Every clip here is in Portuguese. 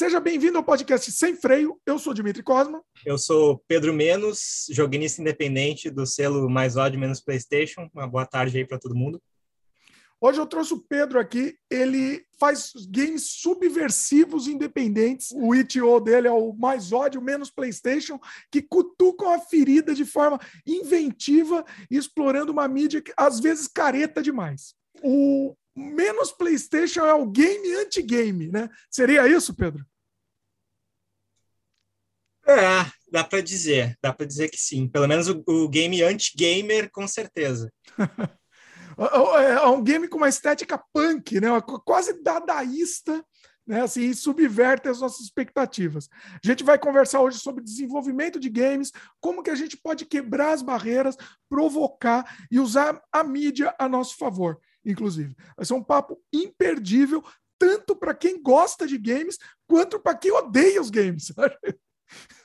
Seja bem-vindo ao podcast Sem Freio. Eu sou Dimitri Cosma. Eu sou Pedro Menos, joguinista independente do selo Mais Ódio Menos PlayStation. Uma boa tarde aí para todo mundo. Hoje eu trouxe o Pedro aqui. Ele faz games subversivos independentes. O ITO dele é o Mais Ódio Menos PlayStation, que cutucam a ferida de forma inventiva e explorando uma mídia que às vezes careta demais. O menos PlayStation é o game anti-game, né? Seria isso, Pedro? É, dá para dizer, dá para dizer que sim. Pelo menos o, o game anti-gamer, com certeza. É, é um game com uma estética punk, né? quase dadaísta, né? Assim, subverte as nossas expectativas. A gente vai conversar hoje sobre desenvolvimento de games, como que a gente pode quebrar as barreiras, provocar e usar a mídia a nosso favor inclusive. Vai ser um papo imperdível, tanto para quem gosta de games, quanto para quem odeia os games.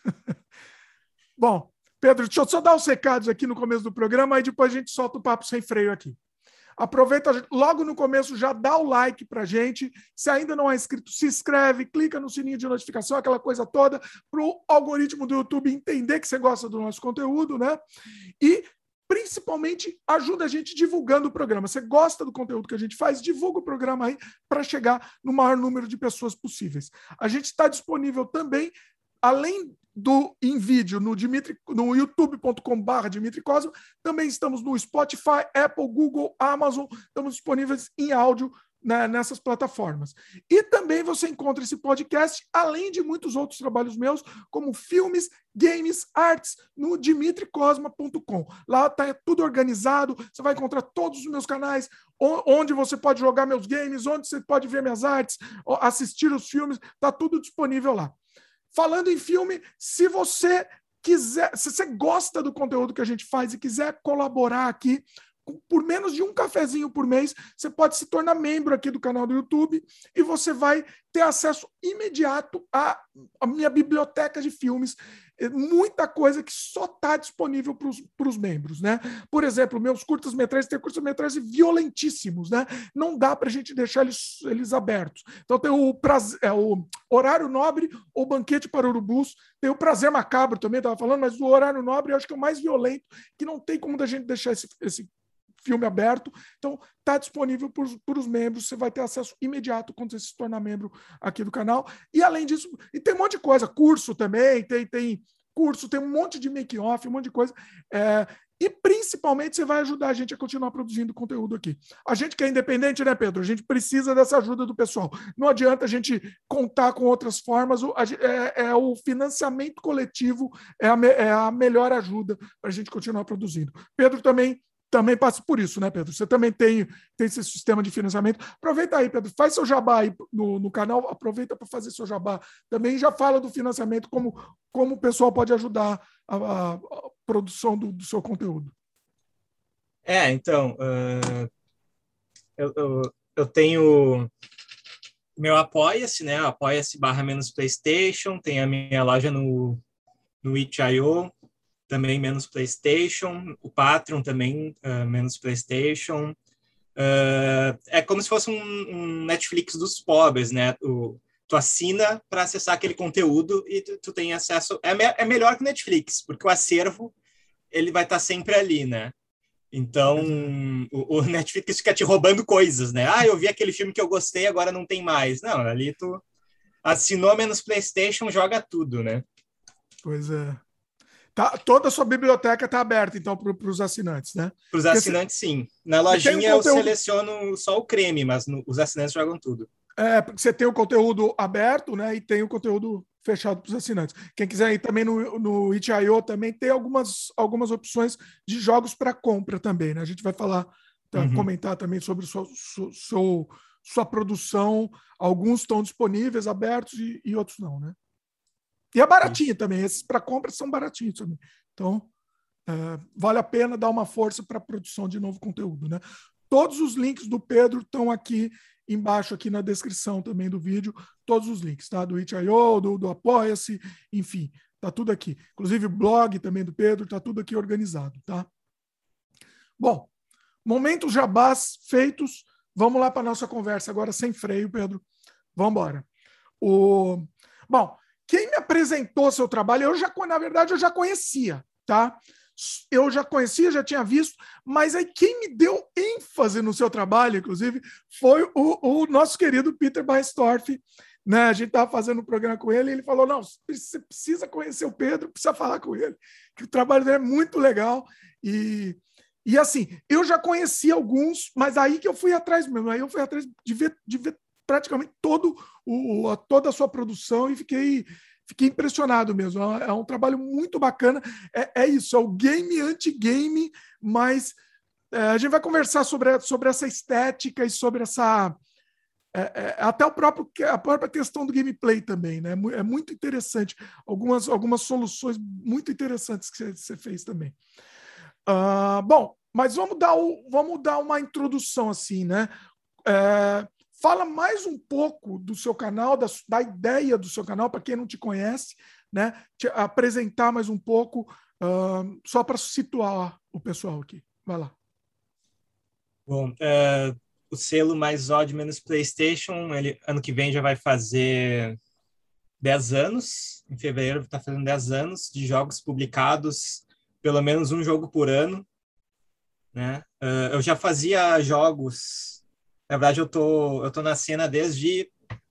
Bom, Pedro, deixa eu só dar os recados aqui no começo do programa, aí depois a gente solta o papo sem freio aqui. Aproveita logo no começo, já dá o like para gente. Se ainda não é inscrito, se inscreve, clica no sininho de notificação, aquela coisa toda, para o algoritmo do YouTube entender que você gosta do nosso conteúdo, né? E principalmente ajuda a gente divulgando o programa. Você gosta do conteúdo que a gente faz, divulga o programa aí para chegar no maior número de pessoas possíveis. A gente está disponível também, além do em vídeo no, no youtube.com.br Dimitri Cosmo, também estamos no Spotify, Apple, Google, Amazon, estamos disponíveis em áudio né, nessas plataformas. E também você encontra esse podcast, além de muitos outros trabalhos meus, como filmes, games, artes, no dimitricosma.com. Lá está tudo organizado, você vai encontrar todos os meus canais, onde você pode jogar meus games, onde você pode ver minhas artes, assistir os filmes, está tudo disponível lá. Falando em filme, se você quiser, se você gosta do conteúdo que a gente faz e quiser colaborar aqui, por menos de um cafezinho por mês, você pode se tornar membro aqui do canal do YouTube e você vai ter acesso imediato à, à minha biblioteca de filmes. É muita coisa que só está disponível para os membros, né? Por exemplo, meus curtas-metragens têm curtas-metragens violentíssimos, né? Não dá para a gente deixar eles, eles abertos. Então tem o, prazer, é, o Horário Nobre ou Banquete para Urubus, tem o Prazer Macabro também, estava falando, mas o Horário Nobre eu acho que é o mais violento, que não tem como da gente deixar esse, esse filme aberto. Então, está disponível para os membros. Você vai ter acesso imediato quando você se tornar membro aqui do canal. E além disso, e tem um monte de coisa, curso também, tem, tem curso, tem um monte de make-off, um monte de coisa. É, e principalmente você vai ajudar a gente a continuar produzindo conteúdo aqui. A gente que é independente, né, Pedro? A gente precisa dessa ajuda do pessoal. Não adianta a gente contar com outras formas. É, é o financiamento coletivo, é a, é a melhor ajuda para a gente continuar produzindo. Pedro também também passa por isso, né, Pedro? Você também tem, tem esse sistema de financiamento. Aproveita aí, Pedro, faz seu jabá aí no, no canal, aproveita para fazer seu jabá. Também já fala do financiamento, como, como o pessoal pode ajudar a, a, a produção do, do, seu conteúdo. É, então, uh, eu, eu, eu, tenho meu Apoia-se, né? Apoia-se barra menos PlayStation, tem a minha loja no, no itch.io, também menos PlayStation, o Patreon também uh, menos PlayStation. Uh, é como se fosse um, um, Netflix dos pobres, né? O, tu assina para acessar aquele conteúdo e tu, tu tem acesso. É, me, é melhor que o Netflix, porque o acervo ele vai estar tá sempre ali, né? Então, o, o, Netflix fica te roubando coisas, né? Ah, eu vi aquele filme que eu gostei, agora não tem mais. Não, ali tu assinou menos PlayStation, joga tudo, né? Pois é. Tá, toda a sua biblioteca está aberta, então, para os assinantes, né? Para os assinantes, sim. Na lojinha um conteúdo... eu seleciono só o creme, mas no, os assinantes jogam tudo. É, porque você tem o conteúdo aberto, né? E tem o conteúdo fechado para os assinantes. Quem quiser ir também no, no itch.io também tem algumas, algumas opções de jogos para compra também, né? A gente vai falar, tá, uhum. comentar também sobre sua, sua, sua produção. Alguns estão disponíveis, abertos, e, e outros não, né? E é baratinho também. Esses para compra são baratinhos também. Então, é, vale a pena dar uma força para a produção de novo conteúdo. Né? Todos os links do Pedro estão aqui embaixo, aqui na descrição também do vídeo. Todos os links, tá? Do itch.io, do, do Apoia-se, enfim, tá tudo aqui. Inclusive o blog também do Pedro, tá tudo aqui organizado, tá? Bom, momentos jabás feitos. Vamos lá para nossa conversa agora sem freio, Pedro. Vamos embora. O... Bom, quem me apresentou seu trabalho, eu já, na verdade, eu já conhecia, tá? Eu já conhecia, já tinha visto, mas aí quem me deu ênfase no seu trabalho, inclusive, foi o, o nosso querido Peter Baestorff. Né? A gente estava fazendo um programa com ele e ele falou: não, você precisa conhecer o Pedro, precisa falar com ele, que o trabalho dele é muito legal. E, e assim, eu já conhecia alguns, mas aí que eu fui atrás mesmo, aí eu fui atrás de ver, de ver praticamente todo o, toda a sua produção e fiquei, fiquei impressionado mesmo. É, é um trabalho muito bacana. É, é isso, é o game anti-game, mas é, a gente vai conversar sobre, sobre essa estética e sobre essa. É, é, até o próprio, a própria questão do gameplay também, né? É muito interessante. Algumas, algumas soluções muito interessantes que você fez também. Uh, bom, mas vamos dar, o, vamos dar uma introdução assim, né? É, Fala mais um pouco do seu canal, da, da ideia do seu canal, para quem não te conhece, né? Te apresentar mais um pouco, uh, só para situar o pessoal aqui. Vai lá. Bom, uh, o selo mais ódio menos PlayStation, ele ano que vem já vai fazer 10 anos. Em fevereiro está fazendo 10 anos de jogos publicados, pelo menos um jogo por ano. Né? Uh, eu já fazia jogos na verdade, eu tô, eu tô na cena desde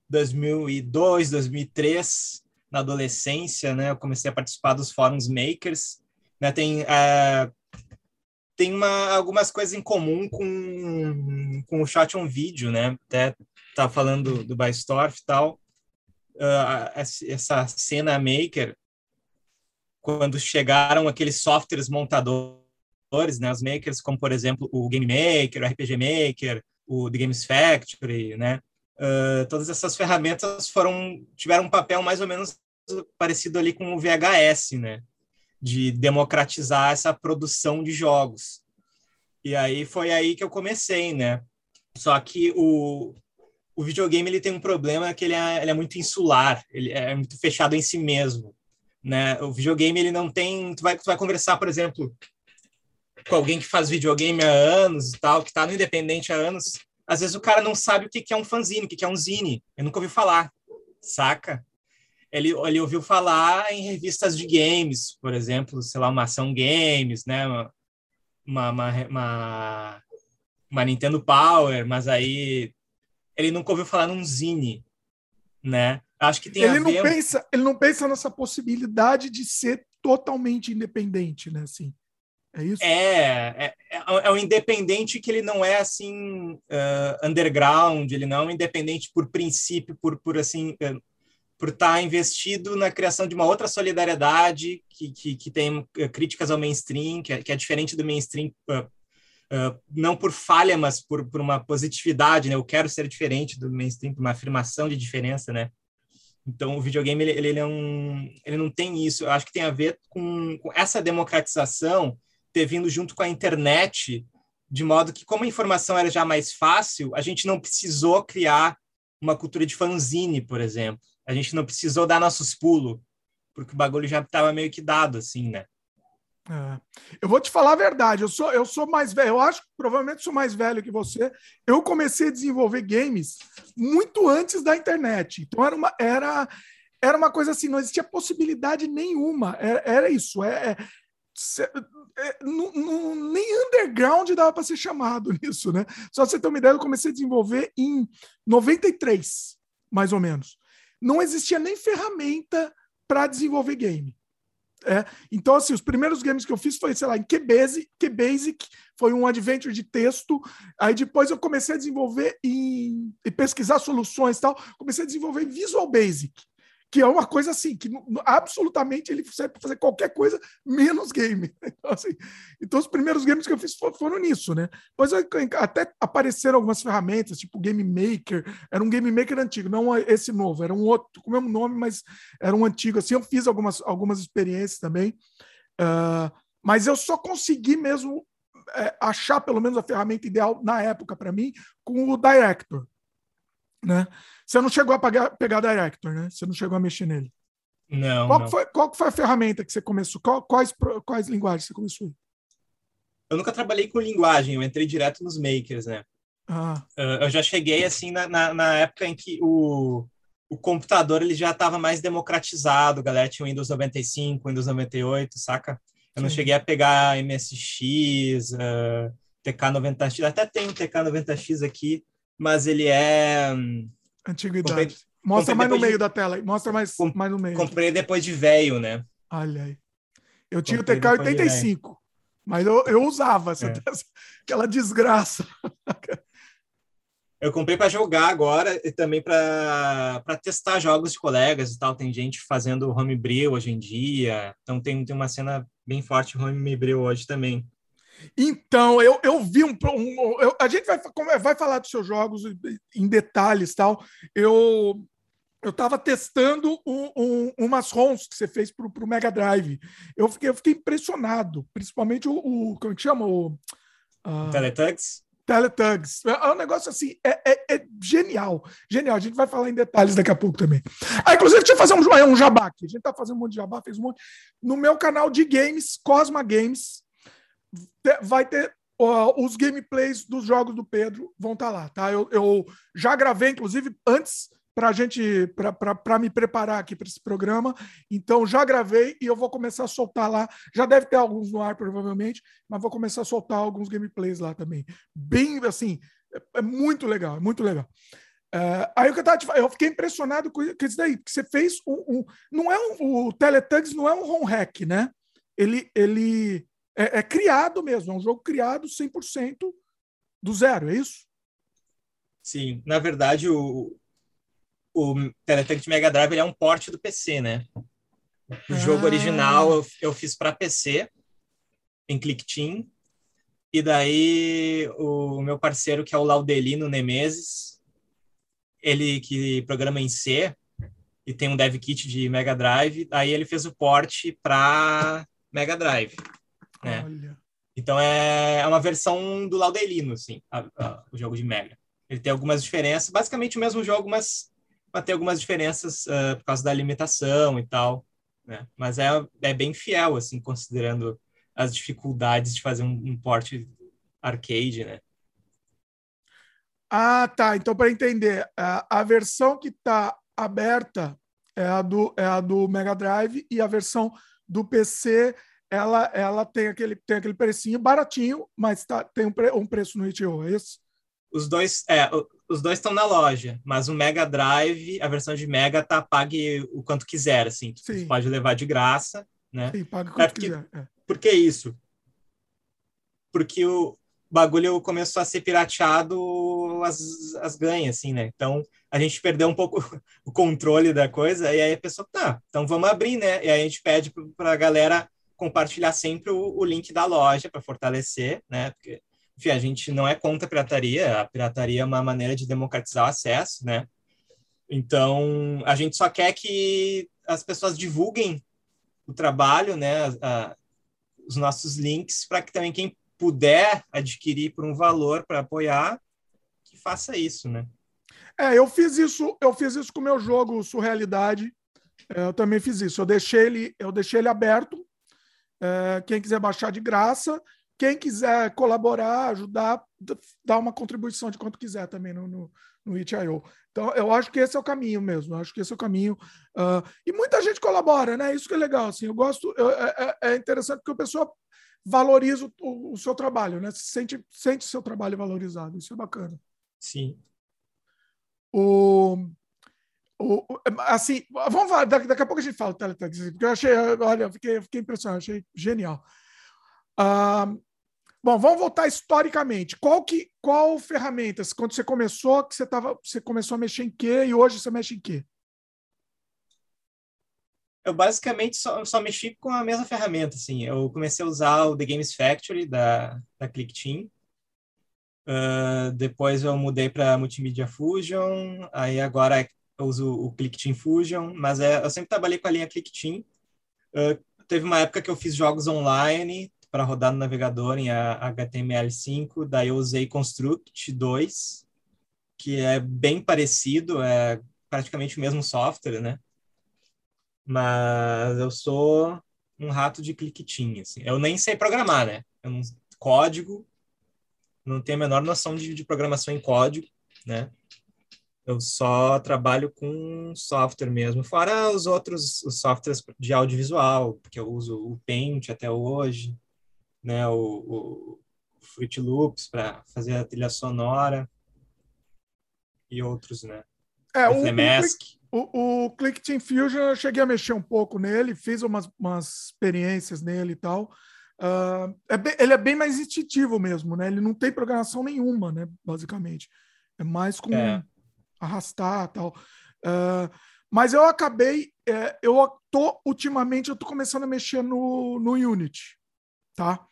2002, 2003, na adolescência, né? Eu comecei a participar dos fóruns makers. Né? Tem, é, tem uma, algumas coisas em comum com, com o Shot on Video, né? Até tá falando do, Bystorff e tal. Uh, essa cena maker, quando chegaram aqueles softwares montadores, né? Os makers, como, por exemplo, o Game Maker, o RPG Maker, o The Games Factory, né? Uh, todas essas ferramentas foram tiveram um papel mais ou menos parecido ali com o VHS, né? De democratizar essa produção de jogos. E aí foi aí que eu comecei, né? Só que o, o videogame ele tem um problema que ele é, ele é muito insular, ele é muito fechado em si mesmo, né? O videogame ele não tem, tu vai, tu vai conversar, por exemplo, com alguém que faz videogame há anos e tal, que está no independente há anos, às vezes o cara não sabe o que é um fanzine, o que é um zine. Eu nunca ouvi falar, saca? Ele, ele ouviu falar em revistas de games, por exemplo, sei lá, uma ação games, né? Uma, uma, uma, uma Nintendo Power, mas aí ele nunca ouviu falar num zine, né? Acho que tem ele a não pensa Ele não pensa nessa possibilidade de ser totalmente independente, né? Assim. É isso? É, é, é, um independente que ele não é assim uh, underground, ele não é um independente por princípio, por, por assim, uh, por estar tá investido na criação de uma outra solidariedade que, que, que tem uh, críticas ao mainstream, que é, que é diferente do mainstream, não por falha, mas por, por uma positividade, né? Eu quero ser diferente do mainstream, uma afirmação de diferença, né? Então, o videogame ele, ele, ele, é um, ele não tem isso. Eu acho que tem a ver com, com essa democratização ter vindo junto com a internet, de modo que, como a informação era já mais fácil, a gente não precisou criar uma cultura de fanzine, por exemplo. A gente não precisou dar nossos pulos, porque o bagulho já estava meio que dado, assim, né? É. Eu vou te falar a verdade, eu sou, eu sou mais velho, eu acho que provavelmente sou mais velho que você. Eu comecei a desenvolver games muito antes da internet. Então era uma, era, era uma coisa assim, não existia possibilidade nenhuma. Era, era isso. É, é, é, nem underground dava para ser chamado nisso, né? Só você ter uma ideia, eu comecei a desenvolver em 93, mais ou menos. Não existia nem ferramenta para desenvolver game. É, então, assim, os primeiros games que eu fiz foi, sei lá, em QBasic, QBasic foi um adventure de texto. Aí depois eu comecei a desenvolver em, e pesquisar soluções e tal. Comecei a desenvolver em Visual Basic que é uma coisa assim, que absolutamente ele serve para fazer qualquer coisa menos game. Então, assim, então, os primeiros games que eu fiz foram nisso, né? Depois até apareceram algumas ferramentas, tipo Game Maker, era um Game Maker antigo, não esse novo, era um outro, com o mesmo nome, mas era um antigo. Assim, eu fiz algumas, algumas experiências também, uh, mas eu só consegui mesmo é, achar pelo menos a ferramenta ideal na época para mim com o Director, né? Você não chegou a pegar, pegar Director, né? Você não chegou a mexer nele. Não. Qual, não. Foi, qual foi a ferramenta que você começou? Qual, quais, quais linguagens você começou? Eu nunca trabalhei com linguagem, eu entrei direto nos makers, né? Ah. Uh, eu já cheguei assim na, na, na, época em que o, o computador ele já estava mais democratizado, galera tinha o Windows 95, Windows 98, saca? Eu não cheguei a pegar MSX, uh, TK90X, até tem um TK90X aqui, mas ele é... Hum, Antiguidade. Comprei, Mostra comprei mais no meio de... da tela, mostra mais, Com, mais no meio. Comprei depois de velho, né? Olha aí. Eu tinha comprei o TK85, mas eu, eu usava essa, é. aquela desgraça. Eu comprei para jogar agora e também para testar jogos de colegas e tal. Tem gente fazendo homebrew hoje em dia, então tem, tem uma cena bem forte homebrew hoje também. Então, eu, eu vi um. um eu, a gente vai, vai falar dos seus jogos em detalhes tal. Eu eu estava testando um, um, umas ROMs que você fez para o Mega Drive. Eu fiquei, eu fiquei impressionado, principalmente o, o como é que chama? O, uh, Teletugs? Teletugs. É, é um negócio assim, é, é, é, genial. Genial. A gente vai falar em detalhes daqui a pouco também. Ah, inclusive, deixa eu fazer um, um jabá aqui. A gente está fazendo um monte de jabá, fez um monte. No meu canal de games, Cosma Games, vai ter uh, os gameplays dos jogos do Pedro vão estar tá lá, tá? Eu, eu já gravei, inclusive, antes para a gente para me preparar aqui para esse programa. Então já gravei e eu vou começar a soltar lá. Já deve ter alguns no ar provavelmente, mas vou começar a soltar alguns gameplays lá também. Bem assim, é, é muito legal, é muito legal. Uh, aí o que eu tava eu fiquei impressionado com isso daí, que você fez um, um não é um, o Teletugs não é um home hack, né? Ele ele é, é criado mesmo, é um jogo criado 100% do zero, é isso? Sim, na verdade o, o Teletank Mega Drive é um porte do PC, né? O ah. jogo original eu, eu fiz para PC, em ClickTeam, e daí o meu parceiro, que é o Laudelino Nemesis, ele que programa em C e tem um dev kit de Mega Drive, aí ele fez o porte para Mega Drive, né? Olha. Então é, é uma versão do Laudelino, assim, a, a, o jogo de Mega. Ele tem algumas diferenças, basicamente o mesmo jogo, mas mas tem algumas diferenças uh, por causa da limitação e tal, né? Mas é, é bem fiel, assim, considerando as dificuldades de fazer um, um porte arcade, né? Ah, tá. Então, para entender, a, a versão que está aberta é a, do, é a do Mega Drive e a versão do PC ela, ela tem, aquele, tem aquele precinho baratinho, mas tá, tem um, pre, um preço no itch.io, é isso? Os dois, é, os dois estão na loja, mas o Mega Drive, a versão de Mega, tá pague o quanto quiser, assim. Tu pode levar de graça, né? Sim, paga quanto é porque, quiser. É. Por que isso? Porque o bagulho começou a ser pirateado as, as ganhas, assim, né? Então, a gente perdeu um pouco o controle da coisa, e aí a pessoa, tá, então vamos abrir, né? E aí a gente pede para a galera compartilhar sempre o, o link da loja para fortalecer, né? Porque enfim, a gente não é contra a pirataria, a pirataria é uma maneira de democratizar o acesso, né? Então, a gente só quer que as pessoas divulguem o trabalho, né, a, os nossos links, para que também quem puder adquirir por um valor para apoiar, que faça isso, né? É, eu fiz isso, eu fiz isso com o meu jogo Surrealidade. É, eu também fiz isso. Eu deixei ele, eu deixei ele aberto. É, quem quiser baixar de graça, quem quiser colaborar, ajudar, dá uma contribuição de quanto quiser também no, no, no Itch.io. Então, eu acho que esse é o caminho mesmo. Eu acho que esse é o caminho. Uh, e muita gente colabora, né? Isso que é legal. Assim, eu gosto. Eu, é, é, é interessante porque a pessoa valoriza o, o, seu trabalho, né? Sente, sente o seu trabalho valorizado. Isso é bacana. Sim. O, o, assim, vamos falar, daqui, daqui a pouco a gente fala do Teletext, porque eu achei, olha, eu fiquei, fiquei impressionado, achei genial. Bom, vamos voltar historicamente. Qual que qual ferramentas quando você começou que você tava você começou a mexer em quê e hoje você mexe em quê? Eu basicamente só, só mexi com a mesma ferramenta, assim. Eu comecei a usar o The Games Factory da da ClickTeam. Uh, depois eu mudei para Multimedia Fusion, aí agora eu uso o ClickTeam Fusion, mas é, eu sempre trabalhei com a linha ClickTeam. Uh, teve uma época que eu fiz jogos online, para rodar no navegador em HTML5, daí eu usei Construct 2, que é bem parecido, é praticamente o mesmo software, né? Mas eu sou um rato de cliquetinho, assim. Eu nem sei programar, né? Eu não, código, não tenho a menor noção de, de programação em código, né? Eu só trabalho com software mesmo, fora os outros os softwares de audiovisual, porque eu uso o Paint até hoje, né, o, o Fruit Loops para fazer a trilha sonora e outros, né? É, o, o, o, Click Team Fusion eu cheguei a mexer um pouco nele, fiz umas, umas experiências nele e tal. Uh, é bem, ele é bem mais intuitivo mesmo, né? Ele não tem programação nenhuma, né? Basicamente. É mais com é. Arrastar tal. Uh, mas eu acabei, é, eu tô, ultimamente, eu tô começando a mexer no, no Unity, tá?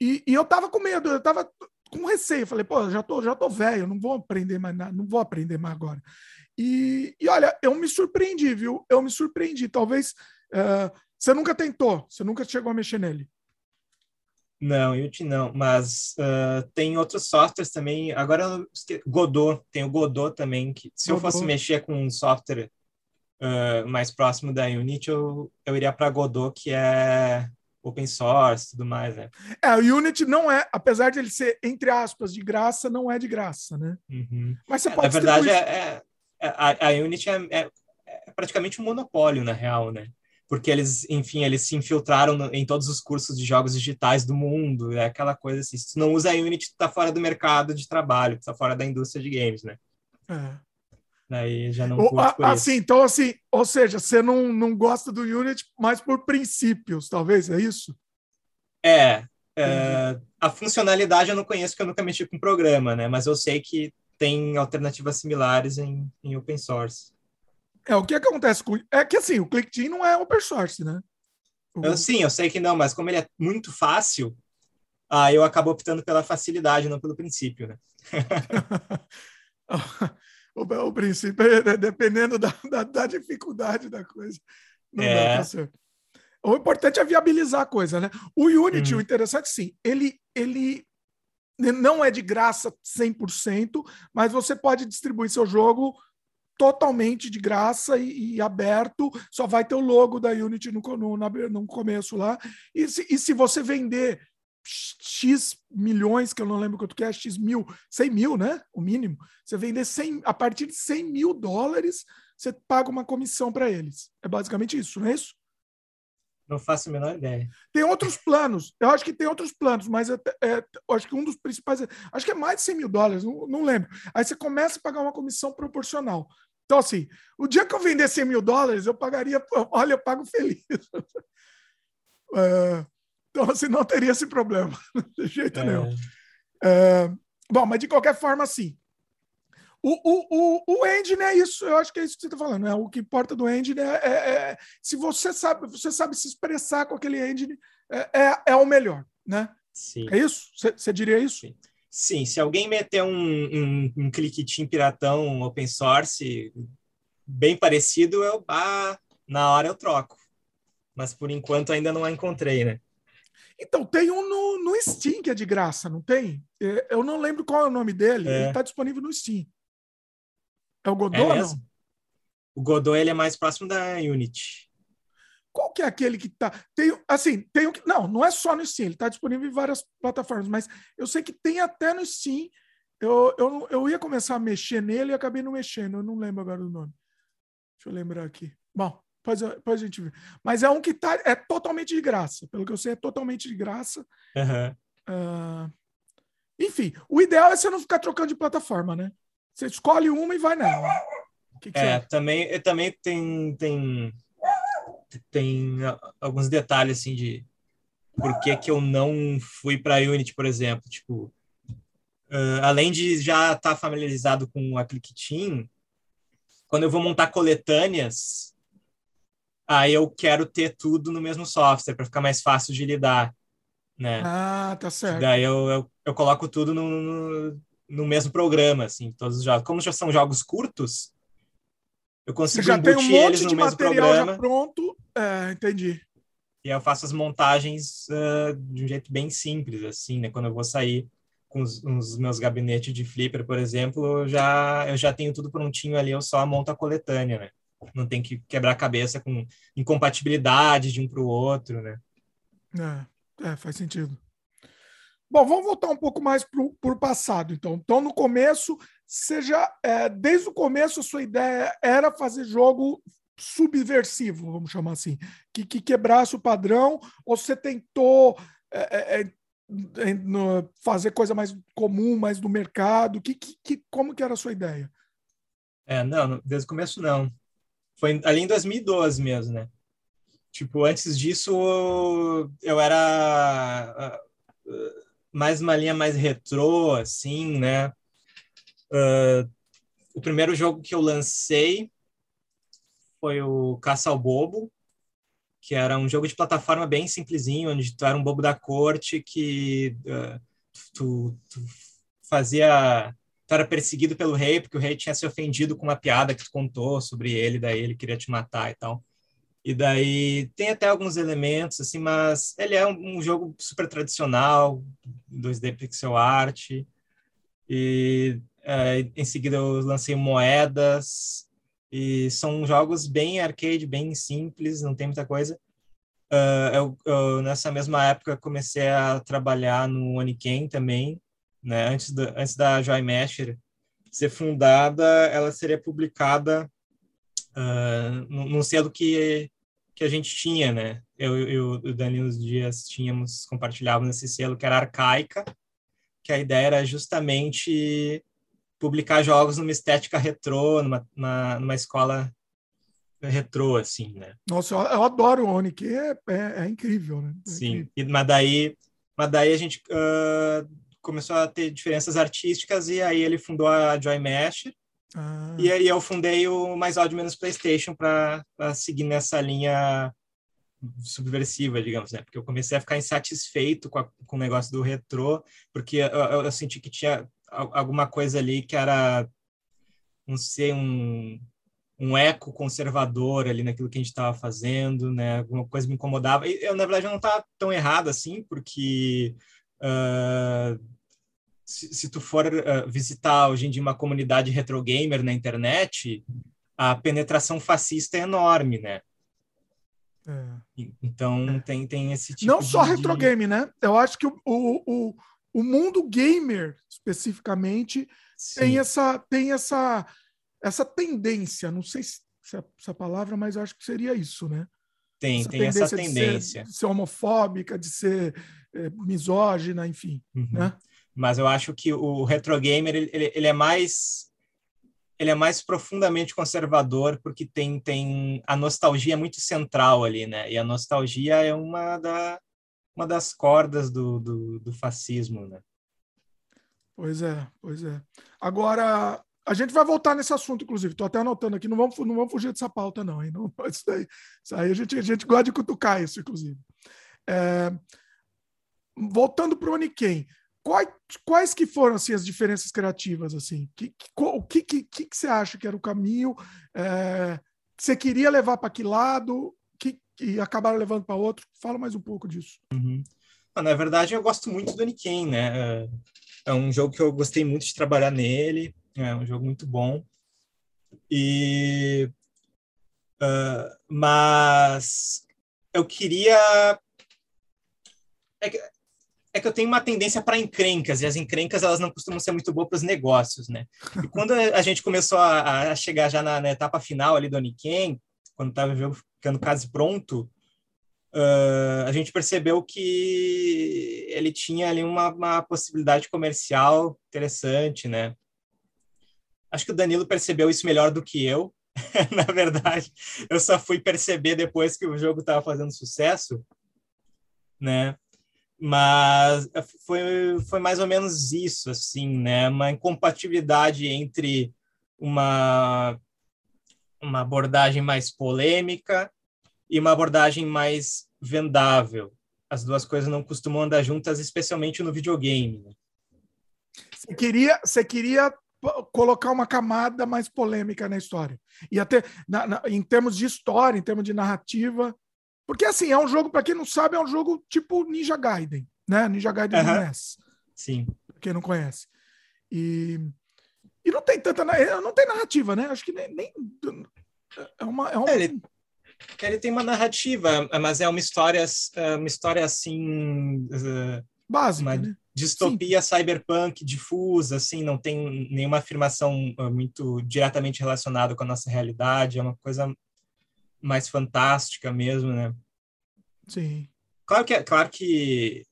E, e eu tava com medo, eu tava com receio. Falei, pô, já tô, já tô velho, não vou aprender mais nada, não vou aprender mais agora. E, e olha, eu me surpreendi, viu? Eu me surpreendi. Talvez uh, você nunca tentou, você nunca chegou a mexer nele. Não, Unity não, mas uh, tem outros softwares também. Agora, Godot, tem o Godot também, que se Godot. eu fosse mexer com um software uh, mais próximo da Unity, eu, eu iria para Godot, que é open source e tudo mais, né? É, o Unity não é, apesar de ele ser, entre aspas, de graça, não é de graça, né? Uhum. Mas você é, pode... Na verdade, é, é, é, a, a Unity é, é, é praticamente um monopólio, na real, né? Porque eles, enfim, eles se infiltraram no, em todos os cursos de jogos digitais do mundo, é aquela coisa assim, se tu não usa a Unity, tu tá fora do mercado de trabalho, tu tá fora da indústria de games, né? É. Daí já não curte por assim, isso. Então, assim, ou seja, você não, não gosta do Unity, mas por princípios, talvez, é isso? É, é a funcionalidade eu não conheço, porque eu nunca mexi com programa, né? Mas eu sei que tem alternativas similares em, em open source. É, o que acontece com. É que assim, o ClickTeam não é open source, né? O... Eu, sim, eu sei que não, mas como ele é muito fácil, aí eu acabo optando pela facilidade, não pelo princípio, né? o, o, princípio é, é dependendo da, da, da, dificuldade da coisa. Não é. dá. O importante é viabilizar a coisa, né? O Unity, hum. o interessante, sim, ele, ele não é de graça 100%, mas você pode distribuir seu jogo totalmente de graça e, e, aberto, só vai ter o logo da Unity no, no, no começo lá. E se, e se você vender X milhões, que eu não lembro quanto que é, X mil, 100 mil, né? O mínimo. Você vender 100, a partir de 100 mil dólares, você paga uma comissão para eles. É basicamente isso, não é isso? Não faço a menor ideia. Tem outros planos. Eu acho que tem outros planos, mas é, é, acho que um dos principais. É, acho que é mais de 100 mil dólares, não, não lembro. Aí você começa a pagar uma comissão proporcional. Então, assim, o dia que eu vender 100 mil dólares, eu pagaria, olha, eu pago feliz. é, então, assim, não teria esse problema, de jeito é. nenhum. É, bom, mas de qualquer forma, assim, o, o, o, o engine é isso, eu acho que é isso que você está falando. Né? O que importa do engine é, é, é, se você sabe, você sabe se expressar com aquele engine, é, é, é o melhor, né? Sim. É isso? Você diria isso? Sim. Sim, se alguém meter um, um, um clickteam piratão open source bem parecido, eu ah, na hora eu troco. Mas por enquanto ainda não a encontrei, né? Então, tem um no, no Steam que é de graça, não tem? É, eu não lembro qual é o nome dele. É. Ele está disponível no Steam. É o Godot é não? O Godot ele é mais próximo da Unity. Qual que é aquele que tá. Tem, assim, tem o que. Não, não é só no Steam, ele está disponível em várias plataformas, mas eu sei que tem até no Steam. Eu, eu, eu ia começar a mexer nele e acabei não mexendo, eu não lembro agora do nome. Deixa eu lembrar aqui. Bom, depois, depois a gente vê. Mas é um que tá, é totalmente de graça. Pelo que eu sei, é totalmente de graça. Uhum. Uh, enfim, o ideal é você não ficar trocando de plataforma, né? Você escolhe uma e vai nela. Que que é, também, também tem, tem tem alguns detalhes assim de por que, que eu não fui para Unity, por exemplo. Tipo, uh, além de já estar tá familiarizado com a ClickTeam, quando eu vou montar coletâneas, aí eu quero ter tudo no mesmo software para ficar mais fácil de lidar, né? Ah, tá certo. Daí eu, eu, eu coloco tudo no, no, no, mesmo programa, assim, todos os jogos. Como já são jogos curtos, eu consigo já tem um monte de material programa, já pronto. É, entendi. E eu faço as montagens uh, de um jeito bem simples, assim, né? Quando eu vou sair com os, os, meus gabinetes de flipper, por exemplo, eu já, eu já tenho tudo prontinho ali, eu só monto a coletânea, né? Não tem que quebrar a cabeça com incompatibilidade de um para o outro, né? É, é, faz sentido. Bom, vamos voltar um pouco mais para o passado, então. Então, no começo, seja é, desde o começo a sua ideia era fazer jogo subversivo, vamos chamar assim, que, que quebrasse o padrão, ou você tentou é, é, é fazer coisa mais comum, mais do mercado? Que, que, que, como que era a sua ideia? É, não, desde o começo não. Foi ali em 2012 mesmo, né? Tipo, antes disso eu era uh, mais uma linha mais retrô, assim, né? Uh, o primeiro jogo que eu lancei foi o Caça ao Bobo, que era um jogo de plataforma bem simplesinho, onde tu era um bobo da corte que uh, tu, tu, fazia... Tu era perseguido pelo rei, porque o rei tinha se ofendido com uma piada que tu contou sobre ele, daí ele queria te matar e tal. E daí tem até alguns elementos, assim, mas ele é um, um jogo super tradicional, 2D pixel art. E é, em seguida eu lancei Moedas, e são jogos bem arcade, bem simples, não tem muita coisa. Uh, eu, eu, nessa mesma época comecei a trabalhar no Oniken também, né? Antes da antes da Joy Masher ser fundada, ela seria publicada uh, num selo que que a gente tinha, né? Eu e o Danilo Dias tínhamos compartilhávamos esse selo que era Arcaica, que a ideia era justamente publicar jogos numa estética retrô, numa, numa, numa escola retrô, assim, né? Nossa, eu, eu adoro o Oni, que é, é, é, incrível, né? É Sim, incrível. E, mas, daí, mas daí a gente uh, começou a ter diferenças artísticas e aí ele fundou a Joy Mesh, ah. E aí eu fundei o Mais Áudio Menos PlayStation para seguir nessa linha subversiva, digamos, né? Porque eu comecei a ficar insatisfeito com, a, com o negócio do retrô, porque eu, eu, eu, senti que tinha alguma coisa ali que era, não sei, um, um eco conservador ali naquilo que a gente estava fazendo, né? Alguma coisa me incomodava. E eu, na verdade, eu não estava tão errado assim, porque uh, se, se tu for uh, visitar hoje em dia uma comunidade retro gamer na internet, a penetração fascista é enorme, né? É. Então é. tem, tem esse tipo Não de, só retro game, né? Eu acho que o, o, o mundo gamer, especificamente, tem essa tem essa essa tendência, não sei se é essa palavra, mas eu acho que seria isso, né? Tem, essa tem tendência essa tendência. De ser, de ser homofóbica, de ser é, misógina, enfim, uhum. né? Mas eu acho que o retro gamer ele, ele, é mais ele é mais profundamente conservador porque tem tem a nostalgia muito central ali, né? E a nostalgia é uma da uma das cordas do, do, do fascismo, né? Pois é, pois é. Agora a gente vai voltar nesse assunto, inclusive. Estou até anotando aqui, não vamos, não vamos fugir dessa pauta, não. Hein? não isso, daí, isso aí a gente, a gente gosta de cutucar isso, inclusive. É, voltando para o Oniken, Quais, quais que foram assim, as diferenças criativas? assim? Que, que, o que, que, que, você acha que era o caminho? É, que você queria levar para que lado? Que, que acabaram levando para outro? Fala mais um pouco disso. Uhum. Na verdade, eu gosto muito do Niken, né? É, é um jogo que eu gostei muito de trabalhar nele. É um jogo muito bom. E... Uh, mas eu queria... É que é que eu tenho uma tendência para encrencas, e as encrencas elas não costumam ser muito boas para os negócios, né? E quando a gente começou a, a chegar já na, na, etapa final ali do Oniken, quando estava ficando quase pronto, uh, a gente percebeu que ele tinha ali uma, uma possibilidade comercial interessante, né? Acho que o Danilo percebeu isso melhor do que eu, na verdade. Eu só fui perceber depois que o jogo estava fazendo sucesso, né? Mas foi, foi mais ou menos isso, assim, né? Uma incompatibilidade entre uma, uma abordagem mais polêmica e uma abordagem mais vendável. As duas coisas não costumam andar juntas, especialmente no videogame. Né? Você queria, você queria colocar uma camada mais polêmica na história. E até na, na, em termos de história, em termos de narrativa, porque, assim, é um jogo, para quem não sabe, é um jogo tipo Ninja Gaiden, né? Ninja Gaiden uhum. NES. Sim. Pra quem não conhece. E, e não tem tanta. Não tem narrativa, né? Acho que nem. nem é uma. É uma... É, ele, ele tem uma narrativa, mas é uma história, é uma história assim. Básica. Uma, né? distopia Sim. cyberpunk difusa, assim, não tem nenhuma afirmação ah, muito diretamente relacionada com a nossa realidade, é uma coisa mais fantástica mesmo, né? Sim. Claro que, claro que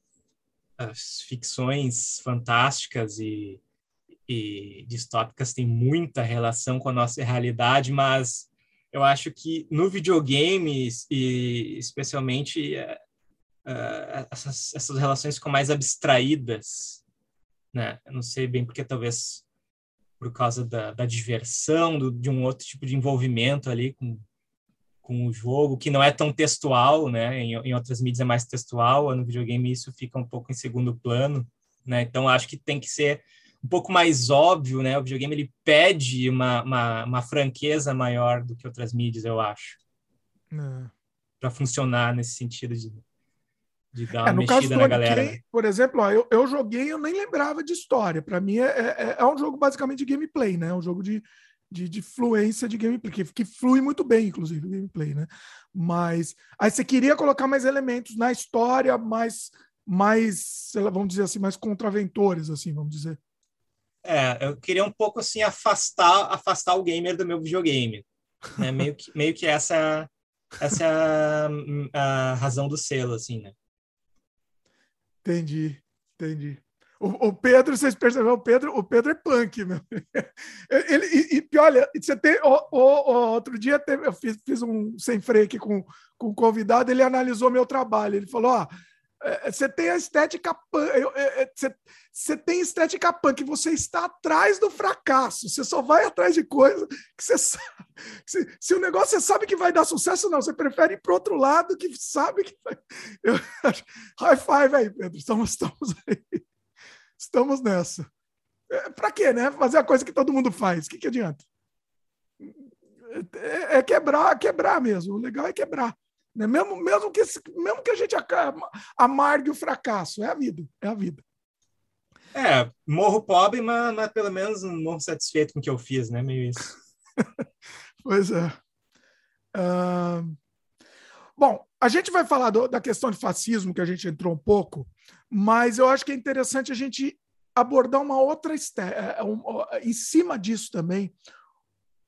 as ficções fantásticas e, e distópicas têm muita relação com a nossa realidade, mas eu acho que no videogame, e especialmente uh, essas, essas relações ficam mais abstraídas, né? Eu não sei bem porque talvez por causa da, da diversão, do, de um outro tipo de envolvimento ali com, com o jogo, que não é tão textual, né? Em, em outras mídias é mais textual, no videogame isso fica um pouco em segundo plano, né? Então acho que tem que ser um pouco mais óbvio, né? O videogame ele pede uma, uma, uma franqueza maior do que outras mídias, eu acho. É. Para funcionar nesse sentido de, de dar é, uma mexida na galera. Né? Por exemplo, ó, eu, eu joguei eu nem lembrava de história. Para mim é, é, é, um jogo basicamente de gameplay, né? Um jogo de, de, de fluência de gameplay, que, que flui muito bem, inclusive, o gameplay, né? Mas aí você queria colocar mais elementos na história, mais, mais vamos dizer assim, mais contraventores, assim, vamos dizer. É, eu queria um pouco assim afastar, afastar o gamer do meu videogame, né? meio que, meio que essa, essa é a, a razão do selo, assim, né? Entendi, entendi. O, o, Pedro, vocês perceberam, o Pedro, o Pedro é punk, meu. Ele, e, e olha, você tem. O, o, outro dia teve, eu fiz, fiz, um sem freio aqui com, com um convidado, ele analisou meu trabalho. Ele falou: ó, é, é, você tem a estética punk, é, você tem estética punk, você está atrás do fracasso, você só vai atrás de coisa que você sabe. Se, se, o negócio você sabe que vai dar sucesso, não, você prefere ir para outro lado que sabe que vai. Eu, high five aí, Pedro, estamos, estamos aí. Estamos nessa. É, para quê, né? Fazer a coisa que todo mundo faz, o que, que adianta? É, é quebrar, quebrar mesmo. O legal é quebrar. Né? Mesmo, mesmo, que, mesmo que a gente amargue o fracasso, é a vida, é a vida. É, morro pobre, mas, mas pelo menos não morro satisfeito com o que eu fiz, né? Meio isso. pois é. Uh... Bom, a gente vai falar do, da questão de fascismo, que a gente entrou um pouco, mas eu acho que é interessante a gente abordar uma outra é, é, em cima disso também.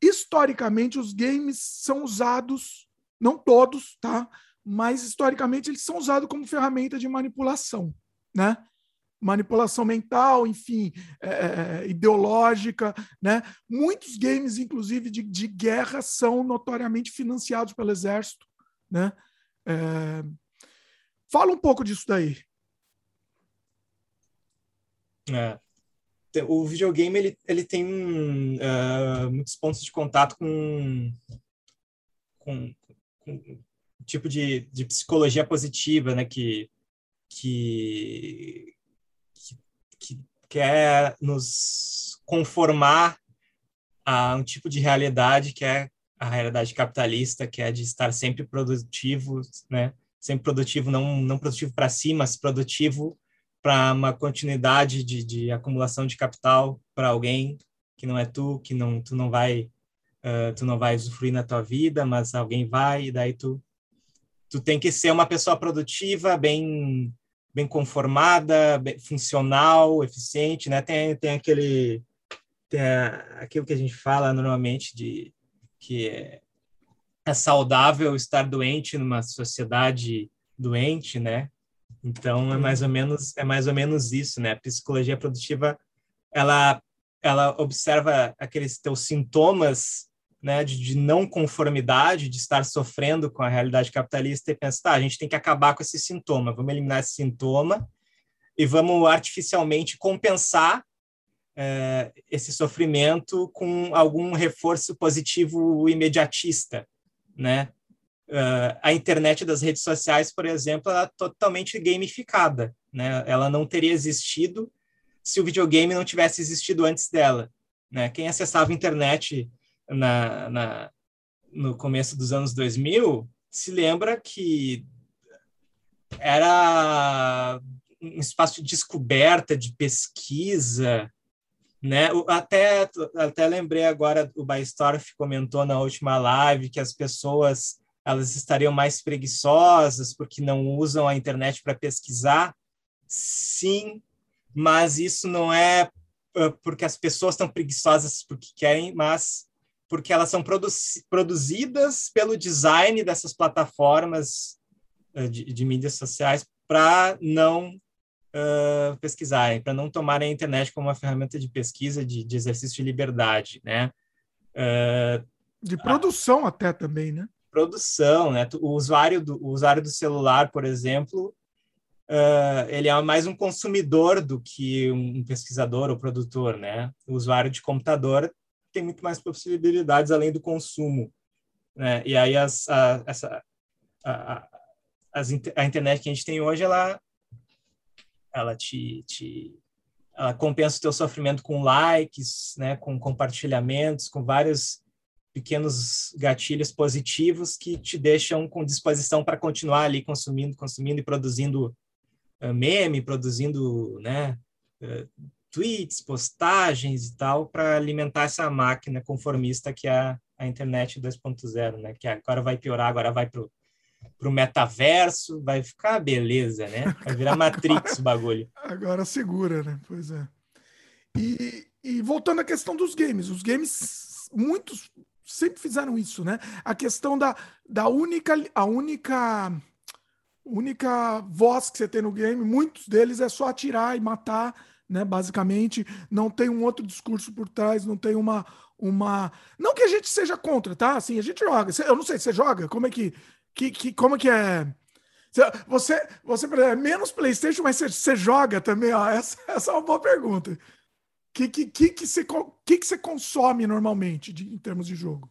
Historicamente, os games são usados não todos, tá? Mas historicamente eles são usados como ferramenta de manipulação, né? Manipulação mental, enfim, é, é, ideológica, né? Muitos games, inclusive de, de guerra, são notoriamente financiados pelo exército, né? É... Fala um pouco disso daí. É. O videogame ele, ele tem uh, muitos pontos de contato com, com, um tipo de, de psicologia positiva, né, que, que, que, quer nos conformar a um tipo de realidade que é a realidade capitalista, que é de estar sempre produtivo, né, sempre produtivo, não, não produtivo para si, mas produtivo para uma continuidade de, de acumulação de capital para alguém que não é tu, que não tu não vai uh, tu não vai usufruir na tua vida, mas alguém vai, e daí tu, tu tem que ser uma pessoa produtiva, bem bem conformada, bem, funcional, eficiente, né? Tem, tem aquele tem aquilo que a gente fala normalmente de que é, é saudável estar doente numa sociedade doente, né? Então é mais ou menos é mais ou menos isso, né? A psicologia produtiva ela ela observa aqueles teus sintomas né, de, de, não conformidade, de estar sofrendo com a realidade capitalista e pensar, tá, a gente tem que acabar com esse sintoma, vamos eliminar esse sintoma e vamos artificialmente compensar é, esse sofrimento com algum reforço positivo imediatista, né? Uh, a internet das redes sociais, por exemplo, ela é totalmente gamificada, né? Ela não teria existido se o videogame não tivesse existido antes dela, né? Quem acessava a internet na, na, no começo dos anos 2000 se lembra que era um espaço de descoberta, de pesquisa, né? Até, até lembrei agora, o Baistorff comentou na última live que as pessoas elas estariam mais preguiçosas porque não usam a internet para pesquisar. Sim, mas isso não é uh, porque as pessoas estão preguiçosas porque querem, mas porque elas são produ produzidas pelo design dessas plataformas uh, de, de, mídias sociais para não uh, pesquisarem, para não tomarem a internet como uma ferramenta de pesquisa, de, de exercício de liberdade, né? de produção a... até também, né? Produção, né? O usuário do, o usuário do celular, por exemplo, uh, ele é mais um consumidor do que um pesquisador ou produtor, né? O usuário de computador tem muito mais possibilidades além do consumo, né? E aí as, a, essa, a, a, as, a internet que a gente tem hoje, ela, ela te, te ela compensa o teu sofrimento com likes, né? Com compartilhamentos, com vários pequenos gatilhos positivos que te deixam com disposição para continuar ali consumindo, consumindo e produzindo uh, meme, produzindo, né, uh, tweets, postagens e tal, para alimentar essa máquina conformista que é a, internet 2.0, né, que agora vai piorar, agora vai para o metaverso, vai ficar beleza, né? Vai virar Matrix o bagulho. Agora segura, né? Pois é. E, e voltando à questão dos games, os games, muitos sempre fizeram isso, né? A questão da, da única, a única, única voz que você tem no game, muitos deles é só atirar e matar, né? Basicamente, não tem um outro discurso por trás, não tem uma, uma, não que a gente seja contra, tá? Assim, a gente joga. Eu não sei, você joga? Como é que, que, que como é que é? Você, você é menos PlayStation, mas você, você joga também? Ó, essa, essa é uma boa pergunta que, que, que, que, você, que, que você consome normalmente de, em termos de jogo?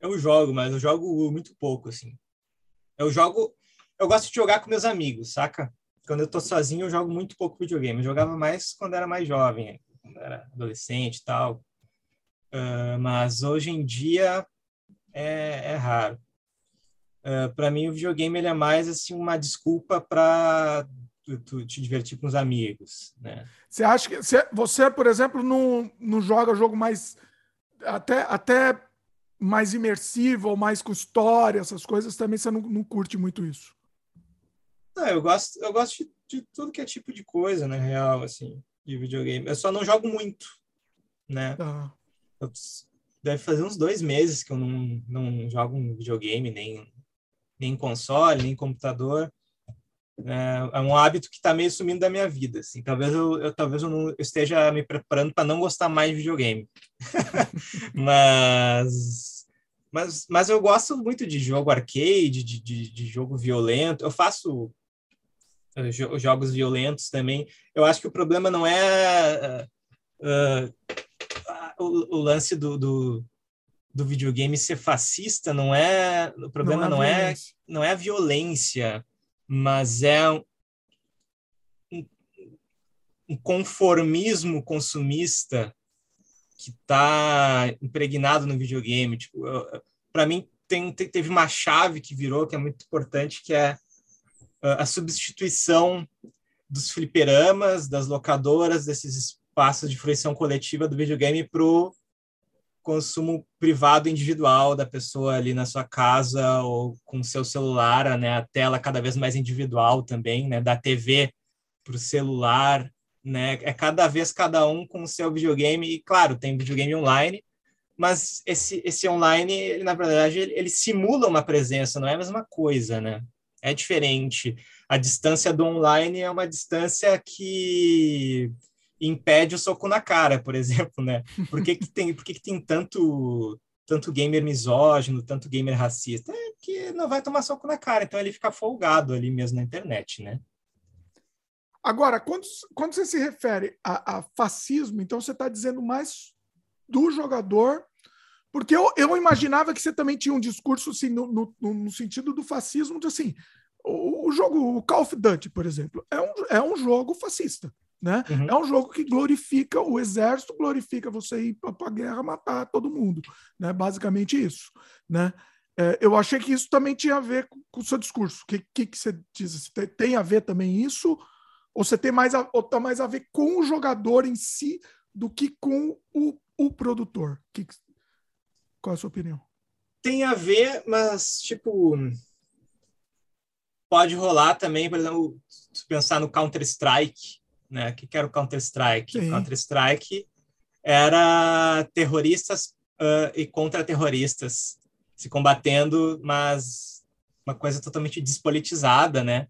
Eu jogo, mas eu jogo muito pouco, assim. Eu jogo. Eu gosto de jogar com meus amigos, saca? Quando eu tô sozinho, eu jogo muito pouco videogame. Eu jogava mais quando era mais jovem, quando era adolescente e tal. Uh, mas hoje em dia é, é raro. Uh, para mim, o videogame ele é mais assim uma desculpa para tu, tu, te divertir com os amigos, né? Você acha que você, por exemplo, não, não joga jogo mais até, até mais imersivo ou mais com história, essas coisas também você não, não curte muito isso? Não, eu gosto, eu gosto de, de, tudo que é tipo de coisa, na real, assim, de videogame. Eu só não jogo muito, né? Ah. Eu, deve fazer uns dois meses que eu não, não jogo um videogame, nem, nem console, nem computador. É, é um hábito que está meio sumindo da minha vida. Assim. Talvez eu, eu talvez eu, não, eu esteja me preparando para não gostar mais de videogame. mas, mas, mas eu gosto muito de jogo arcade, de, de, de jogo violento. Eu faço uh, jogos violentos também. Eu acho que o problema não é uh, uh, o, o, lance do, do, do, videogame ser fascista, não é. O problema não é, não é, não é a violência mas é um, um conformismo consumista que está impregnado no videogame. Tipo, para mim tem, teve uma chave que virou que é muito importante, que é a substituição dos fliperamas, das locadoras, desses espaços de fruição coletiva do videogame para consumo privado individual da pessoa ali na sua casa ou com seu celular, né? A tela cada vez mais individual também, né? Da TV para o celular, né? É cada vez cada um com o seu videogame e claro tem videogame online, mas esse esse online ele, na verdade ele, ele simula uma presença, não é a mesma coisa, né? É diferente. A distância do online é uma distância que impede o soco na cara, por exemplo, né? Por que, que tem, por que, que tem tanto tanto gamer misógino, tanto gamer racista? É que não vai tomar soco na cara, então ele fica folgado ali mesmo na internet, né? Agora, quando, quando você se refere a, a fascismo, então você está dizendo mais do jogador, porque eu, eu imaginava que você também tinha um discurso assim, no, no, no sentido do fascismo, de assim, o, o, jogo, o Call of Duty, por exemplo, é um, é um jogo fascista. Né? Uhum. É um jogo que glorifica o exército, glorifica você ir para a guerra matar todo mundo. Né? Basicamente isso. Né? É, eu achei que isso também tinha a ver com, com o seu discurso. O que, que, que, você diz? Tem, tem, a ver também isso? Ou você tem mais a, ou tá mais a ver com o jogador em si do que com o, o produtor? Que, qual é a sua opinião? Tem a ver, mas tipo pode rolar também, por exemplo, se pensar no Counter Strike, né? O que, que era o Counter-Strike? Counter-Strike era terroristas uh, e contra-terroristas se combatendo, mas uma coisa totalmente despolitizada, né?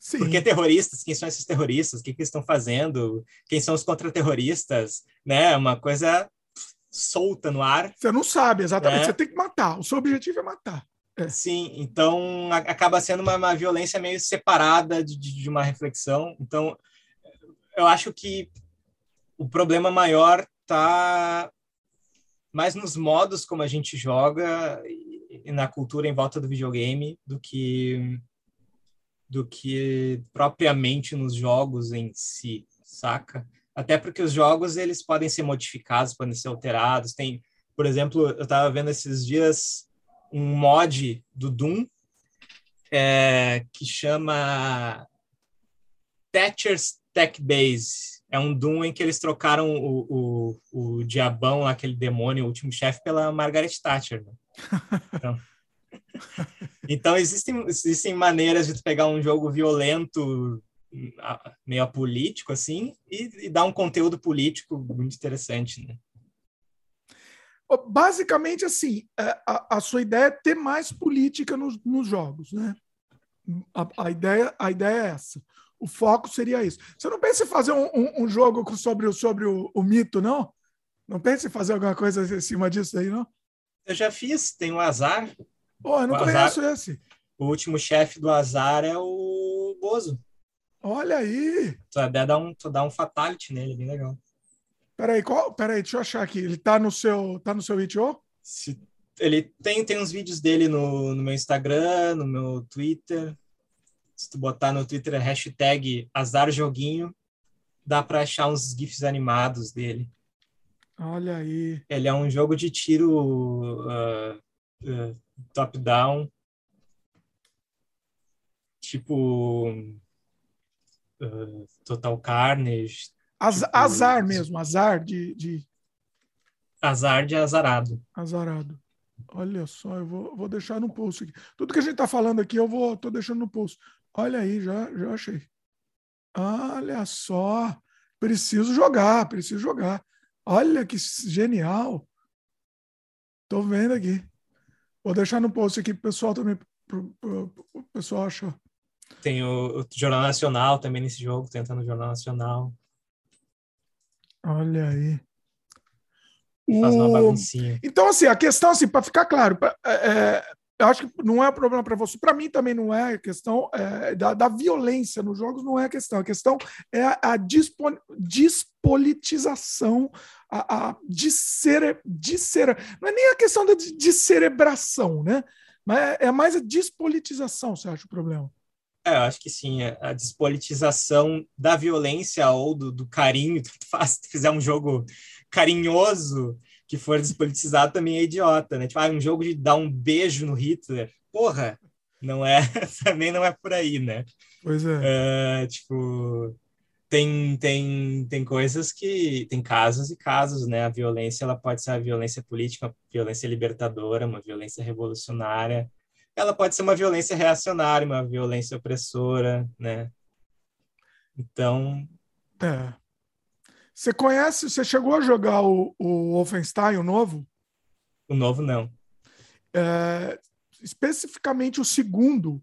Sim. Por que terroristas? Quem são esses terroristas? O que, que estão fazendo? Quem são os contra-terroristas? Né? Uma coisa solta no ar. Você não sabe exatamente. Né? Você tem que matar. O seu objetivo é matar. É. Sim, então acaba sendo uma, uma violência meio separada de, de, uma reflexão. Então, eu acho que o problema maior está mais nos modos como a gente joga e na cultura em volta do videogame do que do que propriamente nos jogos em si, saca? Até porque os jogos eles podem ser modificados, podem ser alterados. Tem, por exemplo, eu estava vendo esses dias um mod do Doom é, que chama Thatcher's Tech Base. É um Doom em que eles trocaram o, o, o diabão, aquele demônio, o último chefe, pela Margaret Thatcher. Né? Então, então existem, existem maneiras de tu pegar um jogo violento, meio apolítico, assim, e, e dar um conteúdo político muito interessante, né? Basicamente, assim, é, a, a, sua ideia é ter mais política nos, nos jogos, né? A, a, ideia, a ideia é essa. O foco seria isso. Você não pensa em fazer um, um, um jogo sobre, sobre o, o, mito, não? Não pensa em fazer alguma coisa em cima disso aí, não? Eu já fiz, tem o Azar. Pô, eu não o conheço azar, esse. O último chefe do Azar é o Bozo. Olha aí! Tu até dá um, tu dá um fatality nele, bem legal. Peraí, qual? Peraí, deixa eu achar aqui. Ele tá no seu, tá no seu itch.io? Se, ele tem, tem uns vídeos dele no, no meu Instagram, no meu Twitter. Se tu botar no Twitter a hashtag azarjoguinho, dá para achar uns GIFs animados dele. Olha aí. Ele é um jogo de tiro uh, uh, top-down. Tipo. Uh, Total Carnage. Az, tipo, azar mesmo, azar de, de. Azar de azarado. Azarado. Olha só, eu vou, vou deixar no post aqui. Tudo que a gente está falando aqui, eu vou, tô deixando no post. Olha aí, já, já achei. Olha só, preciso jogar, preciso jogar. Olha que genial. Tô vendo aqui. Vou deixar no post aqui pro pessoal também, pro pessoal achar. Tem o, o, Jornal Nacional também nesse jogo, tentando o Jornal Nacional. Olha aí. Faz uma baguncinha. Então, assim, a questão, assim, para ficar claro, pra, é, é, eu acho que não é problema para você. Para mim também não é questão é, da, da, violência nos jogos, não é a questão. A questão é a, a dispo, despolitização, a, a discere, não é nem a questão da descerebração, né? Mas é, é mais a despolitização, você acha o problema? É, eu acho que sim, é a despolitização da violência ou do, do carinho. Tu faz, se fizer um jogo carinhoso que for despolitizado também é idiota, né? Tipo, ah, um jogo de dar um beijo no Hitler. Porra, não é, também não é por aí, né? Pois é. Uh, tipo, tem, tem, tem coisas que. Tem casos e casos, né? A violência ela pode ser uma violência política, uma violência libertadora, uma violência revolucionária ela pode ser uma violência reacionária, uma violência opressora, né? Então. É. Você conhece, você chegou a jogar o, o Wolfenstein, o novo? O novo, não. É, especificamente o segundo,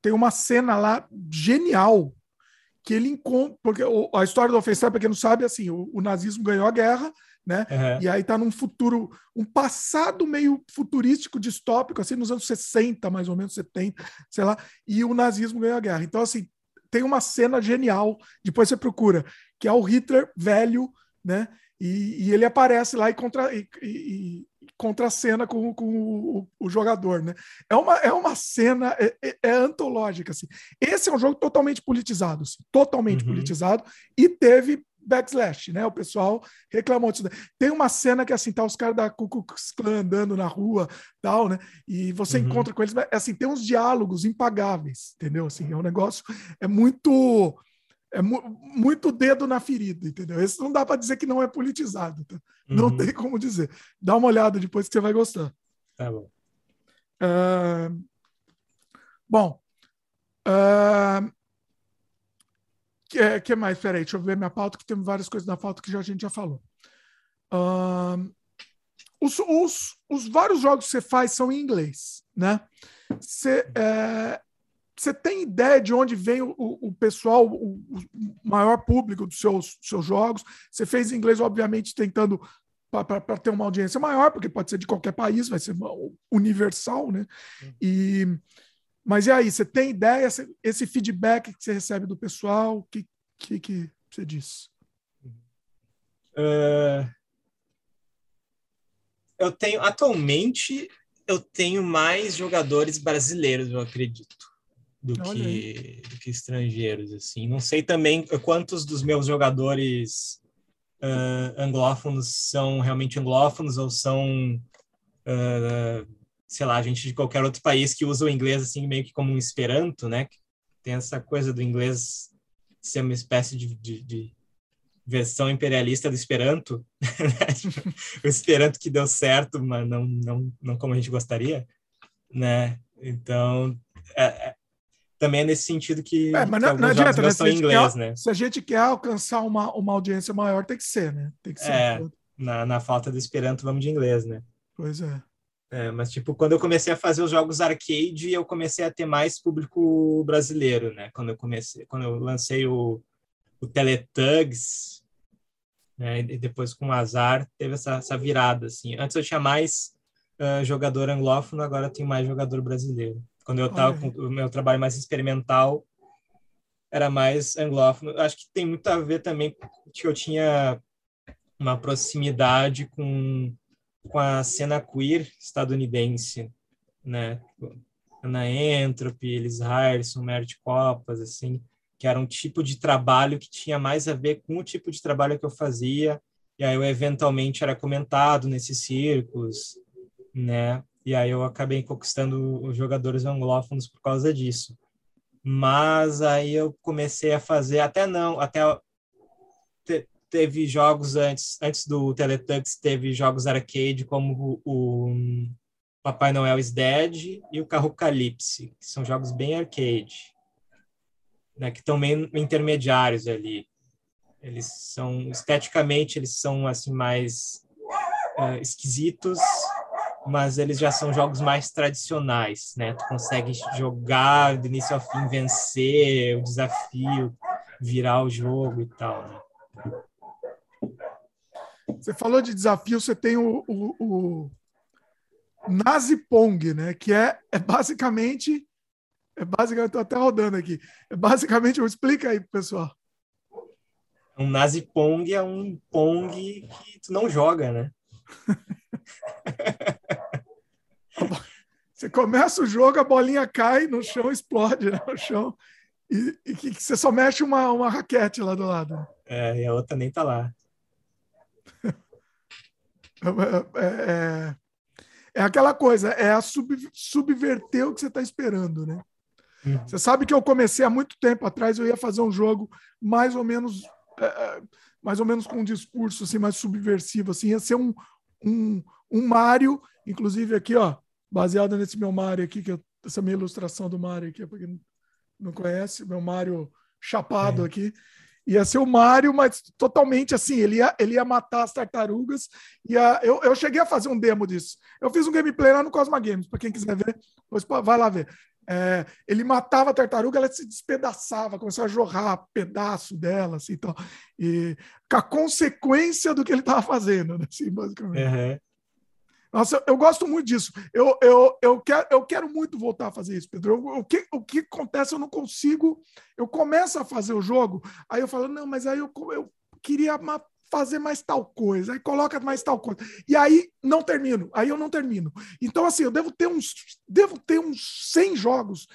tem uma cena lá genial que ele encontra. Porque a história do Wolfenstein, para quem não sabe, é assim: o, o nazismo ganhou a guerra, né? Uhum. E aí tá num futuro, um passado meio futurístico, distópico, assim, nos anos 60, mais ou menos, 70, sei lá, e o nazismo ganhou a guerra. Então, assim, tem uma cena genial, depois você procura, que é o Hitler velho, né? E, e ele aparece lá e contra e, e, e cena com, com o, o, jogador, né? É uma, é uma cena é, é, é, antológica, assim. Esse é um jogo totalmente politizado, assim, totalmente uhum. politizado e teve backslash, né? O pessoal reclamou disso. Tem uma cena que assim, tá os caras da Ku Klux Klan andando na rua, tal, né? E você uhum. encontra com eles, assim, tem uns diálogos impagáveis, entendeu? Assim, é um negócio é muito é mu muito dedo na ferida, entendeu? Esse não dá para dizer que não é politizado, tá? Uhum. Não tem como dizer. Dá uma olhada depois que você vai gostar. Tá bom. Uh... Bom, uh... que, que mais? Peraí, deixa eu ver minha pauta, que tem várias coisas na pauta que já, a gente já falou. Uh, os, os, os, vários jogos que você faz são em inglês, né? Você, é, você tem ideia de onde vem o, o pessoal, o, o, maior público dos seus, seus jogos? Você fez em inglês, obviamente, tentando para ter uma audiência maior, porque pode ser de qualquer país, vai ser universal, né? E, mas e aí, você tem ideia, esse feedback que você recebe do pessoal, o que, que, que você diz? Uh, eu tenho, atualmente, eu tenho mais jogadores brasileiros, eu acredito, do que, do que estrangeiros, assim. Não sei também quantos dos meus jogadores uh, anglófonos são realmente anglófonos ou são, uh, sei lá, gente de qualquer outro país que usa o inglês assim meio que como um esperanto, né? Tem essa coisa do inglês ser uma espécie de, de, de versão imperialista do Esperanto, o Esperanto que deu certo, mas não, não, não como a gente gostaria, né? Então, é, é, também é nesse sentido que, é, mas não, não adianta, né? Se, inglês, quer, né? se a gente quer alcançar uma, uma audiência maior, tem que ser, né? Tem que ser. É, na, na falta do Esperanto, vamos de inglês, né? Pois é. É, mas, tipo, quando eu comecei a fazer os jogos arcade, eu comecei a ter mais público brasileiro, né? Quando eu comecei, quando eu lancei o, o Teletugs, né? E depois com o Azar, teve essa, essa virada, assim. Antes eu tinha mais uh, jogador anglófono, agora tenho mais jogador brasileiro. Quando eu estava com o meu trabalho mais experimental, era mais anglófono. Acho que tem muito a ver também que eu tinha uma proximidade com, com a cena queer estadunidense, né? Ana Entropy, Elis Harrison, Merit Copas, assim que era um tipo de trabalho que tinha mais a ver com o tipo de trabalho que eu fazia, e aí eu eventualmente era comentado nesses círculos, né? E aí eu acabei conquistando os jogadores anglófonos por causa disso. Mas aí eu comecei a fazer, até não, até te, teve jogos antes, antes do Teletubbies, teve jogos arcade como o, o Papai Noel is Dead e o Carro Calypse, que são jogos bem arcade né, que estão meio intermediários ali. Eles são esteticamente eles são assim mais uh, esquisitos, mas eles já são jogos mais tradicionais, né? Tu consegue jogar do início ao fim, vencer o desafio, virar o jogo e tal. Né? Você falou de desafio, você tem o, o, o Nazi Pong, né? Que é, é basicamente é basicamente, estou até rodando aqui. É basicamente, explica aí pessoal. Um Nazi Pong é um Pong que tu não joga, né? você começa o jogo, a bolinha cai no chão, explode né, no chão. E, e que, que você só mexe uma, uma raquete lá do lado. É, e a outra nem tá lá. É, é, é, é, aquela coisa, é a sub, subverter o que você está esperando, né? Uhum. Você sabe que eu comecei há muito tempo atrás, eu ia fazer um jogo mais ou menos, é, é, mais ou menos com um discurso assim, mais subversivo, assim, ia ser um, um, um Mario, inclusive aqui, ó, baseado nesse meu Mario aqui, que eu, essa minha ilustração do Mario aqui, para quem não conhece, meu Mario chapado é. aqui. Ia ser o Mario, mas totalmente assim, ele ia, ele ia matar as tartarugas. Ia, eu, eu cheguei a fazer um demo disso. Eu fiz um gameplay lá no Cosma Games, para quem quiser ver, depois vai lá ver. É, ele matava a tartaruga, ela se despedaçava, começava a jorrar pedaço dela, assim, então, e com a consequência do que ele estava fazendo, né, assim, basicamente. Uhum. Nossa, eu, gosto muito disso. Eu, eu, eu, quero, eu quero muito voltar a fazer isso, Pedro. Eu, o, que, o que acontece, eu não consigo. Eu começo a fazer o jogo, aí eu falo, não, mas aí eu, eu queria fazer mais tal coisa, aí coloca mais tal coisa. E aí não termino, aí eu não termino. Então, assim, eu devo ter uns, devo ter uns 100 jogos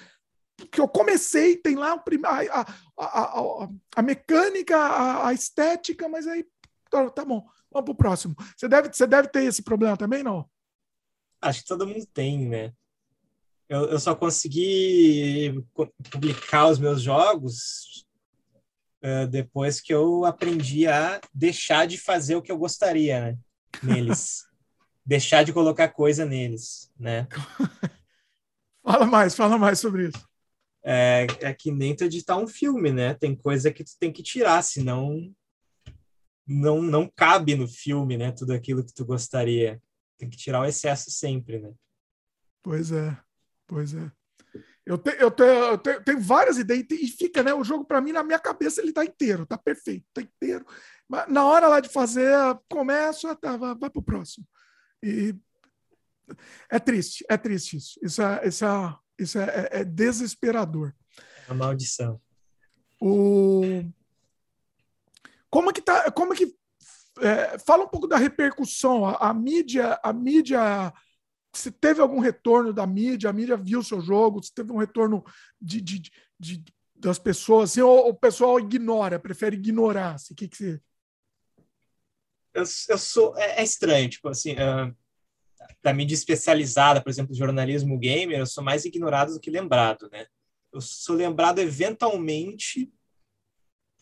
que eu comecei, tem lá a, a, a, a mecânica, a, a, estética, mas aí tá, tá bom, vamos pro próximo. Você deve, você deve ter esse problema também, não? Acho que todo mundo tem, né? Eu, eu só consegui publicar os meus jogos uh, depois que eu aprendi a deixar de fazer o que eu gostaria né, neles. deixar de colocar coisa neles, né? fala mais, fala mais sobre isso. é, é que nem tu editar um filme, né? Tem coisa que tu tem que tirar, senão não, não cabe no filme, né? Tudo aquilo que tu gostaria. Tem que tirar o excesso sempre, né? Pois é, pois é. Eu, te, eu, te, eu te, tenho várias ideias e fica, né? O jogo, para mim, na minha cabeça, ele tá inteiro, tá perfeito, tá inteiro. Mas na hora lá de fazer, começo, tá, vai, vai pro próximo. E é triste, é triste isso. Isso é, isso é, isso é, é desesperador. É a maldição. O... Como que tá? Como que é, fala um pouco da repercussão. A, a, mídia, a mídia se teve algum retorno da mídia, a mídia viu o seu jogo, se teve um retorno de, de, de, das pessoas, assim, ou, ou, o pessoal ignora, prefere ignorar? Assim, que que você... eu, eu sou é, é, estranho, tipo assim, uh, da mídia especializada, por exemplo, jornalismo gamer, eu sou mais ignorado do que lembrado, né? Eu sou lembrado eventualmente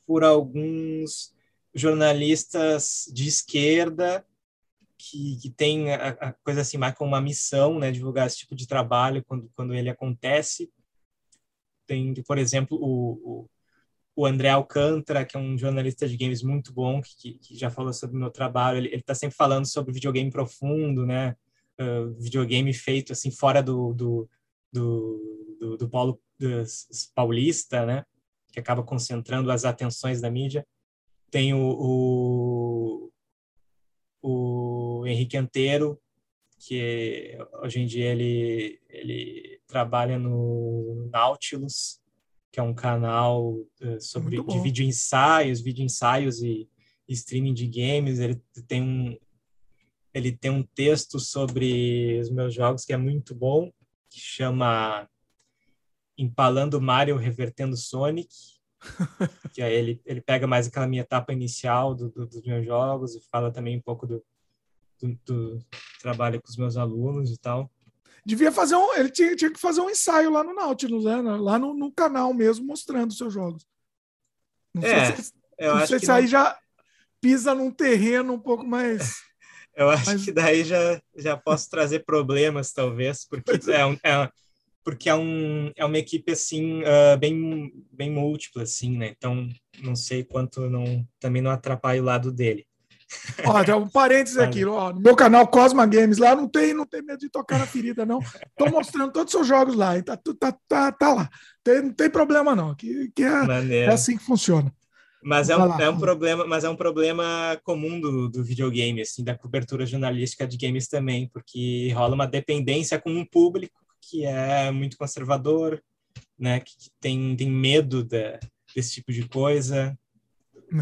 por alguns jornalistas de esquerda que, que tem a, a, coisa assim, mais como uma missão, né, divulgar esse tipo de trabalho quando, quando ele acontece. Tem, por exemplo, o, o, o André Alcântara, que é um jornalista de games muito bom, que, que já falou sobre o meu trabalho. Ele está sempre falando sobre videogame profundo, né, uh, videogame feito assim fora do, do, do, do, do polo paulista, né, que acaba concentrando as atenções da mídia. Tem o, o o Henrique Anteiro, que hoje em dia ele, ele trabalha no Nautilus, que é um canal uh, sobre de vídeo ensaios, vídeo ensaios e, e streaming de games. Ele tem um ele tem um texto sobre os meus jogos que é muito bom, que chama Empalando Mario, Revertendo Sonic. Que aí ele, ele pega mais aquela minha etapa inicial do, do, dos meus jogos e fala também um pouco do, do, do, trabalho com os meus alunos e tal. Devia fazer um. Ele tinha, tinha que fazer um ensaio lá no Nautilus, né? lá no, no canal mesmo, mostrando os seus jogos. Não é, sei se, eu não sei se aí não... já pisa num terreno um pouco mais. eu acho que daí já, já posso trazer problemas, talvez, porque é, um, é, porque é, um, é uma equipe assim uh, bem bem múltipla assim, né? Então não sei quanto não também não atrapalha o lado dele. Ó, já um parênteses aqui, ó, no meu canal Cosma Games lá não tem não tem medo de tocar na ferida não. Tô mostrando todos os seus jogos lá, e tá tá tá, tá lá. Tem, não tem problema não, que, que é, é assim que funciona. Mas é um, é um problema, mas é um problema comum do, do videogame, assim, da cobertura jornalística de games também, porque rola uma dependência com um público que é muito conservador, né, que, tem, tem medo de, desse tipo de coisa,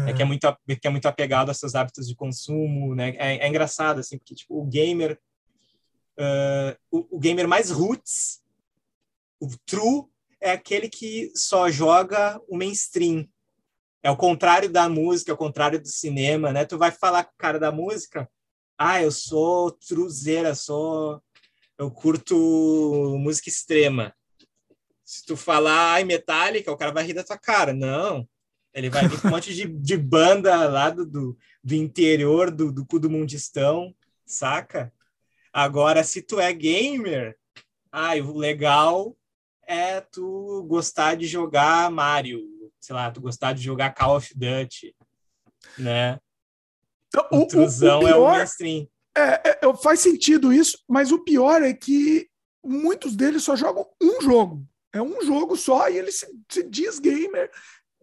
é. é. que, é muito, que é muito apegado a seus hábitos de consumo, né, é, é engraçado, assim, porque, tipo, o gamer, uh, o, o gamer mais roots, o true, é aquele que só joga o mainstream, é o contrário da música, é o contrário do cinema, né? Tu vai falar com o cara da música, ah, eu sou truzeira, sou eu curto música extrema. Se tu falar ai Metallica, o cara vai rir da tua cara. Não. Ele vai vir com um monte de, de banda lá do, do, do interior do, do cu do mundistão, saca? Agora, se tu é gamer, ai, o legal é tu gostar de jogar Mario, sei lá, tu gostar de jogar Call of Duty, né? Então, o, o, o pior, é o mainstream. É, é, faz sentido isso, mas o pior é que muitos deles só jogam um jogo. É um jogo só e ele se, se diz gamer,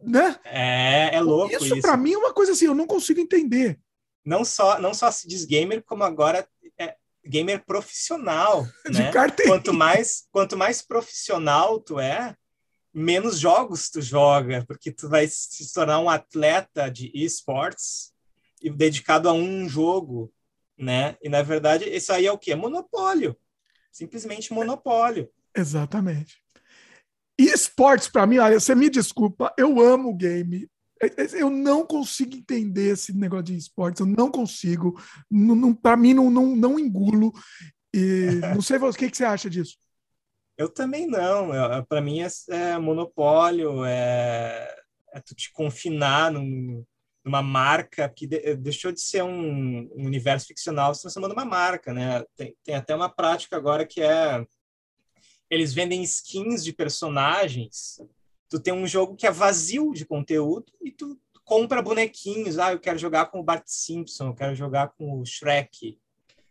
né? É, é louco isso. Isso para mim é uma coisa assim, eu não consigo entender. Não só, não só se diz gamer, como agora é gamer profissional, De né? carteira. Quanto mais, quanto mais profissional tu é, menos jogos tu joga, porque tu vai se tornar um atleta de esportes e dedicado a um jogo né? E na verdade isso aí é o que? É monopólio, simplesmente monopólio. Exatamente. E esportes para mim, olha, você me desculpa, eu amo o game. Eu não consigo entender esse negócio de esportes, eu não consigo. Não, não para mim não, não, não engulo. E não sei o que, que você acha disso. Eu também não. Para mim é, é monopólio, é, é tu te confinar num, uma marca que de, deixou de ser um, um, universo ficcional, se transformando numa marca, né? Tem, tem até uma prática agora que é eles vendem skins de personagens. Tu tem um jogo que é vazio de conteúdo e tu compra bonequinhos. Ah, eu quero jogar com o Bart Simpson, eu quero jogar com o Shrek.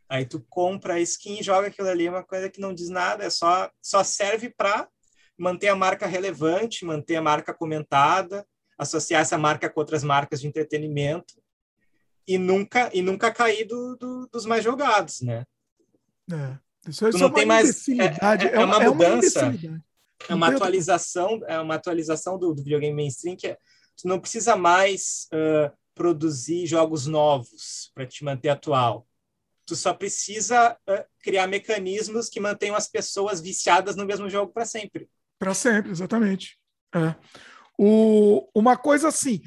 Aí tu compra a skin e joga aquilo ali, é uma coisa que não diz nada, é só, só serve para manter a marca relevante, manter a marca comentada, associar essa marca com outras marcas de entretenimento e nunca e nunca cair do, do, dos mais jogados, né? É. Isso, isso não é tem mais é, é, é, uma é mudança, uma é uma atualização, é uma atualização do, do videogame mainstream que é, tu não precisa mais uh, produzir jogos novos para te manter atual. Tu só precisa uh, criar mecanismos que mantenham as pessoas viciadas no mesmo jogo para sempre. Para sempre, exatamente. É. O, uma coisa assim,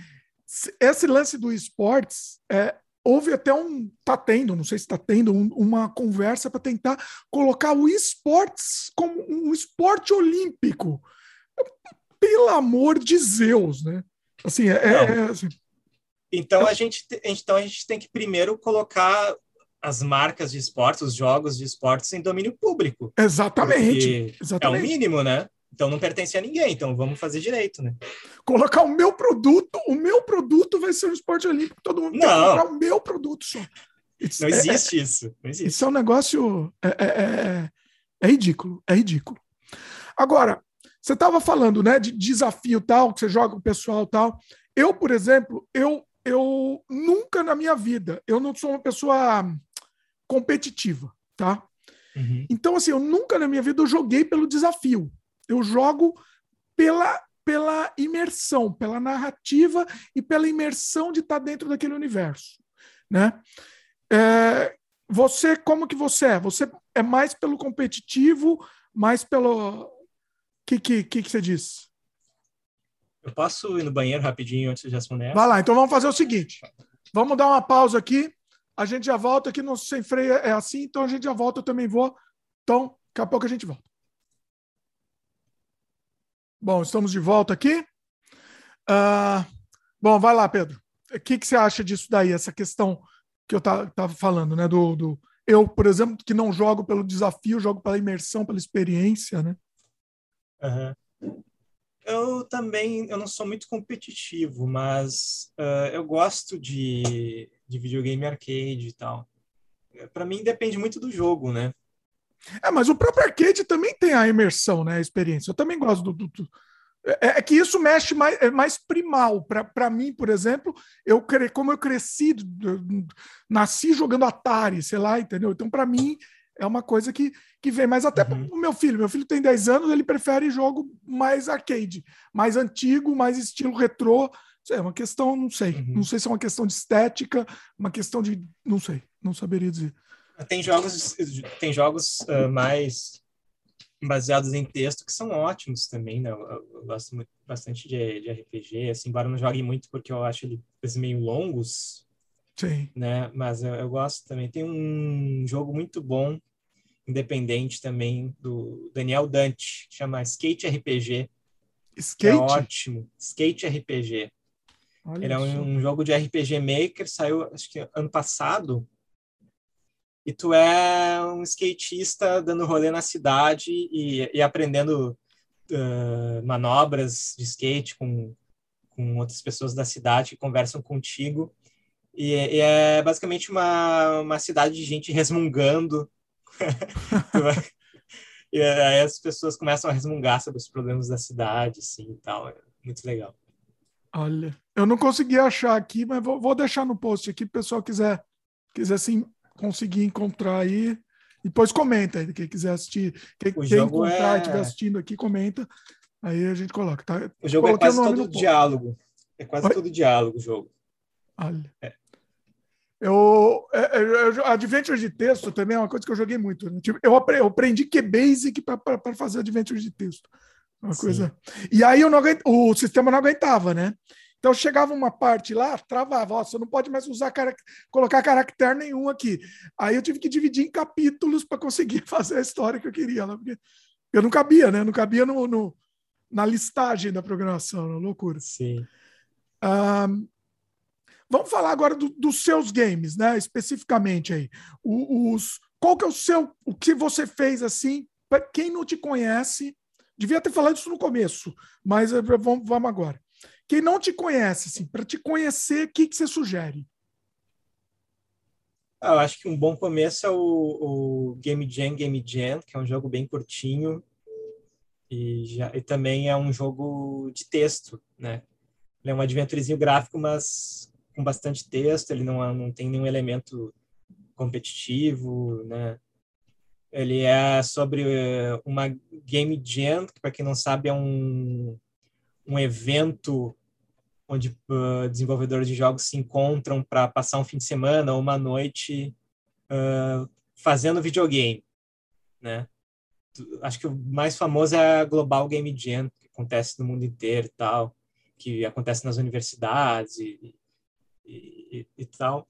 esse lance do esportes, é, houve até um, tá tendo, não sei se está tendo, um, uma conversa para tentar colocar o esportes como um esporte olímpico. Pelo amor de Zeus, né? Assim, é, é, é assim, então, a gente, então a gente tem que primeiro colocar as marcas de esportes, os jogos de esportes em domínio público. Exatamente. exatamente. É o mínimo, né? Então não pertence a ninguém, então vamos fazer direito, né? Colocar o meu produto, o meu produto vai ser o esporte olímpico, todo mundo não. tem que colocar o meu produto só. Isso, não é, existe é, isso. Não existe. Isso é um negócio. É, é, é, é ridículo. É ridículo. Agora, você estava falando, né, de desafio tal, que você joga com o pessoal tal. Eu, por exemplo, eu, eu nunca na minha vida, eu não sou uma pessoa competitiva, tá? Uhum. Então, assim, eu nunca na minha vida eu joguei pelo desafio. Eu jogo pela, pela imersão, pela narrativa e pela imersão de estar tá dentro daquele universo, né? É, você, como que você é? Você é mais pelo competitivo, mais pelo... O que, que, que, que você diz? Eu posso ir no banheiro rapidinho antes de responder? Vai lá, então vamos fazer o seguinte. Vamos dar uma pausa aqui. A gente já volta aqui no Sem Freio é assim, então a gente já volta, eu também vou. Então, daqui a pouco a gente volta. Bom, estamos de volta aqui. Uh, bom, vai lá, Pedro. O que, que você acha disso daí, essa questão que eu estava falando, né? Do, do, eu, por exemplo, que não jogo pelo desafio, jogo pela imersão, pela experiência, né? Uhum. Eu também, eu não sou muito competitivo, mas uh, eu gosto de, de videogame arcade e tal. Para mim depende muito do jogo, né? É, mas o próprio arcade também tem a imersão, né? A experiência. Eu também gosto do. do, do... É, é, que isso mexe mais, é mais primal. Para mim, por exemplo, eu cre... como eu cresci, nasci jogando Atari, sei lá, entendeu? Então, para mim, é uma coisa que, que vem. Mas até uhum. o meu filho, meu filho tem 10 anos, ele prefere jogo mais arcade, mais antigo, mais estilo retrô. É uma questão, não sei. Uhum. Não sei se é uma questão de estética, uma questão de. Não sei, não saberia dizer. Tem jogos, tem jogos uh, mais baseados em texto que são ótimos também, né? Eu, eu gosto muito, bastante de, de, RPG, assim, embora não jogue muito porque eu acho eles meio longos, Sim. né? Mas eu, eu, gosto também. Tem um jogo muito bom, independente também, do Daniel Dante, que chama Skate RPG. Skate? É ótimo. Skate RPG. Olha Ele é um, um, jogo de RPG Maker, saiu acho que ano passado, e tu é um skatista dando rolê na cidade e, e aprendendo uh, manobras de skate com, com outras pessoas da cidade que conversam contigo. E, e é basicamente uma, uma cidade de gente resmungando. e aí as pessoas começam a resmungar sobre os problemas da cidade, assim, e tal. É muito legal. Olha, eu não consegui achar aqui, mas vou, vou deixar no post aqui, o pessoal quiser, quiser sim conseguir encontrar aí. Depois comenta aí, quem quiser assistir. Quem, quem encontrar e é... estiver assistindo aqui, comenta. Aí a gente coloca. Tá? O jogo é quase todo diálogo. É quase Oi? todo diálogo o jogo. Olha. É. Eu, é, é, adventures de texto também é uma coisa que eu joguei muito. Né? Tipo, eu, aprendi, eu aprendi QBasic para fazer adventures de texto. Uma Sim. coisa. E aí eu não aguent... o sistema não aguentava, né? Então chegava uma parte lá, travava, ó, você não pode mais usar colocar caractere nenhum aqui. Aí eu tive que dividir em capítulos para conseguir fazer a história que eu queria lá, porque eu não cabia, né? Não cabia no, no na listagem da programação, na loucura. Sim. Um, vamos falar agora do, dos seus games, né? Especificamente aí. O, os, qual que é o seu, o que você fez assim para quem não te conhece, devia ter falado isso no começo, mas eh, vamos, vamos agora. Quem não te conhece, assim, para te conhecer, o que, que você sugere? Ah, eu acho que um bom começo é o, o, Game Jam Game Jam, que é um jogo bem curtinho e, já, e também é um jogo de texto, né? Ele é um adventurezinho gráfico, mas com bastante texto, ele não, não tem nenhum elemento competitivo, né? Ele é sobre eh, uma Game Jam, que para quem não sabe é um, um evento onde uh, desenvolvedores de jogos se encontram para passar um fim de semana ou uma noite uh, fazendo videogame, né? Acho que o mais famoso é a Global Game Jam, que acontece no mundo inteiro e tal, que acontece nas universidades e, e, e tal.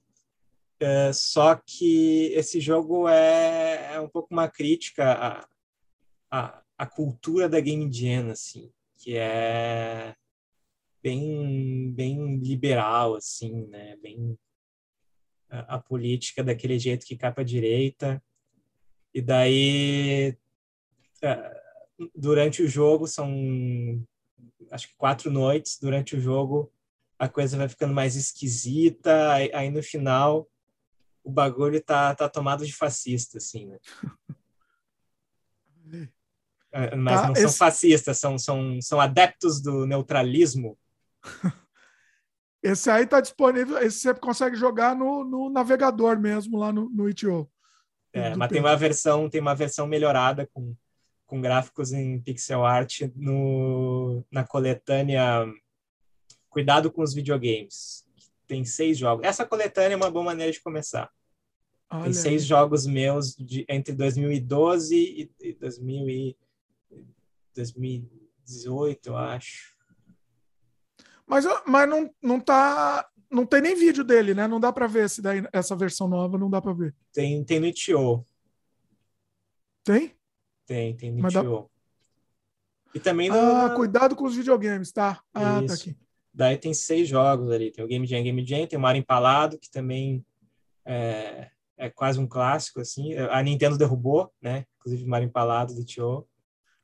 Só que esse jogo é, é um pouco uma crítica à, à, à cultura da Game Jam, assim, que é bem bem liberal assim né? Bem a, a política daquele jeito que cai para direita. E daí é, durante o jogo são acho que quatro noites durante o jogo a coisa vai ficando mais esquisita. Aí, aí no final o bagulho tá tá tomado de fascista assim né? É, mas tá, não são esse... fascistas, são, são, são adeptos do neutralismo Esse aí está disponível, esse você consegue jogar no, no navegador mesmo, lá no, no itio. É, mas tem uma versão, tem uma versão melhorada com, com gráficos em pixel art no, na coletânea Cuidado com os videogames. Tem seis jogos. Essa coletânea é uma boa maneira de começar. Olha tem seis jogos meus de, entre 2012 e, e 2000 e 2018, eu acho. Mas, mas não, não tá. Não tem nem vídeo dele, né? Não dá para ver se daí, essa versão nova, não dá para ver. Tem, tem no Itio. Tem? Tem, tem no Itio. Dá... E também no... Ah, cuidado com os videogames, tá? Ah, tá Isso. tá aqui. Daí tem seis jogos ali. Tem o Game Jam, Game Jam, tem o Mario Empalado, que também é, é quase um clássico, assim. A Nintendo derrubou, né? Inclusive o Mario Empalado do Tio.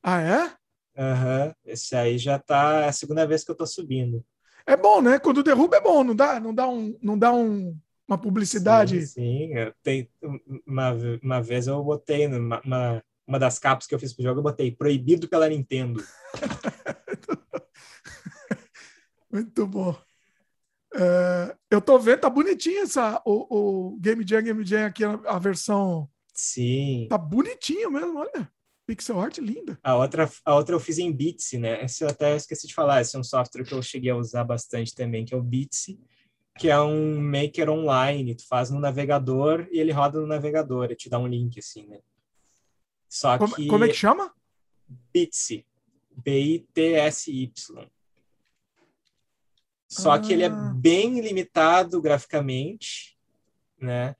Ah, é? Aham. Uhum. Esse aí já tá... É a segunda vez que eu tô subindo. É bom, né? Quando derruba é bom, não dá, não dá, um, não dá um, uma publicidade. Sim, sim. Tem, uma, uma vez eu botei numa, uma, uma das capas que eu fiz pro jogo, eu botei proibido pela Nintendo. Muito bom. É, eu tô vendo, tá bonitinho essa, o, o Game Jam, Game Jam aqui, a, a versão. Sim. Tá bonitinho mesmo, olha. Pixel art linda. A outra, a outra eu fiz em Bitsy, né? Esse eu até esqueci de falar. Esse é um software que eu cheguei a usar bastante também, que é o Bitsy, que é um maker online. Tu faz no navegador e ele roda no navegador. Ele te dá um link, assim, né? Só como, que... Como é que chama? Bitsy. B-I-T-S-Y. Só ah. que ele é ah. bem limitado graficamente, né?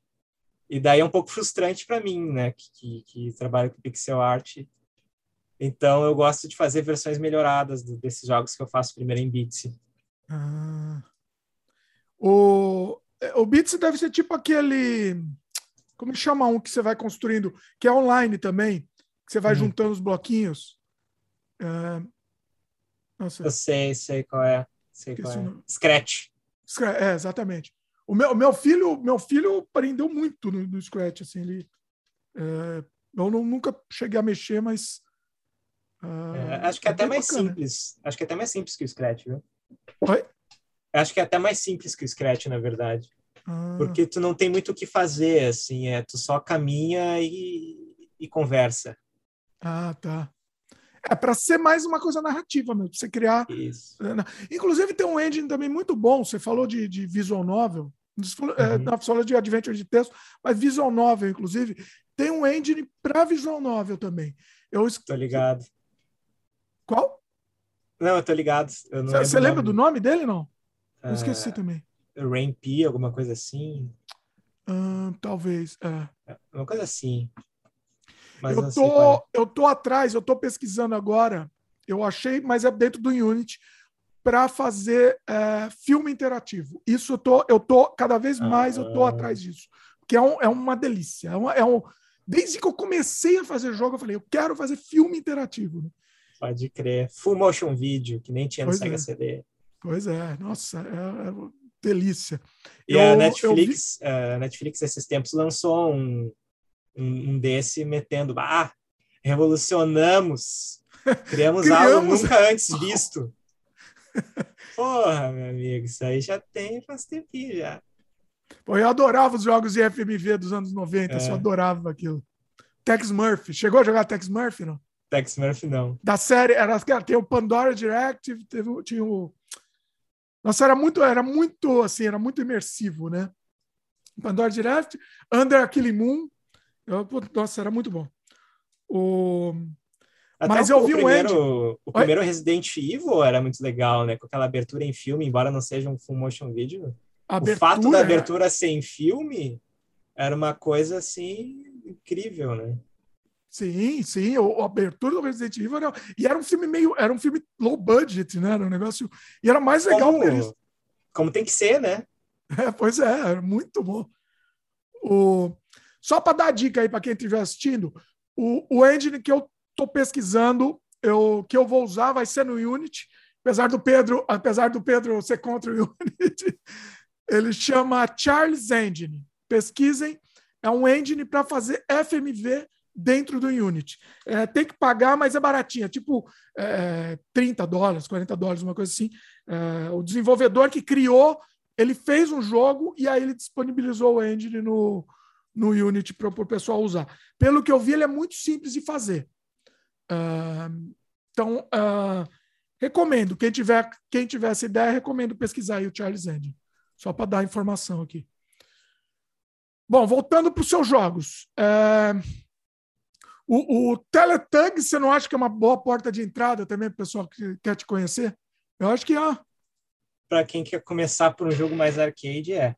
E daí é um pouco frustrante para mim, né, que, que, que, trabalho com pixel art. Então eu gosto de fazer versões melhoradas do, desses jogos que eu faço primeiro em Bitsy. Ah. O, o Bitsy deve ser tipo aquele. Como chama um que você vai construindo, que é online também, que você vai hum. juntando os bloquinhos. É... Nossa. Eu sei, sei qual é. Sei qual é. Scratch. É, exatamente. O meu, meu filho, meu filho aprendeu muito no, no Scratch, assim, ele é, eu não, nunca cheguei a mexer, mas uh, é, acho que é até mais bacana. simples. Acho que é até mais simples que o Scratch, viu? Oi? Acho que é até mais simples que o Scratch, na verdade. Ah. Porque tu não tem muito o que fazer, assim, é, tu só caminha e, e conversa. Ah, tá. É para ser mais uma coisa narrativa mesmo, você criar. Isso. Inclusive tem um engine também muito bom. Você falou de, de visual novel, é, uhum. na falou de adventure de texto, mas visual novel, inclusive, tem um engine para visual novel também. Eu tô ligado. Qual? Não, eu tô ligado. Você lembra do nome dele, não? Eu uh, esqueci também. Rain P, alguma coisa assim. Uh, talvez. É. é. Uma coisa assim. Mas eu tô, é. eu tô atrás, eu tô pesquisando agora. Eu achei, mas é dentro do Unity para fazer é, filme interativo. Isso eu tô, eu tô cada vez mais eu tô ah. atrás disso, que é, um, é uma delícia. É, um, é um Desde que eu comecei a fazer jogo, eu falei, eu quero fazer filme interativo. Né? Pode crer. Full motion video, que nem tinha no Pois Sega é. CD. Pois é, nossa, é, é uma delícia. E a Eu- Netflix, a Netflix, esses tempos, lançou um, um, um desse metendo. Ah, revolucionamos! Criamos algo Criamos- nunca antes visto. Porra, meu amigo, isso aí já tem faz tempinho já. Pô, eu adorava os jogos de FMV dos anos 90, É. eu adorava aquilo. Tex Murphy. Chegou a jogar Tex Murphy, não? Tex Murphy não. Da série, era, tem o Pandora Directive, teve, o- tinha o. Nossa, era muito, era muito, assim, era muito imersivo, né? Pandora Directive, Under a Killing Moon. Eu, nossa, era muito bom. O... Até Mas o, eu o vi um primeiro, o Oi? primeiro Resident Evil era muito legal, né? Com aquela abertura em filme, embora não seja um full motion video. a O fato da abertura- abertura ser em filme era uma coisa assim incrível, né? Sim, sim, o- a abertura do Resident Evil era, e era um filme meio, era um filme low budget, né? Era um negócio e era mais legal como, eles- como tem que ser, né? É, pois é, era muito bom. O... Só para dar dica aí para quem estiver assistindo, o, o engine que eu estou pesquisando, eu, que eu vou usar, vai ser no Unity, apesar do Pedro, apesar do Pedro ser contra o Unity, ele chama Charles Engine. Pesquisem, é um engine para fazer FMV dentro do Unity. É, tem que pagar, mas é baratinho, é tipo é, 30 dólares, 40 dólares, uma coisa assim. É, o desenvolvedor que criou ele fez um jogo e aí ele disponibilizou o engine no, no Unity para o pessoal usar. Pelo que eu vi, ele é muito simples de fazer. Então, ah, recomendo. Quem tiver, quem tiver essa ideia, recomendo pesquisar aí o Charles Engine. Só para dar informação aqui. Bom, voltando para os seus jogos. É, o, o Teletug, você não acha que é uma boa porta de entrada também para o pessoal que quer te conhecer? Eu acho que é. Para quem quer começar por um jogo mais arcade, é.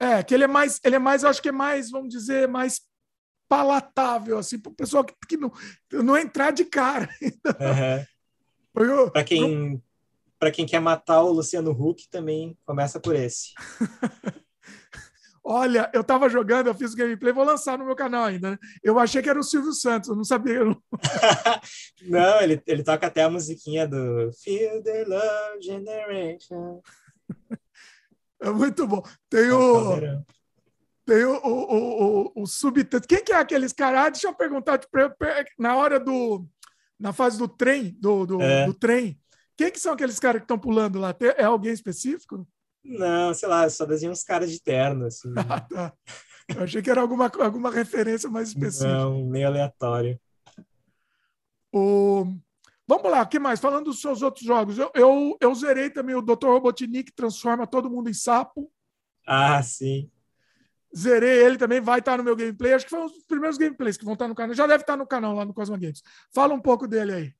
É, que ele é mais, ele é mais, eu acho que é mais, vamos dizer, mais palatável, assim, para o pessoal que, que não, não entrar de cara. Uhum. Para quem, para quem quer matar o Luciano Huck, também começa por esse. Olha, eu estava jogando, eu fiz o gameplay, vou lançar no meu canal ainda. Né? Eu achei que era o Silvio Santos, eu não sabia. Eu não... não, ele, ele toca até a musiquinha do Feel the Love Generation. É muito bom. Tem o. Tem o, o, o, o, subtexto. Quem que é aqueles caras? Ah, deixa eu perguntar tipo, na hora do. Na fase do trem, do, do, é. do trem. Quem que são aqueles caras que estão pulando lá? É alguém específico? Não, sei lá, só desenham uns caras de terno. Assim. Ah, tá. Eu achei que era alguma, alguma referência mais específica. Não, meio aleatório. O... Vamos lá, o que mais? Falando dos seus outros jogos, eu, eu, eu zerei também o Dr. Robotnik, que transforma todo mundo em sapo. Ah, sim. Zerei ele também, vai estar no meu gameplay. Acho que foi um dos primeiros gameplays que vão estar no canal. Já deve estar no canal lá no Cosmo Games. Fala um pouco dele aí.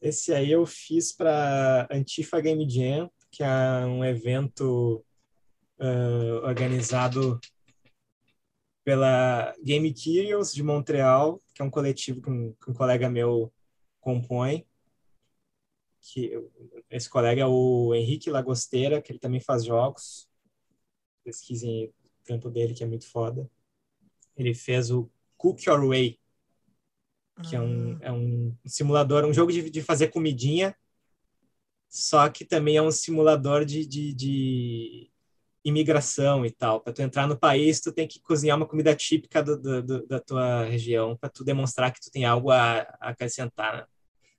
Esse aí eu fiz para Antifa Game Jam, que é um evento uh, organizado pela Game Curious de Montreal, que é um coletivo que um, que um colega meu compõe. Que esse colega é o Henrique Lagosteira, que ele também faz jogos. Pesquisem o trampo dele, que é muito foda. Ele fez o Cook Your Way, que é um, é um simulador, um jogo de, de fazer comidinha, só que também é um simulador de, de, de imigração e tal. Para tu entrar no país, tu tem que cozinhar uma comida típica do, do, do, da tua região, para tu demonstrar que tu tem algo a, a acrescentar né?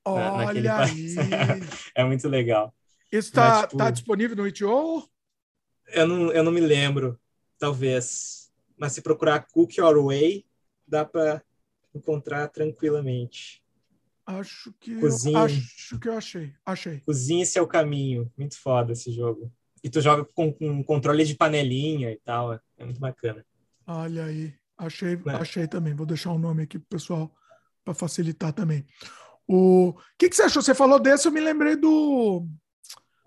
Olha na, naquele aí. país. é muito legal. Isso está tipo, tá disponível no itch.io? Eu não, eu não me lembro, talvez. Mas se procurar Cook Your Way, dá para encontrar tranquilamente. Acho que Cozinha. eu, acho que eu achei. Achei. Cozinhe seu caminho. Muito foda esse jogo. E tu joga com, com controle de panelinha e tal. É muito bacana. Olha aí. Achei, é. achei também. Vou deixar o um nome aqui pro pessoal para facilitar também. O que, que você achou? Você falou desse, eu me lembrei do.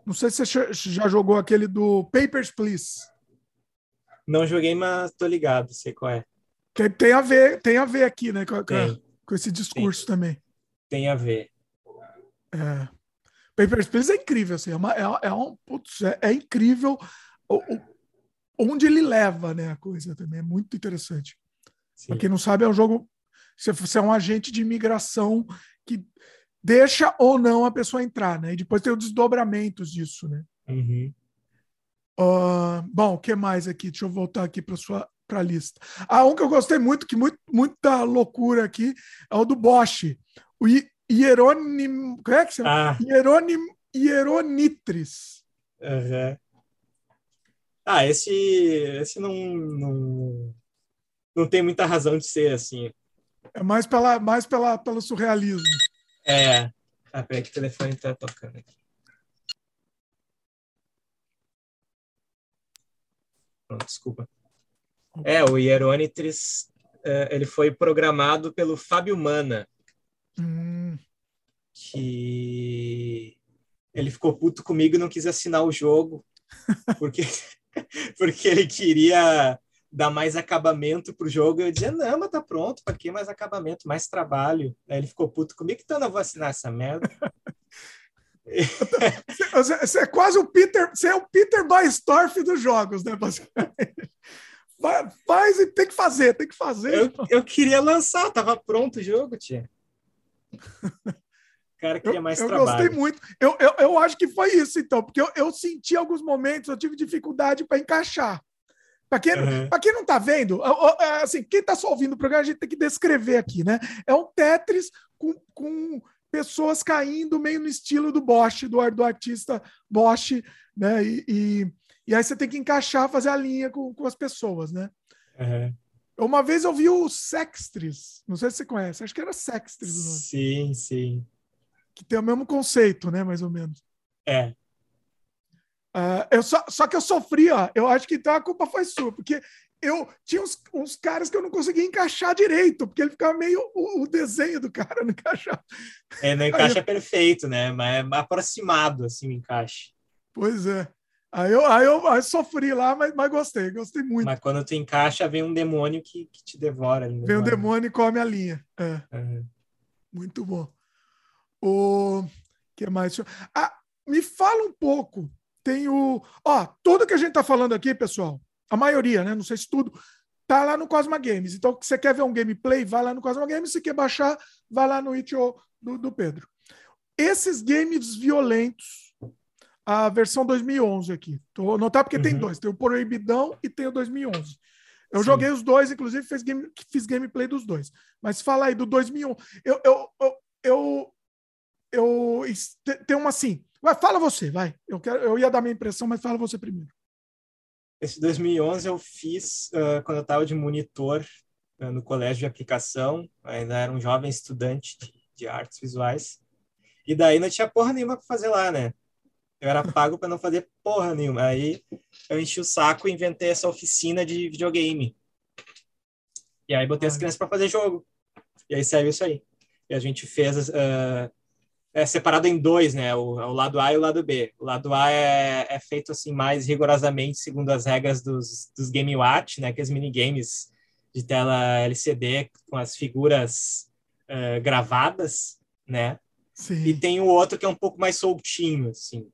Não sei se você já jogou aquele do Papers, Please. Não joguei, mas tô ligado, sei qual é. Tem a ver, tem a ver aqui, né? Com, com esse discurso tem. também. Tem a ver. É. Papers, Please é incrível, assim, é, uma, é, é um, putz, é, é, incrível o, o, onde ele leva, né, a coisa também, é muito interessante. Para quem não sabe, é um jogo. Você é um agente de imigração que deixa ou não a pessoa entrar, né? E depois tem os desdobramentos disso, né? Uhum. Uh, bom, o que mais aqui? Deixa eu voltar aqui para sua para a lista. Ah, um que eu gostei muito, que muito, muita loucura aqui, é o do Bosch. O Hierônimo. Como é que chama? Ah. Hierônimo, Hieronitris. Uhum. Ah, esse, esse não, não, não tem muita razão de ser assim. É mais, pela, mais pela, pelo surrealismo. É. Ah, peraí que o telefone tá tocando aqui. Pronto, desculpa. É, o Hieronytris, é, ele foi programado pelo Fábio Mana. Hum. Que ele ficou puto comigo e não quis assinar o jogo, porque, porque ele queria dar mais acabamento pro jogo. Eu dizia, não, mas tá pronto, para que mais acabamento, mais trabalho? Aí ele ficou puto comigo, então eu não vou assinar essa merda. Você é quase o Peter, você é o Peter Baestorff dos jogos, né, basicamente. Faz e tem que fazer, tem que fazer. Eu, eu queria lançar, tava pronto o jogo, tia. O cara queria mais eu, eu trabalho. Eu gostei muito. Eu, eu, eu acho que foi isso, então, porque eu, eu senti alguns momentos, eu tive dificuldade para encaixar. Para quem, uhum. quem não está vendo, é, assim, quem está só ouvindo o programa, a gente tem que descrever aqui, né? É um Tetris com, com pessoas caindo meio no estilo do Bosch, do, do artista Bosch, né? E, e, e, aí você tem que encaixar, fazer a linha com, com as pessoas, né? Uhum. Uma vez eu vi o Sextris, não sei se você conhece, acho que era Sextris. Sim, sim. Que tem o mesmo conceito, né? Mais ou menos. É. Uh, eu só, só que eu sofri, ó. Eu acho que então a culpa foi sua, porque eu tinha uns, uns, caras que eu não conseguia encaixar direito, porque ele ficava meio. O, o desenho do cara não encaixava. É, não encaixa eu... perfeito, né? Mas é aproximado, assim, o encaixe. Pois é. Aí eu, aí eu, aí sofri lá, mas, mas gostei, gostei muito. Mas quando tu encaixa, vem um demônio que, que te devora. Vem um demônio e come a linha. É. Uhum. Muito bom. O que mais? Ah, me fala um pouco. Tem o. Ó, tudo que a gente tá falando aqui, pessoal, a maioria, né? Não sei se tudo, tá lá no Cosma Games. Então, se você quer ver um gameplay, vai lá no Cosma Games. Se quer baixar, vai lá no itch.io do, do Pedro. Esses games violentos, a versão 2011 aqui. Tô notar porque uhum. tem dois. Tem o Proibidão e tem o 2011. Eu Sim. joguei os dois, inclusive fiz, game, fiz gameplay dos dois. Mas fala aí do 2011. Eu, eu, eu, eu, eu tem uma assim. Vai, fala você, vai. Eu, quero, eu ia dar minha impressão, mas fala você primeiro. Esse 2011 eu fiz uh, quando eu estava de monitor uh, no colégio de aplicação. Ainda era um jovem estudante de, de artes visuais. E daí não tinha porra nenhuma para fazer lá, né? Eu era pago para não fazer porra nenhuma. Aí eu enchi o saco e inventei essa oficina de videogame. E aí botei as crianças para fazer jogo. E aí saiu isso aí. E a gente fez uh, é separado em dois, né? O, o, lado A e o lado B. O lado A é, é feito assim mais rigorosamente segundo as regras dos, dos Game Watch, né? Que as minigames de tela LCD com as figuras uh, gravadas, né? Sim. E tem o outro que é um pouco mais soltinho, assim,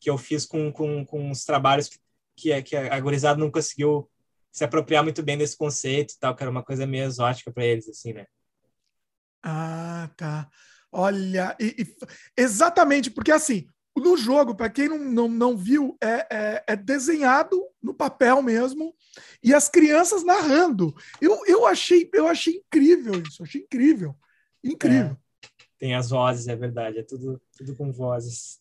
que eu fiz com, com, com os trabalhos que, que a gurizada não conseguiu se apropriar muito bem desse conceito e tal, que era uma coisa meio exótica para eles, assim, né? Ah, tá. Olha, e, e, exatamente, porque assim, no jogo, para quem não, não, não viu, é, é, é, desenhado no papel mesmo e as crianças narrando. Eu, eu, achei, eu achei incrível isso, achei incrível. Incrível. É, tem as vozes, é verdade, é tudo, tudo com vozes.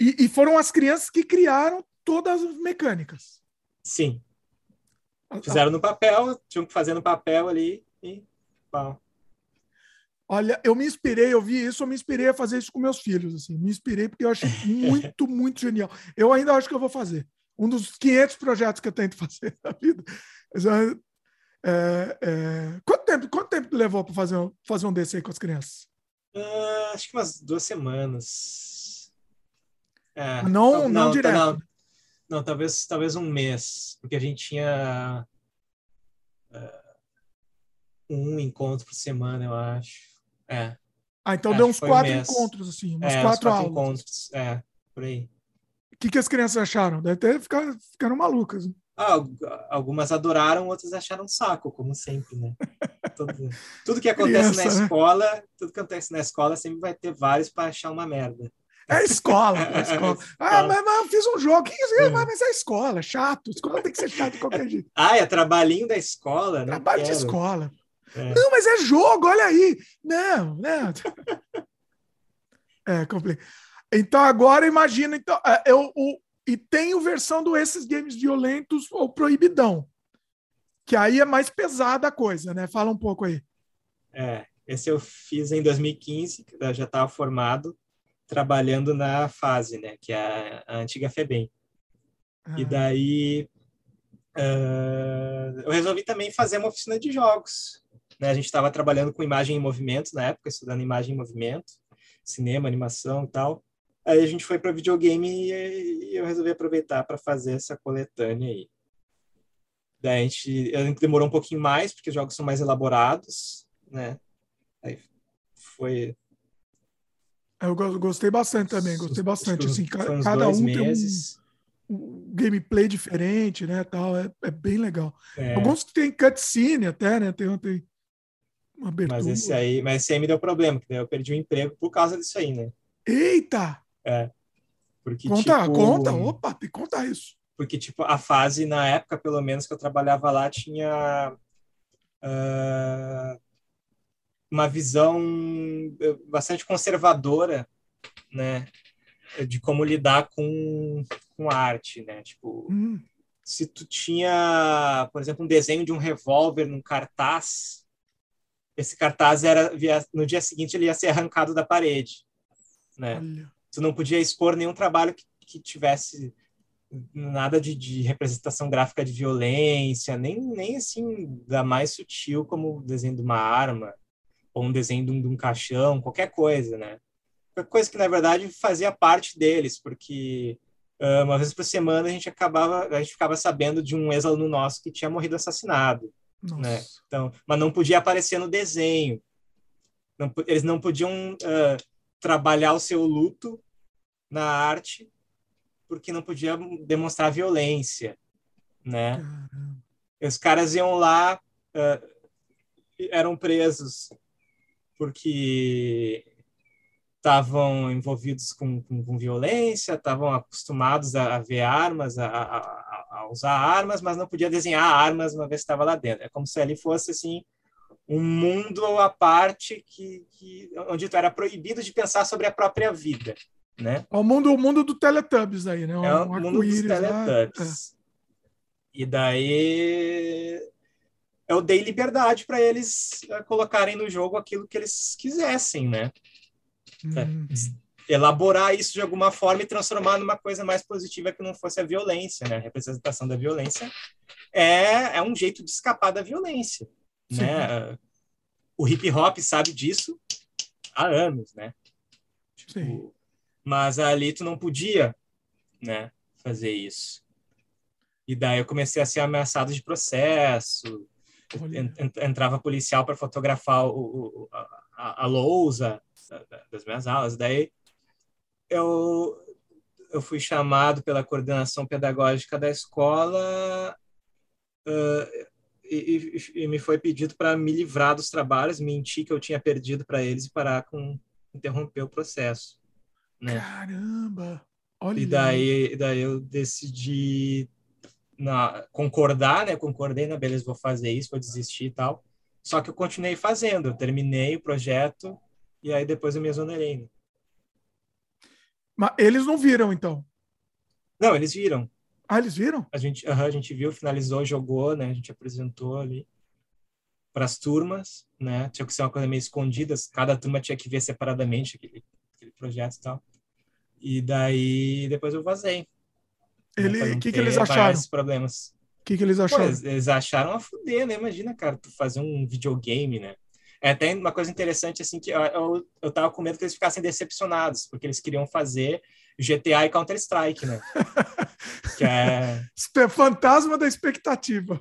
E, e foram as crianças que criaram todas as mecânicas. Sim. Fizeram no papel, tinham que fazer no papel ali e pau. Olha, eu me inspirei, eu vi isso, eu me inspirei a fazer isso com meus filhos, assim, me inspirei porque eu achei muito, muito genial. Eu ainda acho que eu vou fazer. Um dos 500 projetos que eu tento fazer na vida. É, é... Quanto tempo, quanto tempo levou para fazer, fazer um desse aí com as crianças? Uh, acho que umas duas semanas. É, não, não, não, não, direto. Não, não, talvez, talvez um mês, porque a gente tinha uh, um encontro por semana, eu acho. É. Ah, então Acho deu uns quatro um encontros, assim, umas é, quatro, quatro aulas. encontros, é, por aí. O que, que as crianças acharam? Deve ter ficado, ficaram malucas. Né? Ah, algumas adoraram, outras acharam saco, como sempre, né? Tudo, tudo que acontece Criança, na né? escola, tudo que acontece na escola sempre vai ter vários para achar uma merda. É escola, é escola. Ah, mas, mas, eu fiz um jogo. É. Mas é escola, chato. Escola tem que ser chato de qualquer jeito. Ah, é trabalhinho da escola? Trabalho quero. de escola. É. Não, mas é jogo, olha aí. Não, não. É complicado. Então agora imagina, então, é, eu, o, e tem a versão do esses games violentos ou proibidão, que aí é mais pesada a coisa, né? Fala um pouco aí. É, esse eu fiz em 2015, eu já estava formado, trabalhando na fase, né? Que é a, a antiga FEBEM. Ah. E daí uh, eu resolvi também fazer uma oficina de jogos. Né? A gente estava trabalhando com imagem em movimento na época, estudando imagem em movimento, cinema, animação e tal. Aí a gente foi para videogame e eu resolvi aproveitar para fazer essa coletânea aí. Daí a gente, a gente demorou um pouquinho mais, porque os jogos são mais elaborados, né? Aí foi. Eu gostei bastante também, gostei bastante. Assim, cada um meses. tem um, um, gameplay diferente, né? Tal, é, é bem legal. É. Alguns tem cutscene até, né? Tem, tem uma abertura. Mas esse aí, mas esse aí me deu problema, porque eu perdi o emprego por causa disso aí, né? Eita! É. Porque, conta, tipo, conta, opa, que contar isso. Porque, tipo, a fase, na época, pelo menos, que eu trabalhava lá, tinha uh, uma visão bastante conservadora, né? De como lidar com, com arte, né? Tipo, hum. se tu tinha, por exemplo, um desenho de um revólver num cartaz, esse cartaz era no dia seguinte ele ia ser arrancado da parede, né? Olha tu não podia expor nenhum trabalho que, que tivesse nada de, de, representação gráfica de violência, nem, nem assim da mais sutil como o desenho de uma arma ou um desenho de um, de um caixão, qualquer coisa, né? Qualquer coisa que na verdade fazia parte deles, porque uh, uma vez por semana a gente acabava, a gente ficava sabendo de um ex-aluno nosso que tinha morrido assassinado. Né? Então, mas não podia aparecer no desenho. Não, eles não podiam uh, trabalhar o seu luto na arte porque não podia demonstrar violência, né? Os caras iam lá, uh, eram presos porque estavam envolvidos com, com, com violência, estavam acostumados a, a, ver armas, a, a, a, usar armas, mas não podia desenhar armas uma vez que estava lá dentro. É como se ali fosse assim um mundo à parte que, que onde tu era proibido de pensar sobre a própria vida, né? É o mundo, o mundo do Teletubbies aí, né? Um, é o mundo dos Teletubbies. É. E daí eu dei liberdade para eles eh, colocarem no jogo aquilo que eles quisessem, né? Uhum. Elaborar isso de alguma forma e transformar numa coisa mais positiva que não fosse a violência, né? A representação da violência é, é um jeito de escapar da violência, Sim. né? O hip hop sabe disso há anos, né? Tipo, mas ali tu não podia, né, fazer isso. E daí eu comecei a ser ameaçado de processo. Entrava policial para fotografar o, o, a, a lousa das minhas aulas. Daí eu, eu fui chamado pela coordenação pedagógica da escola uh, e, e, e, me foi pedido para me livrar dos trabalhos, mentir que eu tinha perdido para eles e parar com interromper o processo. Né? Caramba! Olha. E daí, daí eu decidi na, concordar, né? Concordei, na beleza, vou fazer isso, vou desistir e tal. Só que eu continuei fazendo, eu terminei o projeto e aí depois eu me exonerei. Né? Mas eles não viram, então? Não, eles viram. Ah, eles viram? A gente, uh -huh, a gente viu, finalizou, jogou, né? A gente apresentou ali para as turmas, né? Tinha que ser uma coisa meio escondida, cada turma tinha que ver separadamente aquele, aquele projeto e tal. E daí depois eu vazei. Né, Ele, o que, que eles acharam? problemas. O que, que eles acharam? Pô, eles, eles, acharam a fuder, né? Imagina, cara, tu fazer um videogame, né? É até uma coisa interessante, assim, que eu, eu, eu tava com medo que eles ficassem decepcionados, porque eles queriam fazer GTA e Counter-Strike, né? que é... Fantasma da expectativa.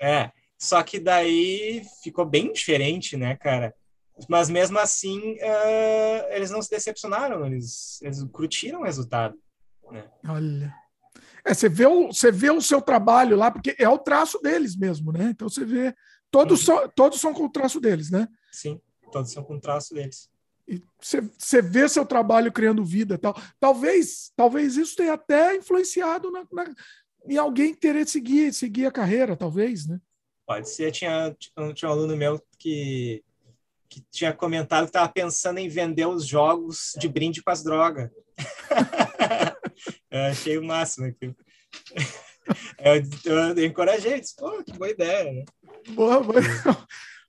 É, só que daí ficou bem diferente, né, cara? Mas mesmo assim, uh, eles não se decepcionaram, eles, eles curtiram o resultado. Né? Olha. É, você vê, o, você vê o seu trabalho lá, porque é o traço deles mesmo, né? Então você vê. Todos, uhum. são, todos são com o traço deles, né? Sim, todos são com traço deles. E você, você vê seu trabalho criando vida tal. Talvez, talvez isso tenha até influenciado na, na, em alguém querer seguir, seguir a carreira, talvez, né? Pode ser. Tinha, tinha um aluno meu que, que tinha comentado que estava pensando em vender os jogos de brinde com as drogas. eu achei o máximo aquilo. Eu, eu, eu encorajei, disse, pô, que boa ideia, né? Boa, boa.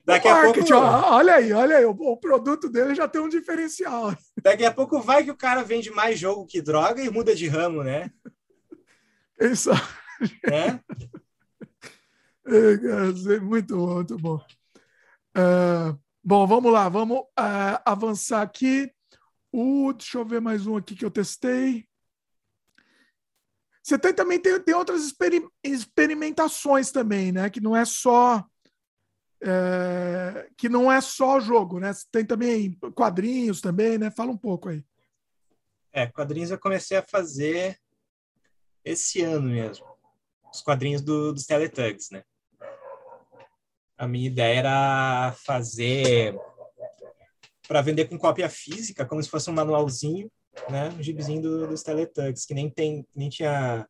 Daqui a pouco. olha aí, olha aí, o, produto dele já tem um diferencial. Daqui a pouco vai que o cara vende mais jogo que droga e muda de ramo, né? Isso. Né? É, muito bom, muito bom. Uh, bom, vamos lá, vamos uh, avançar aqui. Uh, deixa eu ver mais um aqui que eu testei. Você tem também tem, tem outras experim experimentações também, né? Que não é só é, que não é só jogo, né? Tem também quadrinhos também, né? Fala um pouco aí. É, quadrinhos eu comecei a fazer esse ano mesmo. Os quadrinhos do, dos Teletugs, né? A minha ideia era fazer para vender com cópia física, como se fosse um manualzinho, né? Um gibizinho do, dos Teletugs, que nem tem, nem tinha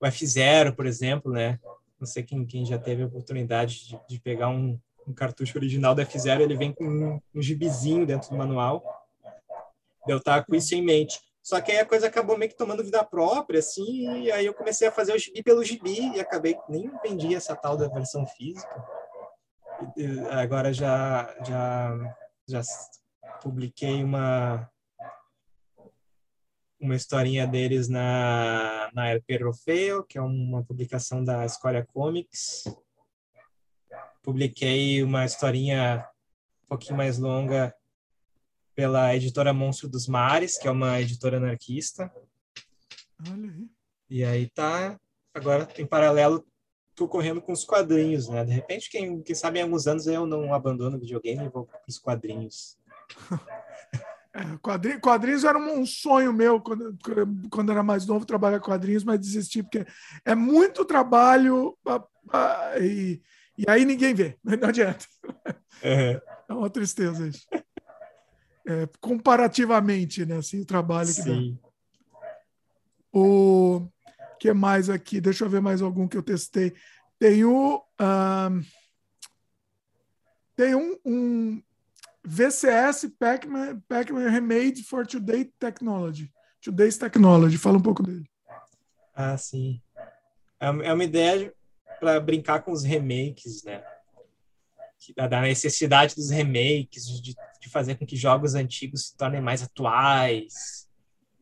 o F0, por exemplo, né? Não sei quem, quem já teve a oportunidade de, de pegar um, um, cartucho original da F0, ele vem com um, um gibizinho dentro do manual. Eu tava com isso em mente. Só que aí a coisa acabou meio que tomando vida própria, assim, e aí eu comecei a fazer o gibi pelo gibi e acabei nem vendi essa tal da versão física. E, agora já já já publiquei uma uma historinha deles na, na El Perrofeo, que é uma publicação da Escolha Comics. Publiquei uma historinha um pouquinho mais longa pela editora Monstro dos Mares, que é uma editora anarquista. Olha aí. E aí tá, agora em paralelo, tô correndo com os quadrinhos, né? De repente, quem, quem sabe em alguns anos eu não abandono o videogame e vou para os quadrinhos. É, quadrinhos, quadrinhos era um sonho meu quando, quando era mais novo trabalhar quadrinhos, mas desisti porque é muito trabalho e, e aí ninguém vê, não adianta. É, é uma tristeza isso. É, comparativamente, né? Assim, o trabalho que Sim. dá. O que mais aqui? Deixa eu ver mais algum que eu testei. Tem o. Um, tem um, um VCS Pac-Man Pac Remade for Today Technology. Today's Technology. Fala um pouco dele. Ah, sim. É, é uma ideia para brincar com os remakes, né? Da necessidade dos remakes, de, de fazer com que jogos antigos se tornem mais atuais.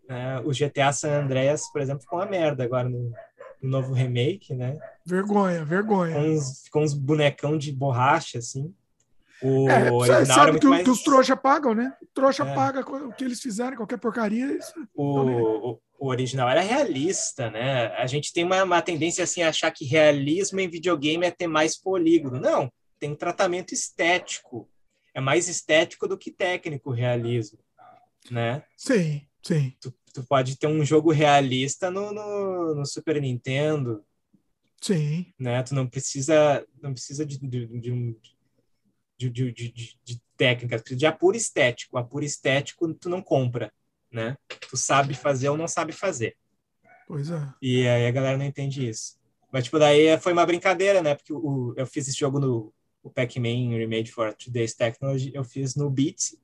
Né? O GTA San Andreas, por exemplo, ficou uma merda agora no, no novo remake, né? Vergonha, vergonha. Com uns, com uns bonecão de borracha, assim. O é, original sabe que, mais... que, os trouxa pagam, né? O trouxa é. paga o que eles fizerem, qualquer porcaria. Isso... O, o, o, original era realista, né? A gente tem uma, uma tendência assim a achar que realismo em videogame é ter mais polígono. Não, tem um tratamento estético. É mais estético do que técnico o realismo, né? Sim, sim. Tu, tu pode ter um jogo realista no, no, no Super Nintendo. Sim. Né? Tu não precisa, não precisa de, de, de um de, de, de, de técnicas, de apuro estético. Apuro estético tu não compra, né? Tu sabe fazer ou não sabe fazer. Pois é. E aí a galera não entende isso. Mas, tipo, daí foi uma brincadeira, né? Porque o, eu fiz esse jogo no o Pac-Man Remade for Today's Technology, eu fiz no Beats,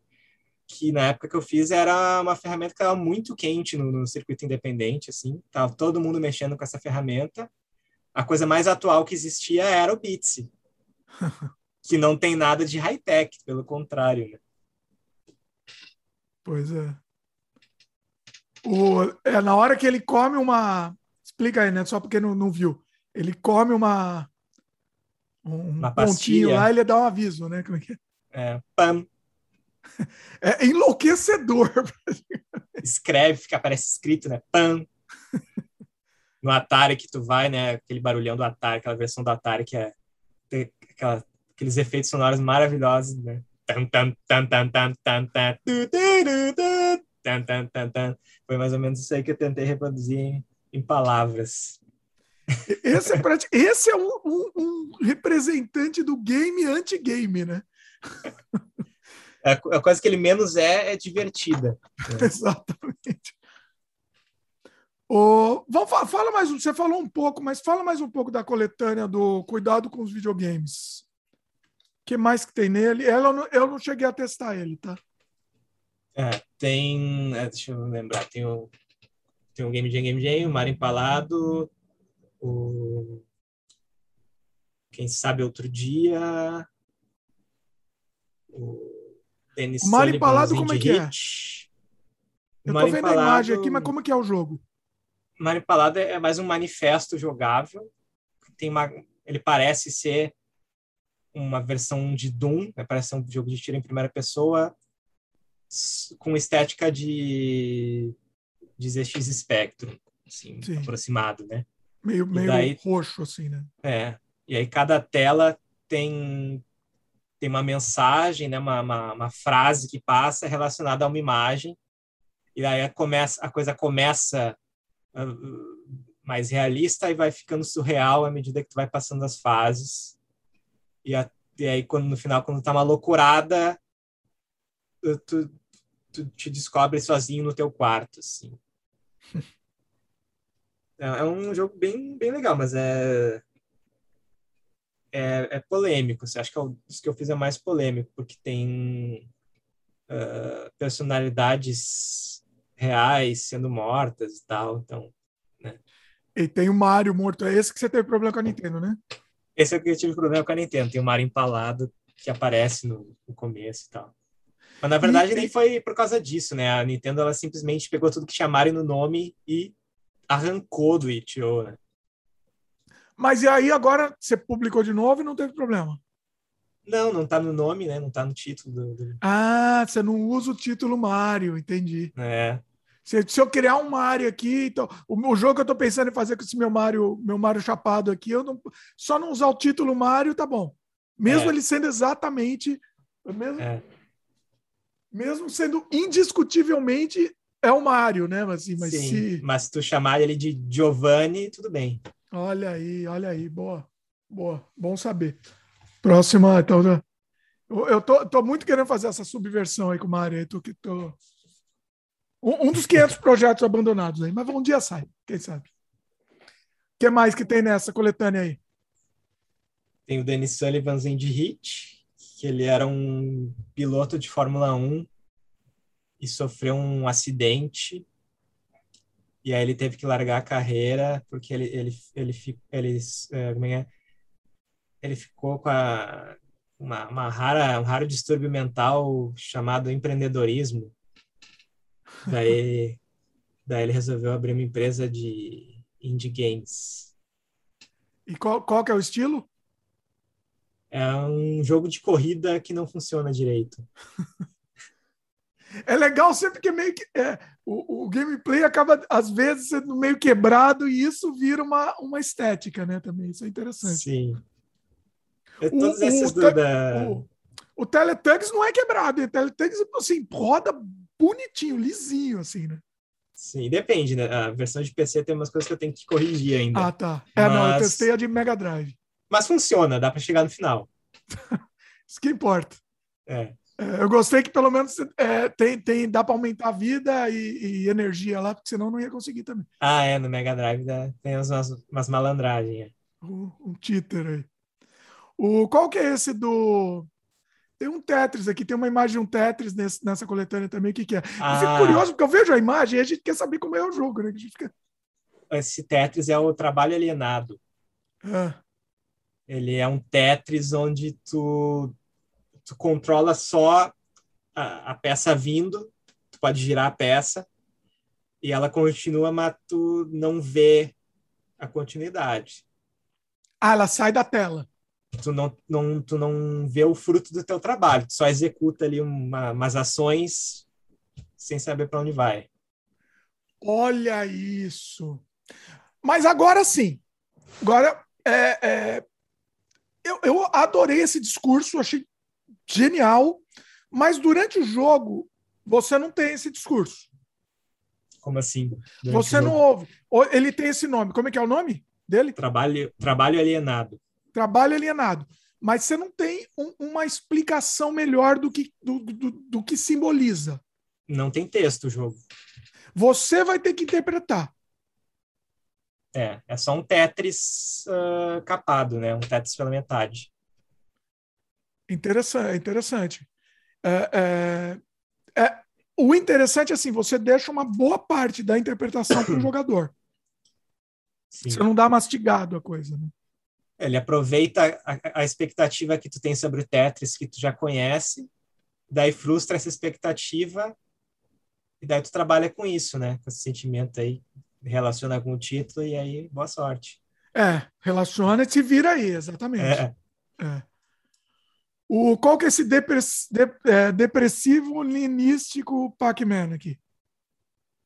que na época que eu fiz era uma ferramenta que estava muito quente no, no, circuito independente, assim. Tava todo mundo mexendo com essa ferramenta. A coisa mais atual que existia era o Beats. que não tem nada de high-tech, pelo contrário. Né? Pois é. O, é. Na hora que ele come uma. Explica aí, né? Só porque não, não viu. Ele come uma. Um uma pontinho lá, ele dá um aviso, né? Como é que é? É, pam. É enlouquecedor. Escreve, fica, aparece escrito, né? Pam. No Atari que tu vai, né? Aquele barulhão do Atari, aquela versão do Atari que é aquela aqueles efeitos sonoros maravilhosos, né? Foi mais ou menos isso aí que eu tentei reproduzir em palavras. Esse é, esse é um, um, um representante do game anti-game, né? É, a coisa que ele menos é é divertida. Né? Exatamente. Oh, vamos, fala mais, você falou um pouco, mas fala mais um pouco da coletânea do Cuidado com os Videogames. O que mais que tem nele? Ela, eu, não, eu não cheguei a testar ele, tá? É, tem. É, deixa eu lembrar, tem o, tem o Game Jam Game Jam, o Mar Empalado, o. Quem sabe outro dia. O Dennis o Mar Empalado, como é que é? Eu tô vendo Empalado... a imagem aqui, mas como que é o jogo? Mario Empalado é mais um manifesto jogável. Tem uma, ele parece ser uma versão de Doom, né? parece um jogo de tiro em primeira pessoa com estética de, de ZX Spectrum, assim, Sim. aproximado, né? Meio, meio daí, roxo, assim, né? É. E aí cada tela tem tem uma mensagem, né? Uma, uma, uma frase que passa relacionada a uma imagem. E aí a, começa, a coisa começa mais realista e vai ficando surreal à medida que tu vai passando as fases. E, a, e aí, quando, no final, quando tá uma loucurada, tu, tu te descobre sozinho no teu quarto, assim. É, é um jogo bem, bem legal, mas é, é, é polêmico. Assim, acho que é o dos que eu fiz é mais polêmico, porque tem uh, personalidades reais sendo mortas e tal. Então, né? E tem o Mario morto. É esse que você teve problema com a Nintendo, né? Esse é o que eu tive problema com a Nintendo. Tem o Mario empalado que aparece no, no começo e tal. Mas na verdade e, nem foi por causa disso, né? A Nintendo ela simplesmente pegou tudo que tinha Mario no nome e arrancou do itch.io, né? Mas e aí agora você publicou de novo e não teve problema? Não, não tá no nome, né? Não tá no título. Do, do... Ah, você não usa o título Mario, entendi. É. Se, se eu criar um Mario aqui, então, o, o, jogo que eu tô pensando em fazer com esse meu Mario, meu Mario chapado aqui, eu não, só não usar o título Mario, tá bom. Mesmo é. ele sendo exatamente. Mesmo, é. mesmo sendo indiscutivelmente é o Mario, né? Mas, assim, mas, Sim, se... mas se tu chamar ele de Giovanni, tudo bem. Olha aí, olha aí, boa, boa, bom saber. Próxima, então, eu, eu tô, tô, muito querendo fazer essa subversão aí com o Mário. Tô, tô... Um, um, dos 500 projetos abandonados aí, mas um dia sai, quem sabe. O que mais que tem nessa coletânea aí? Tem o Dennis Sullivan de Hit, que ele era um piloto de Fórmula 1 e sofreu um acidente e aí ele teve que largar a carreira porque ele ele ele, ele, ele, é, é, é? ele ficou com a, uma, uma rara, um raro distúrbio mental chamado empreendedorismo. Daí, daí ele resolveu abrir uma empresa de indie games. E qual, qual que é o estilo? É um jogo de corrida que não funciona direito. é legal sempre que meio que é, o, o, gameplay acaba às vezes sendo meio quebrado e isso vira uma, uma estética, né? Também isso é interessante. Sim. Todos o, o, da... o, o Teletugs não é quebrado, o Teletugs assim, roda bonitinho, lisinho, assim, né? Sim, depende, né? A versão de PC tem umas coisas que eu tenho que corrigir ainda. Ah, tá. É, mas... não, eu testei a de Mega Drive. Mas funciona, dá para chegar no final. Isso que importa. É. é. eu gostei que pelo menos é, tem, tem, dá para aumentar a vida e, e, energia lá, porque senão não ia conseguir também. Ah, é, no Mega Drive dá, tem umas, umas malandragens. Um, um títer aí. O, qual que é esse do. Tem um Tetris aqui, tem uma imagem de um Tetris nesse, nessa coletânea também. O que, que é? Ah. Eu fico ah. curioso, porque eu vejo a imagem e a gente quer saber como é o jogo, né? Fica... Esse Tetris é o trabalho alienado. Ah. Ele é um Tetris onde tu, tu controla só a, a peça vindo, tu pode girar a peça e ela continua, mas tu não vê a continuidade. Ah, ela sai da tela tu não, não, tu não vê o fruto do teu trabalho, tu só executa ali uma, umas ações sem saber para onde vai. Olha isso! Mas agora sim, agora é, é, eu, eu adorei esse discurso, achei genial, mas durante o jogo você não tem esse discurso. Como assim? Você não ouve. Ele tem esse nome. Como é que é o nome dele? Trabalho, trabalho alienado. Trabalho alienado. Mas você não tem um, uma explicação melhor do que, do, do, do que simboliza. Não tem texto o jogo. Você vai ter que interpretar. É, é só um Tetris uh, capado, né? Um Tetris pela metade. Interessante, interessante. É, é, é, o interessante é assim, você deixa uma boa parte da interpretação para o jogador. Sim. Você não dá mastigado a coisa, né? Ele aproveita a, a, expectativa que tu tem sobre o Tetris, que tu já conhece, daí frustra essa expectativa, e daí tu trabalha com isso, né? Com esse sentimento aí, relaciona com o título, e aí, boa sorte. É, relaciona e se vira aí, exatamente. É. é. O, qual que é esse depress, de, é, depressivo linístico Pac-Man aqui?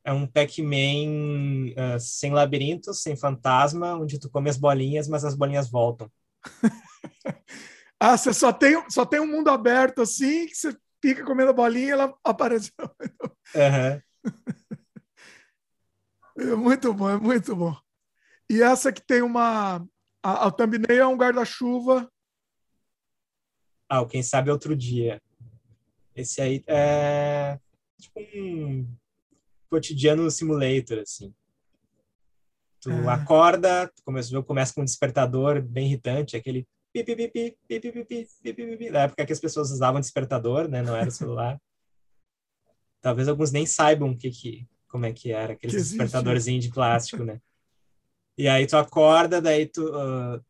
É um Pac-Man uh, sem labirintos, sem fantasma, onde tu come as bolinhas, mas as bolinhas voltam. ah, você só tem, só tem um mundo aberto assim, que você fica comendo bolinha e ela apareceu. Uhum. é muito bom, é muito bom. E essa que tem uma. A, a thumbnail é um guarda-chuva ah, quem sabe outro dia. Esse aí é tipo um cotidiano simulator, assim. Tu é. acorda, tu começa, começa com um despertador bem irritante, aquele pi, pi, pi, pi, pi, pi, pi, pi, pi, pi, na época que as pessoas usavam despertador, né? Não era celular. Talvez alguns nem saibam o que que, como é que era, aquele despertadorzinho de plástico, né? E aí tu acorda, daí tu uh,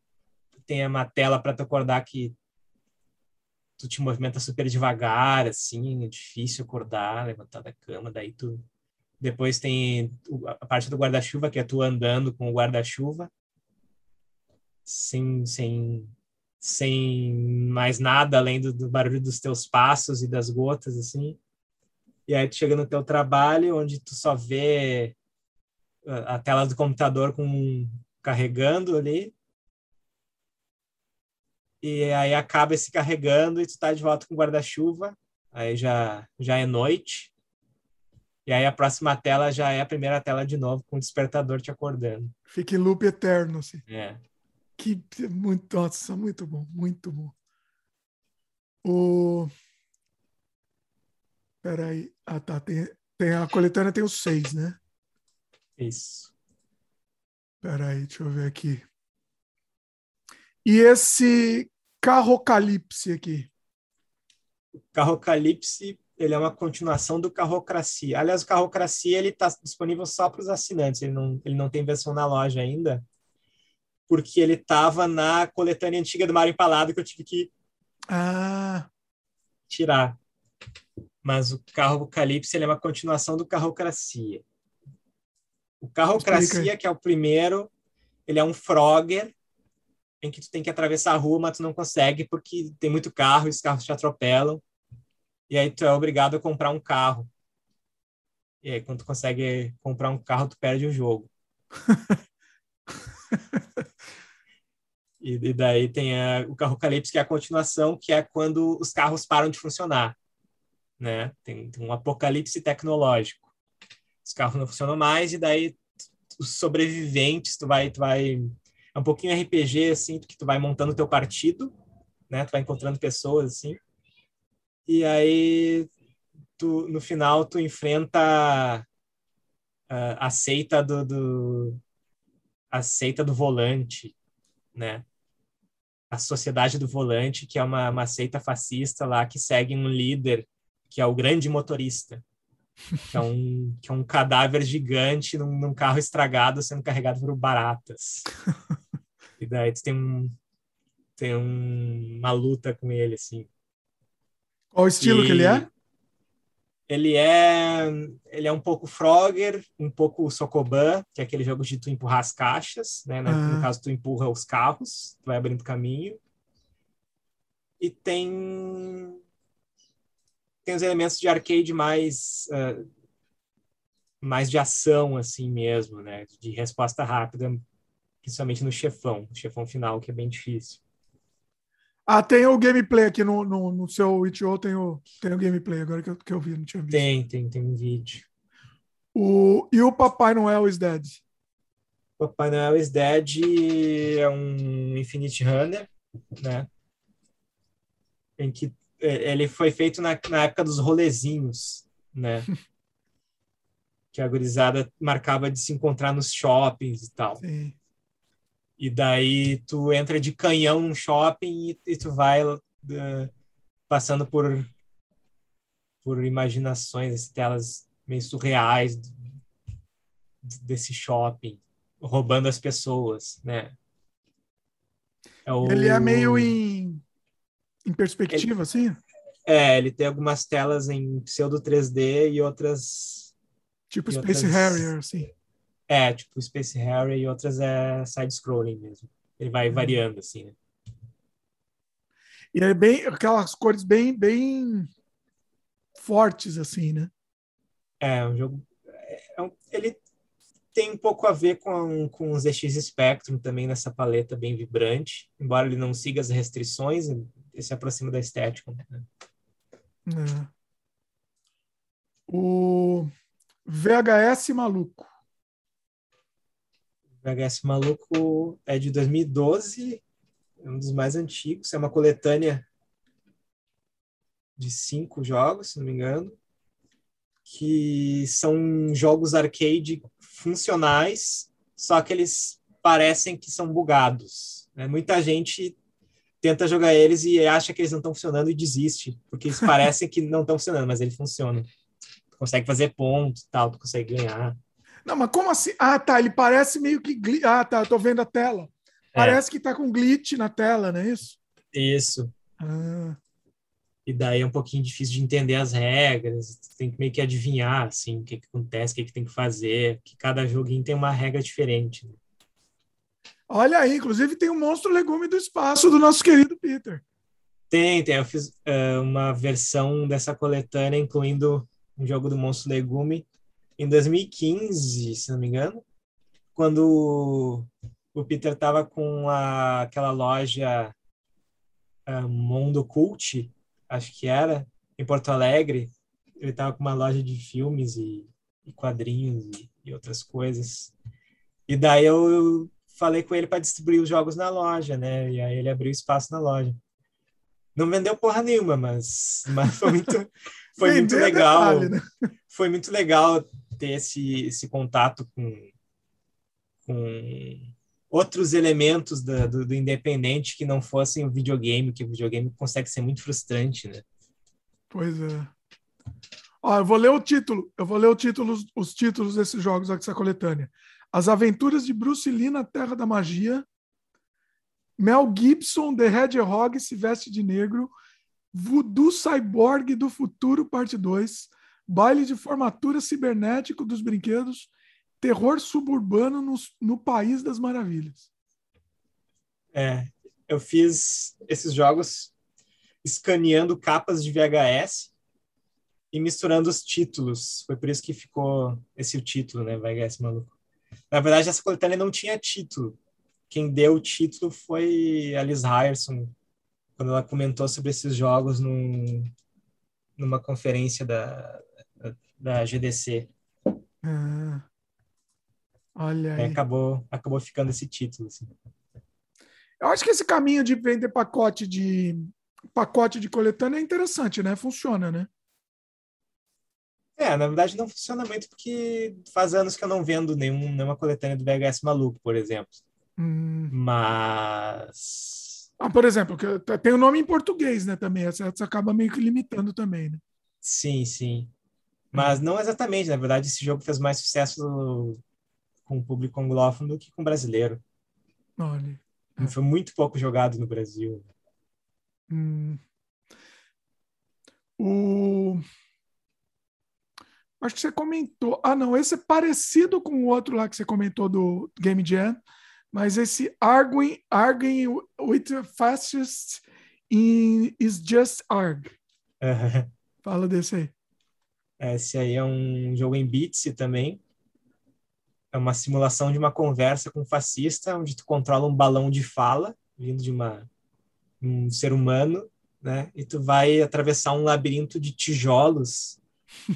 tem uma tela para tu acordar que tu te movimenta super devagar, assim, é difícil acordar, levantar da cama, daí tu depois tem a parte do guarda-chuva, que é tu andando com o guarda-chuva, sem, sem, sem mais nada além do, do, barulho dos teus passos e das gotas, assim. E aí tu chega no teu trabalho, onde tu só vê a tela do computador com carregando ali, e aí acaba se carregando e tu tá de volta com guarda-chuva, aí já, já é noite, e aí a próxima tela já é a primeira tela de novo, com o despertador te acordando. Fica em loop eterno, assim. É. Que muito, nossa, muito bom, muito bom. O... Peraí. Ah, tá. Tem, tem, a coletânea tem os seis, né? Isso. Peraí, deixa eu ver aqui. E esse Carrocalipse aqui? Carrocalipse ele é uma continuação do Carrocracia. Aliás, o Carrocracia ele está disponível só para os assinantes. Ele não, ele não tem versão na loja ainda, porque ele estava na coletânea antiga do Mario Empalado que eu tive que ah. tirar. Mas o Carrocalipse ele é uma continuação do Carrocracia. O Carrocracia, que é o primeiro, ele é um Frogger em que tu tem que atravessar a rua, mas tu não consegue porque tem muito carro e os carros te atropelam. E aí tu é obrigado a comprar um carro. E aí quando tu consegue comprar um carro, tu perde o jogo. e, e, daí tem a, o carro Calypso, que é a continuação, que é quando os carros param de funcionar. Né? Tem, tem um apocalipse tecnológico. Os carros não funcionam mais e daí os sobreviventes, tu vai, tu vai é um pouquinho RPG, assim, que tu vai montando teu partido, né? Tu vai encontrando pessoas, assim. E aí, tu, no final, tu enfrenta uh, a seita do, do, a seita do volante, né? A Sociedade do Volante, que é uma, uma seita fascista lá que segue um líder, que é o grande motorista, que é um, que é um cadáver gigante num, num carro estragado sendo carregado por baratas. E daí tu tem um tem um, uma luta com ele assim. Qual o estilo e que ele é? Ele é ele é um pouco Frogger, um pouco Sokoban, que é aquele jogo de tu empurrar as caixas, né? No, ah. no caso tu empurra os carros, tu vai abrindo caminho. E tem tem os elementos de arcade mais uh, mais de ação assim mesmo, né? De resposta rápida, principalmente no chefão, no chefão final, que é bem difícil. Ah, tem o gameplay aqui no, no, no seu Itch.io, tem o, tem o gameplay agora que eu, que eu vi, não tinha visto. Tem, tem, tem um vídeo. O, e o Papai Noel is Dead? Papai Noel is Dead é um Infinite Runner, né? Em que é, ele foi feito na, na época dos rolezinhos, né? que a gurizada marcava de se encontrar nos shoppings e tal. Sim. E daí tu entra de canhão num shopping e, e tu vai uh, passando por por imaginações, telas meio surreais desse shopping, roubando as pessoas, né? É o... Ele é meio em, em perspectiva, ele... assim? É, ele tem algumas telas em pseudo 3D e outras. Tipo e Space outras... Harrier, assim. É, tipo Space Harrier e outras é side-scrolling mesmo. Ele vai uhum. variando, assim, né? E é bem. aquelas cores bem, bem fortes, assim, né? É, um jogo. É, é ele tem um pouco a ver com, com os ZX Spectrum também nessa paleta bem vibrante, embora ele não siga as restrições, ele se aproxima da estética. Né? É. O VHS Maluco. VHS Maluco é de 2012, é um dos mais antigos, é uma coletânea de cinco jogos, se não me engano, que são jogos arcade funcionais, só que eles parecem que são bugados. Né? Muita gente tenta jogar eles e acha que eles não estão funcionando e desiste, porque eles parecem que não estão funcionando, mas eles funcionam. Tu consegue fazer ponto, tal, tu consegue ganhar. Não, mas como assim? Ah, tá, ele parece meio que Ah, tá, eu tô vendo a tela. É. Parece é. que tá com glitch na tela, não é isso? Isso. Ah. E daí é um pouquinho difícil de entender as regras, tem que meio que adivinhar, assim, o que, que acontece, o que, que tem que fazer, que cada joguinho tem uma regra diferente. Né? Olha aí, inclusive tem um monstro legume do espaço do nosso querido Peter. Tem, tem. Eu fiz uh, uma versão dessa coletânea, incluindo um jogo do monstro legume, em 2015, se não me engano, quando o Peter estava com a, aquela loja uh, Mundo Cult, acho que era, em Porto Alegre. Ele estava com uma loja de filmes e, e quadrinhos e, e, outras coisas. E daí eu falei com ele para distribuir os jogos na loja, né? E aí ele abriu espaço na loja. Não vendeu porra nenhuma, mas, mas foi muito, foi muito legal. Detalhe, né? Foi muito legal ter esse, esse contato com, com outros elementos do, do, do, independente que não fossem o videogame, que o videogame consegue ser muito frustrante, né? Pois é. Ó, eu vou ler o título, eu vou ler o título, os títulos desses jogos aqui, essa coletânea. As Aventuras de Bruce Lee na Terra da Magia, Mel Gibson, The Hedgehog se veste de negro, Voodoo Cyborg do Futuro, parte 2, Baile de Formatura Cibernético dos Brinquedos, Terror Suburbano no, no País das Maravilhas. É, eu fiz esses jogos escaneando capas de VHS e misturando os títulos. Foi por isso que ficou esse título, né? VHS maluco. Na verdade, essa coletânea não tinha título. Quem deu o título foi a Liz Ryerson, quando ela comentou sobre esses jogos num, numa conferência da, da GDC. Ah, olha aí. acabou, acabou ficando esse título. Assim. Eu acho que esse caminho de vender pacote de pacote de coletânea é interessante, né? Funciona, né? É, na verdade não funciona muito porque faz anos que eu não vendo nenhum, nenhuma coletânea do VHS maluco, por exemplo. Hum. Mas. Ah, por exemplo, tem o um nome em português, né? Também. Essa, essa acaba meio que limitando também, né? Sim, sim. Mas não exatamente, na verdade, esse jogo fez mais sucesso com o público anglófono do que com o brasileiro. Olha. Foi muito pouco jogado no Brasil. Hum. O... Acho que você comentou. Ah, não, esse é parecido com o outro lá que você comentou do Game Jam, mas esse Arguing, arguing with the fastest in, is just arg. Fala desse aí. Esse aí é um jogo em bits também. É uma simulação de uma conversa com um fascista, onde tu controla um balão de fala vindo de uma um ser humano, né? E tu vai atravessar um labirinto de tijolos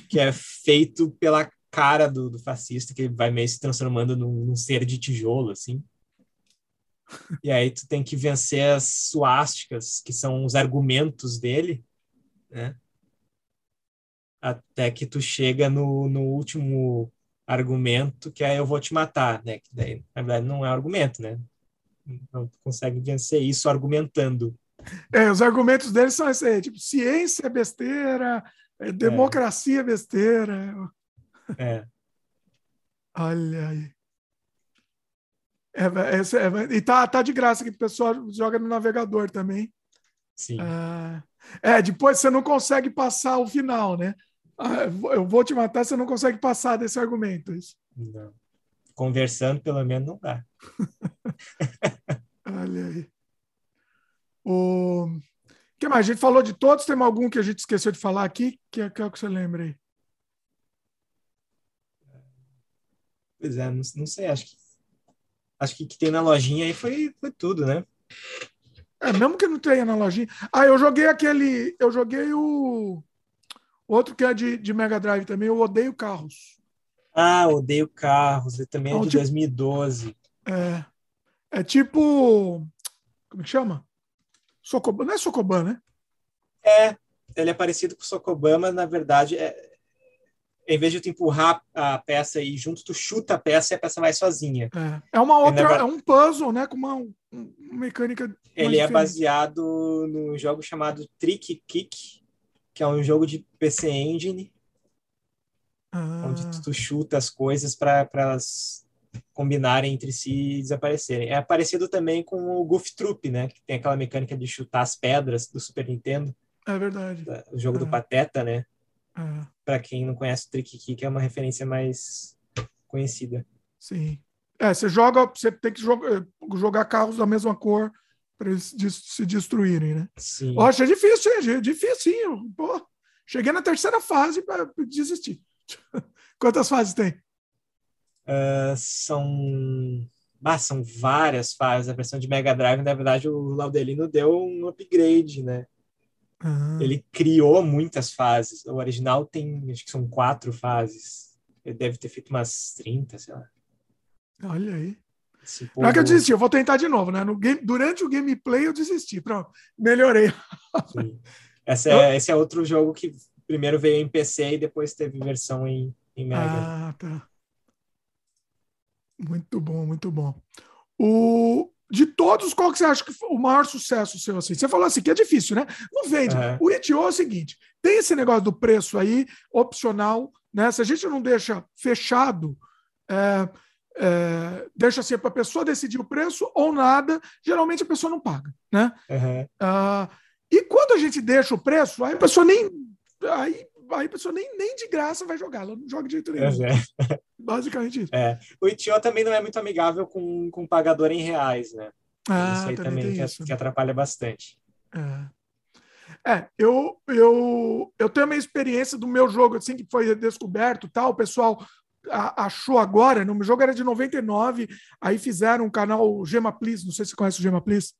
que é feito pela cara do, do fascista que vai meio se transformando num, num ser de tijolo, assim. E aí tu tem que vencer as suásticas, que são os argumentos dele, né? Até que tu chega no, no último argumento, que é eu vou te matar, né? Que daí, na verdade, não é argumento, né? Não consegue vencer isso argumentando. É, os argumentos deles são esse aí, tipo, ciência é besteira, é, democracia é besteira. É. Olha aí. É, é, é, e tá, tá de graça que o pessoal joga no navegador também. Sim. Ah, é, depois você não consegue passar o final, né? Ah, eu vou te matar, você não consegue passar desse argumento. Isso. Não. Conversando, pelo menos, não dá. Olha aí. O que mais? A gente falou de todos, tem algum que a gente esqueceu de falar aqui? Que é, que é o que você lembra aí? Pois é, não, não sei, acho que acho que que tem na lojinha aí foi, foi tudo, né? É, mesmo que não tenha na lojinha. Ah, eu joguei aquele. Eu joguei o. Outro que é de, de Mega Drive também, eu odeio carros. Ah, odeio carros, ele também é, é de tipo, 2012. É. É tipo. Como é que chama? Socoban, não é Socoban, né? É, ele é parecido com o Socoban, mas na verdade é, em vez de tu empurrar a peça e junto, tu chuta a peça e a peça vai sozinha. É, é uma outra, é um puzzle, né? Com uma, mecânica. Ele é baseado no jogo chamado Trick Kick, que é um jogo de PC Engine, ah. onde tu, tu chuta as coisas para elas combinarem entre si e desaparecerem. É parecido também com o Goof Troop, né? Que tem aquela mecânica de chutar as pedras do Super Nintendo. É verdade. O jogo é. do Pateta, né? É. Para quem não conhece o Trick Kick, é uma referência mais conhecida. Sim. É, você joga, você tem que jogar, jogar carros da mesma cor para eles se destruírem, né? Sim. Eu achei difícil, hein? Difícil. Pô, cheguei na terceira fase para desistir. Quantas fases tem? Uh, são ah, são várias fases. A versão de Mega Drive, na verdade, o Laudelino deu um upgrade, né? Uhum. Ele criou muitas fases. O original tem, acho que são quatro fases. Ele deve ter feito umas 30, sei lá. Olha aí. Povo... Não é que eu desisti, eu vou tentar de novo, né? No game, durante o gameplay eu desisti. Pronto, melhorei. Esse é, esse é outro jogo que primeiro veio em PC e depois teve versão em, em Mega. Ah, tá. Muito bom, muito bom. O, de todos, qual que você acha que foi o maior sucesso seu? Assim? Você falou assim, que é difícil, né? Não vende. É. O ITO é o seguinte: tem esse negócio do preço aí, opcional, né? Se a gente não deixa fechado, é, é, deixa assim para a pessoa decidir o preço ou nada, geralmente a pessoa não paga, né? Uhum. Uh, e quando a gente deixa o preço, aí a pessoa nem. Aí aí a pessoa nem, nem de graça vai jogar, ela não joga de jeito nenhum. É. Basicamente isso. É. O Itio também não é muito amigável com, com pagador em reais, né? Ah, isso aí também, também que, que, atrapalha bastante. É. é, eu, eu, eu tenho a minha experiência do meu jogo, assim, que foi descoberto tal, o pessoal achou agora, no meu jogo era de 99, aí fizeram um canal Gema Please, não sei se você conhece o Gema Please.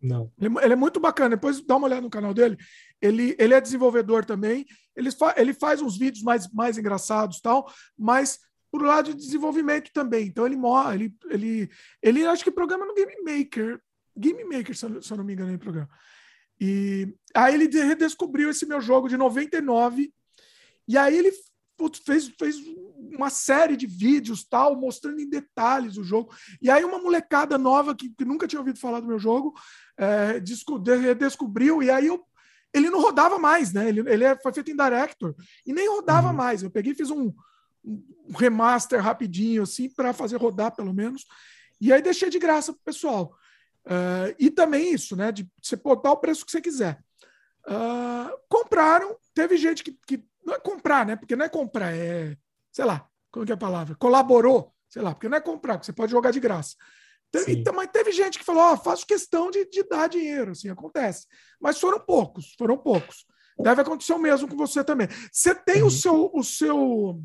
Não. Ele, ele, é muito bacana. Depois dá uma olhada no canal dele. Ele, ele é desenvolvedor também. Ele, fa, ele faz uns vídeos mais, mais engraçados tal, mas por lado de desenvolvimento também. Então ele morre, ele, ele, ele acho que programa no Game Maker. Game Maker, se eu, se eu não me engano, ele programa. E aí ele redescobriu esse meu jogo de 99. E aí ele putz, fez, fez uma série de vídeos tal, mostrando em detalhes o jogo. E aí uma molecada nova que, que nunca tinha ouvido falar do meu jogo é, descobriu, e aí eu, ele não rodava mais, né? Ele, ele é, foi feito em Director e nem rodava uhum. mais. Eu peguei e fiz um, um remaster rapidinho, assim, para fazer rodar pelo menos. E aí deixei de graça pro pessoal. Uh, e também isso, né? De você botar o preço que você quiser. Uh, compraram, teve gente que, que, Não é comprar, né? Porque não é comprar, é. Sei lá, como que é a palavra? Colaborou, sei lá, porque não é comprar, porque você pode jogar de graça. Teve, então, mas teve gente que falou: oh, faço questão de, de dar dinheiro, assim, acontece. Mas foram poucos, foram poucos. Deve acontecer o mesmo com você também. Você tem uhum. o seu. O seu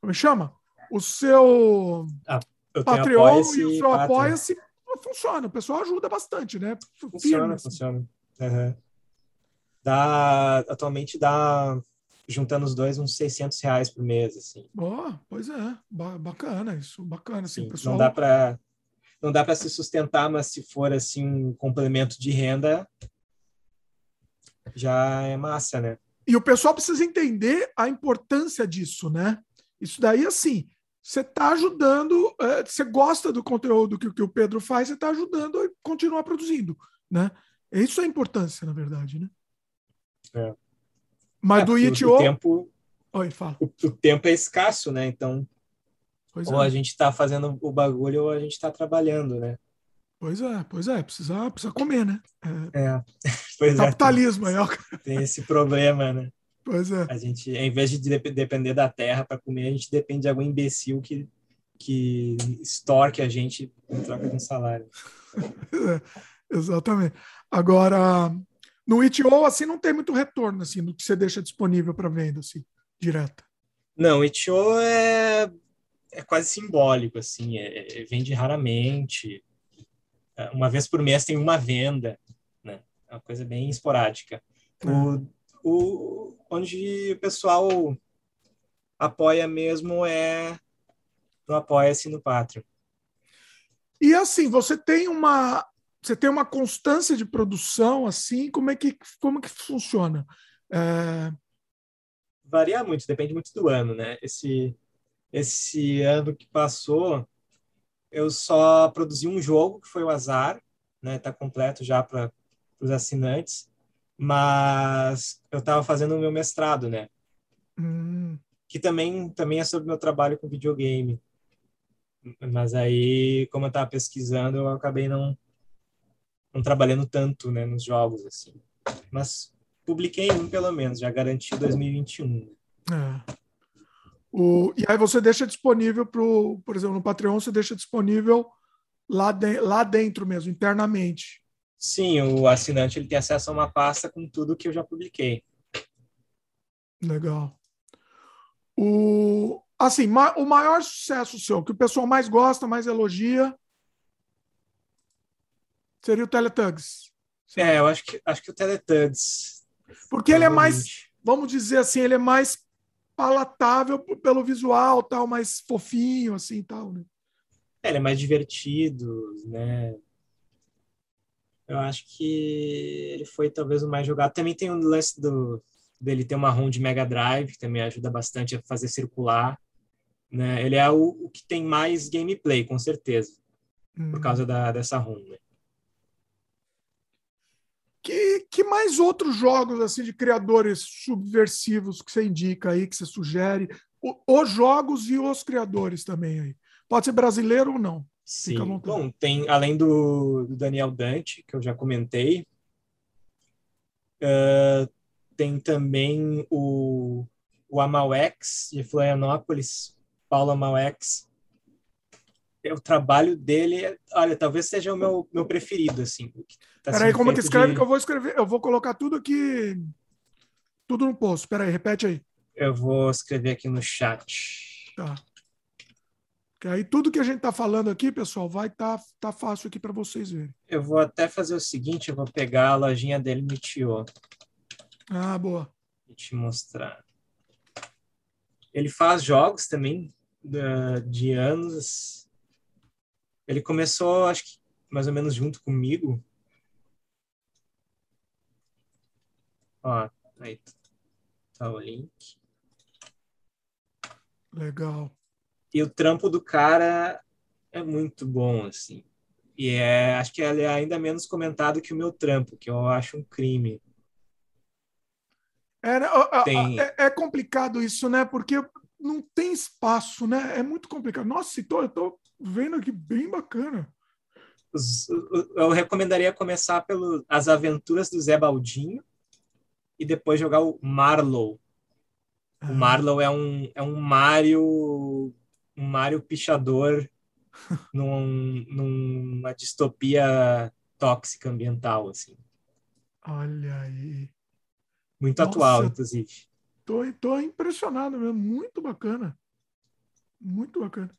como chama? O seu ah, Patreon e o seu Apoia-se funciona. O pessoal ajuda bastante, né? Funciona, Firme, assim. funciona. Uhum. Dá, atualmente dá juntando os dois, uns 600 reais por mês, assim. Boa, pois é, bacana isso, bacana, assim, Sim, pessoal. Não dá para não dá para se sustentar, mas se for assim um complemento de renda, já é massa, né? E o pessoal precisa entender a importância disso, né? Isso daí, assim, você está ajudando, é, você gosta do conteúdo que, que o Pedro faz, você está ajudando a continuar produzindo, né? Isso é a importância, na verdade, né? É. Mas é, do Itio... O tempo... Oi, fala. O, o, tempo é escasso, né? Então, pois ou é. a gente está fazendo o bagulho ou a gente está trabalhando, né? Pois é, pois é, precisa, precisa comer, né? É, é. Pois capitalismo é, tem, tem esse problema, né? Pois é. A gente, em vez de depender da terra para comer, a gente depende de algum imbecil que, que extorque a gente em troca de um salário. É, exatamente. Agora, no Itio, assim, não tem muito retorno, assim, do que você deixa disponível para venda, assim, direta. Não, o Itio é, é quase simbólico, assim, é, é, vende raramente. É, uma vez por mês tem uma venda, né? É uma coisa bem esporádica. O, é. o, onde o pessoal apoia mesmo é no Apoia-se no Patreon. E assim, você tem uma você tem uma constância de produção assim, como é que como que funciona? É... Varia muito, depende muito do ano, né? Esse esse ano que passou, eu só produzi um jogo que foi o Azar, né? Tá completo já para os assinantes mas eu estava fazendo o meu mestrado, né? Hum. Que também, também é sobre meu trabalho com videogame. Mas aí, como eu estava pesquisando, eu acabei não, não trabalhando tanto né, nos jogos, assim. Mas publiquei um, pelo menos, já garanti 2021. É. O, e aí você deixa disponível, pro, por exemplo, no Patreon, você deixa disponível lá, de, lá dentro mesmo, internamente. Sim, o assinante ele tem acesso a uma pasta com tudo que eu já publiquei. Legal. O, assim, ma, o maior sucesso seu, que o pessoal mais gosta, mais elogia, seria o Teletubbies. É, eu acho que, acho que o Teletubbies. Porque ele é mais, vamos dizer assim, ele é mais palatável pelo visual, tal, mais fofinho, assim, tal, né? É, ele é mais divertido, né? Eu acho que ele foi talvez o mais jogado. Também tem o lance do, dele ter uma ROM de Mega Drive, que também ajuda bastante a fazer circular. Né? Ele é o, o que tem mais gameplay, com certeza, hum. por causa da, dessa ROM. Né? Que, que mais outros jogos assim de criadores subversivos que você indica aí, que você sugere? O, os jogos e os criadores também aí. Pode ser brasileiro ou não. Sim. Bom, tem além do, do, Daniel Dante, que eu já comentei, uh, tem também o, o Amauex, de Florianópolis, Paulo Amauex. O trabalho dele, olha, talvez seja o meu, meu preferido, assim. Tá Peraí, como que escreve de... que eu vou escrever? Eu vou colocar tudo aqui, tudo no post. Peraí, repete aí. Eu vou escrever aqui no chat. Tá. Que aí tudo que a gente está falando aqui, pessoal, vai estar tá, tá fácil aqui para vocês verem. Eu vou até fazer o seguinte, eu vou pegar a lojinha dele no Tio. Ah, boa. E te mostrar. Ele faz jogos também de anos. Ele começou, acho que mais ou menos junto comigo. Ó, aí tá o link. Legal. E o trampo do cara é muito bom, assim. E é, acho que ele é ainda menos comentado que o meu trampo, que eu acho um crime. É, né, tem... é, é complicado isso, né? Porque não tem espaço, né? É muito complicado. Nossa, tô, eu tô vendo aqui bem bacana. Eu recomendaria começar pelas As Aventuras do Zé Baldinho e depois jogar o Marlow. O ah. Marlow é um, é um Mario um Mario pichador num, numa distopia tóxica ambiental, assim. Olha aí. Muito Nossa, atual, inclusive. Tô, tô impressionado mesmo. Muito bacana. Muito bacana.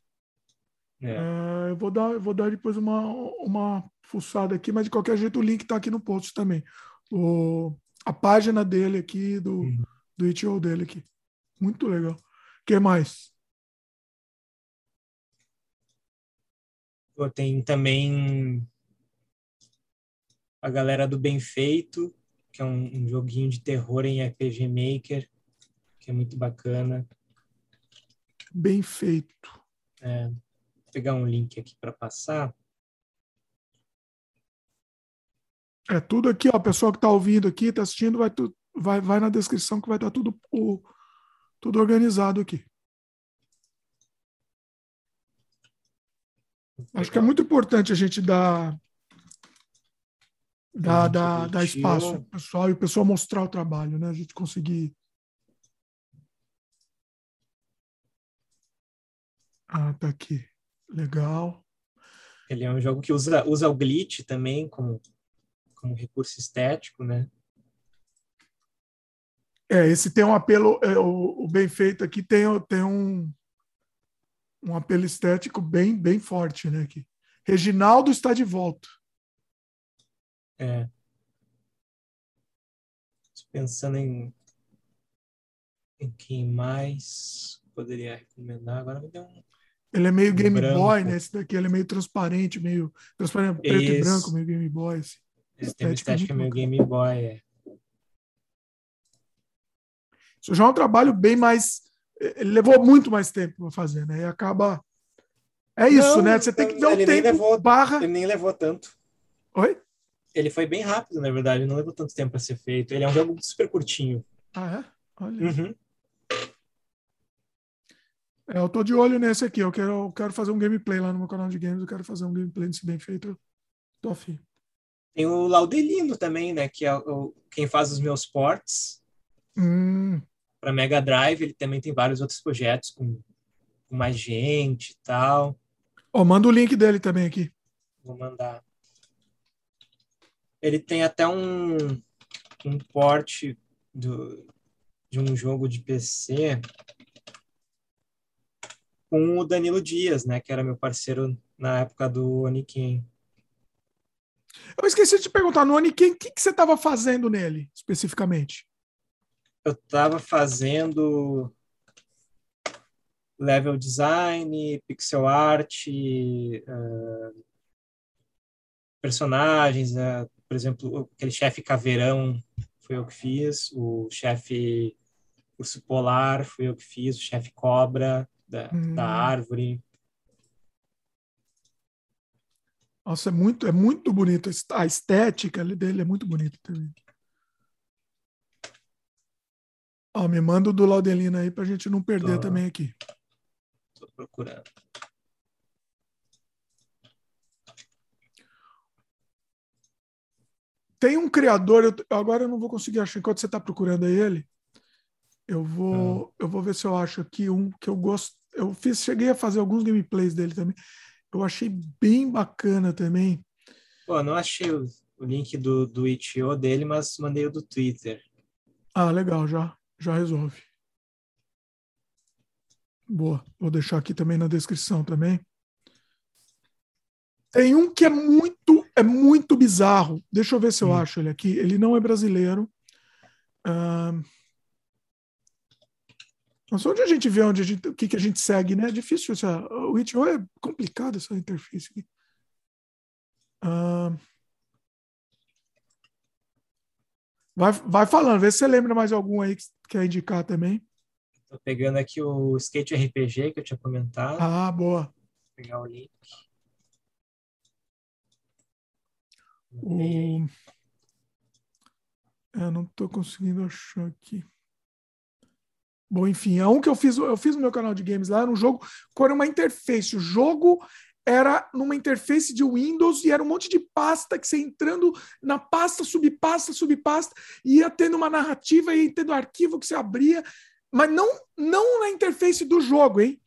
É. É, eu, vou dar, eu vou dar depois uma, uma fuçada aqui, mas de qualquer jeito o link está aqui no post também. O, a página dele aqui do, uhum. do itch.io dele aqui. Muito legal. O que mais? Tem também a galera do Bem Feito, que é um, um joguinho de terror em RPG Maker, que é muito bacana. Bem feito. É, vou pegar um link aqui para passar. É tudo aqui, ó. O pessoal que está ouvindo aqui, está assistindo, vai, tu, vai, vai na descrição que vai estar tudo, o, tudo organizado aqui. Acho que é muito importante a gente dar, dar, dar, dar espaço ao pessoal e o pessoal mostrar o trabalho, né? A gente conseguir. Ah, tá aqui. Legal. Ele é um jogo que usa, usa o glitch também como, como recurso estético, né? É, esse tem um apelo, é, o, o, bem feito aqui tem, tem um, um apelo estético bem, bem forte, né? Aqui. Reginaldo está de volta. É. Pensando em, em quem mais poderia recomendar. Agora me deu um. Ele é meio Game branco. Boy, né? Esse daqui ele é meio transparente, meio transparente, preto Esse... e branco, meio Game Boy. Assim. Esse tem uma estética meio Game Boy, é. Isso já é um trabalho bem mais. Ele levou muito mais tempo para fazer, né? E acaba. É isso, não, né? Você tem que ver o tempo. Levou, barra... Ele nem levou tanto. Oi? Ele foi bem rápido, na verdade. Não levou tanto tempo para ser feito. Ele é um jogo super curtinho. Ah, é? Olha. Uhum. É, eu tô de olho nesse aqui. Eu quero, eu quero fazer um gameplay lá no meu canal de games. Eu quero fazer um gameplay desse bem feito. Eu tô afim. Tem o Laudelino também, né? Que é o, quem faz os meus ports. Hum para Mega Drive, ele também tem vários outros projetos com, com mais gente e tal. Oh, manda o link dele também aqui. Vou mandar. Ele tem até um, um port do, de um jogo de PC com o Danilo Dias, né, que era meu parceiro na época do Oniken. Eu esqueci de te perguntar, no Oniken, o que, que você estava fazendo nele, especificamente? eu estava fazendo level design, pixel art, uh, personagens, uh, por exemplo, aquele chefe caveirão foi eu que fiz, o chefe urso polar foi eu que fiz, o chefe cobra da, hum. da árvore. Nossa, é muito, é muito bonito. A estética dele é muito bonita também. Ó, me manda o do Laudelino aí pra gente não perder tô, também aqui. Tô procurando. Tem um criador, eu, agora eu não vou conseguir achar enquanto você está procurando aí ele. Eu vou, hum. eu vou ver se eu acho aqui um que eu gosto. Eu fiz, cheguei a fazer alguns gameplays dele também. Eu achei bem bacana também. Pô, não achei o, o link do, do itch.io dele, mas mandei o do Twitter. Ah, legal, já já resolve. Boa, vou deixar aqui também na descrição também. Tem um que é muito, é muito bizarro. Deixa eu ver se eu hum. acho ele aqui. Ele não é brasileiro. Uh... Mas onde a gente vê onde a gente, o que, que a gente segue, né? É difícil. Essa, o itch.io é complicado essa interface aqui. Uh... Vai, vai falando, vê se você lembra mais algum aí que quer indicar também. Tô pegando aqui o Skate RPG que eu tinha comentado. Ah, boa. Vou pegar o link. O... Eu não estou conseguindo achar aqui. Bom, enfim, é um que eu fiz, eu fiz no meu canal de games lá, era um jogo com uma interface. O jogo era numa interface de Windows e era um monte de pasta que você entrando na pasta, subpasta, subpasta, ia tendo uma narrativa, ia tendo arquivo que você abria, mas não, não na interface do jogo, hein?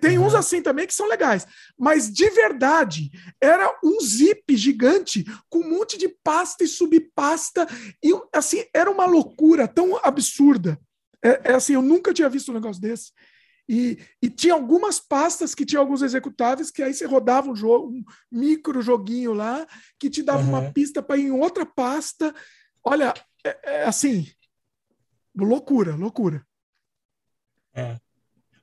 Tem uhum. uns assim também que são legais, mas de verdade era um zip gigante com um monte de pasta e subpasta e assim era uma loucura tão absurda. É, é assim, eu nunca tinha visto um negócio desse. E, e, tinha algumas pastas que tinha alguns executáveis que aí você rodava um jogo, um micro joguinho lá, que te dava uhum. uma pista para ir em outra pasta. Olha, é, é assim, loucura, loucura. É.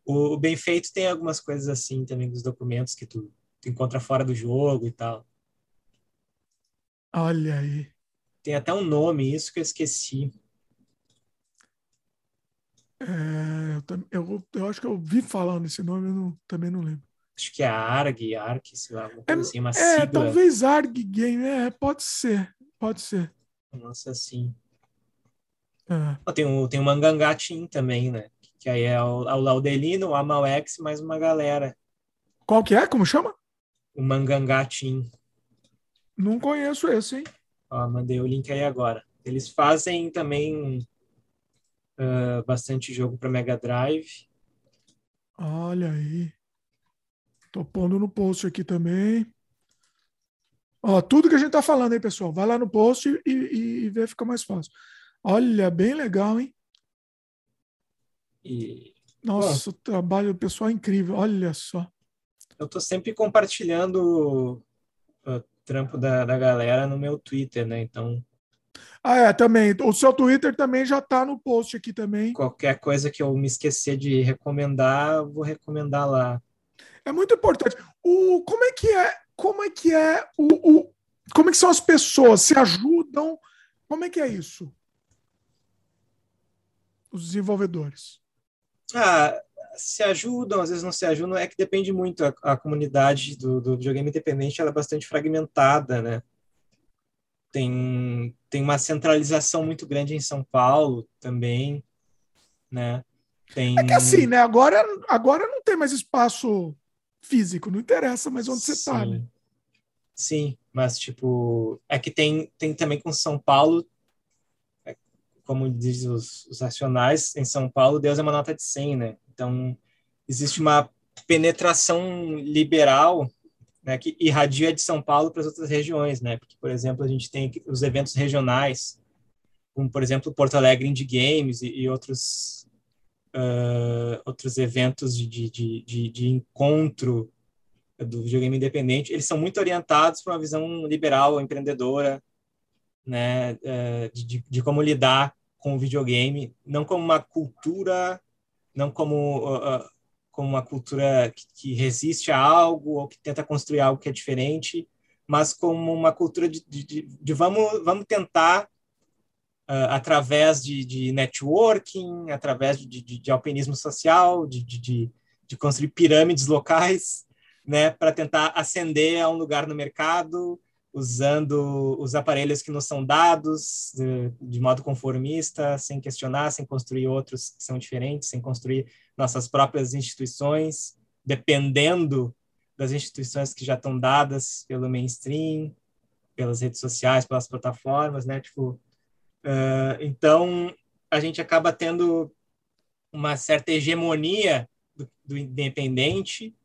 O, o Bem Feito tem algumas coisas assim também dos documentos que tu, tu encontra fora do jogo e tal. Olha aí. Tem até um nome, isso que eu esqueci. É, eu, eu, eu, acho que eu vi falando esse nome, eu não, também não lembro. Acho que é ARG, ARC, sei lá, é, assim, uma é, sigla. talvez ARG Game, é, pode ser, pode ser. Nossa, assim. É. tem, o, tem o Mangangá Team também, né? Que aí é o, é o Laudelino, o Amalex, mais uma galera. Qual que é? Como chama? O Mangangá Team. Não conheço esse, hein? Ó, mandei o link aí agora. Eles fazem também uh, bastante jogo para Mega Drive. Olha aí. Tô pondo no post aqui também. Ó, tudo que a gente tá falando aí, pessoal, vai lá no post e, e, e vê, fica mais fácil. Olha, bem legal, hein? E, Nossa, o trabalho do pessoal é incrível, olha só. Eu tô sempre compartilhando o trampo da, da galera no meu Twitter, né? Então. Ah, é, também. O seu Twitter também já tá no post aqui também. Qualquer coisa que eu me esquecer de recomendar, vou recomendar lá. É muito importante. O, como é que é? Como é que é o, o como é que são as pessoas? Se ajudam? Como é que é isso? Os desenvolvedores. Ah, se ajudam, às vezes não se ajudam, é que depende muito. A, a comunidade do, do videogame independente ela é bastante fragmentada, né? Tem, tem uma centralização muito grande em São Paulo também, né? Tem... É que assim, né? Agora, agora não tem mais espaço físico, não interessa mais onde você está, né? Sim, mas tipo, é que tem, tem também com São Paulo, é, como diz os, os racionais, em São Paulo, Deus é uma nota de 100, né? Então, existe uma penetração liberal né, que irradia de São Paulo para as outras regiões, né? Porque, por exemplo, a gente tem os eventos regionais, como, por exemplo, Porto Alegre Indie Games e, e outros uh, outros eventos de, de, de, de, encontro do videogame independente, eles são muito orientados para uma visão liberal, empreendedora, né, uh, de, de, como lidar com o videogame, não como uma cultura, não como, uh, como uma cultura que, que, resiste a algo ou que tenta construir algo que é diferente, mas como uma cultura de, de, de vamos, vamos tentar uh, através de, de, networking, através de, de, de alpinismo social, de, de, de, construir pirâmides locais, né, para tentar ascender a um lugar no mercado, usando os aparelhos que nos são dados de, de, modo conformista, sem questionar, sem construir outros que são diferentes, sem construir nossas próprias instituições, dependendo das instituições que já estão dadas pelo mainstream, pelas redes sociais, pelas plataformas, né? Tipo, Uh, então, a gente acaba tendo uma certa hegemonia do, do, independente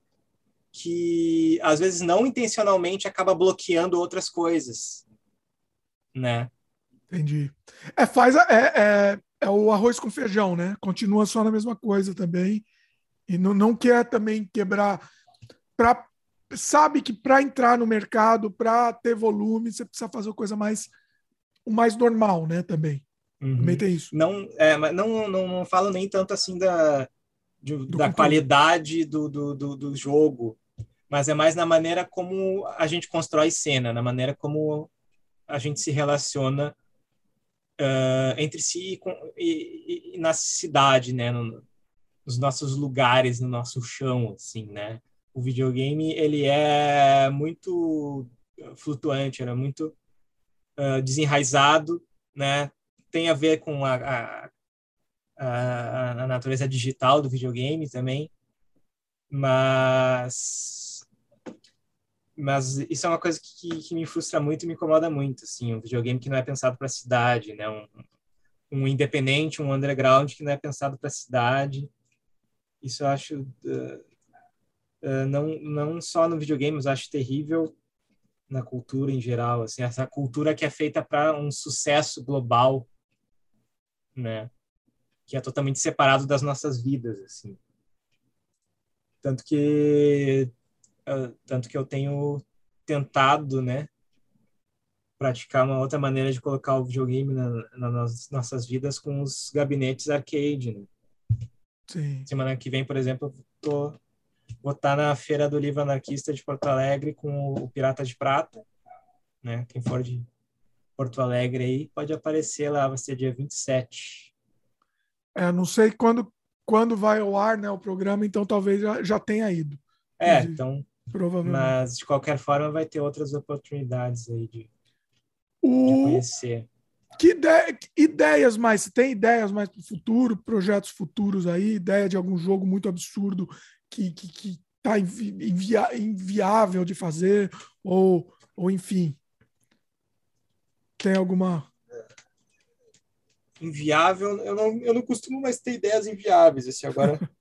que, às vezes, não intencionalmente acaba bloqueando outras coisas, né? Entendi. É, faz a, é, é, é, o arroz com feijão, né? Continua só na mesma coisa também e não, não quer também quebrar. Pra, sabe que para entrar no mercado, para ter volume, você precisa fazer coisa mais o mais normal, né, também. Uhum. Também tem isso. Não, é, mas não, não, não falo nem tanto assim da, de, da qualidade do, do, do, do, jogo, mas é mais na maneira como a gente constrói cena, na maneira como a gente se relaciona uh, entre si e, com, e, e, na cidade, né, no, nos nossos lugares, no nosso chão, assim, né. O videogame ele é muito flutuante, era é muito uh, desenraizado, né? Tem a ver com a, a, a, a natureza digital do videogame também, mas mas isso é uma coisa que, que me frustra muito e me incomoda muito, assim, um videogame que não é pensado para a cidade, né, um, um independente, um underground que não é pensado para a cidade, isso eu acho uh, uh, não não só no videogame, mas acho terrível na cultura em geral, assim, essa cultura que é feita para um sucesso global, né? Que é totalmente separado das nossas vidas, assim. Tanto que uh, tanto que eu tenho tentado, né, praticar uma outra maneira de colocar o videogame na, na, nas nossas vidas com os gabinetes arcade. Né? Sim. Semana que vem, por exemplo, tô, vou estar na Feira do Livro Anarquista de Porto Alegre com o Pirata de Prata. Né? Quem for de Porto Alegre aí pode aparecer lá, vai ser dia 27. É, não sei quando, quando vai ao ar né, o programa, então talvez já, já tenha ido. É, então. Provavelmente. Mas, de qualquer forma, vai ter outras oportunidades aí de, o... de conhecer. Que, ideia, que ideias mais? Você tem ideias mais para o futuro, projetos futuros aí, ideia de algum jogo muito absurdo que, que, que tá invia, inviável de fazer, ou, ou enfim. Tem alguma. Inviável, eu não, eu não costumo mais ter ideias inviáveis. Assim, agora,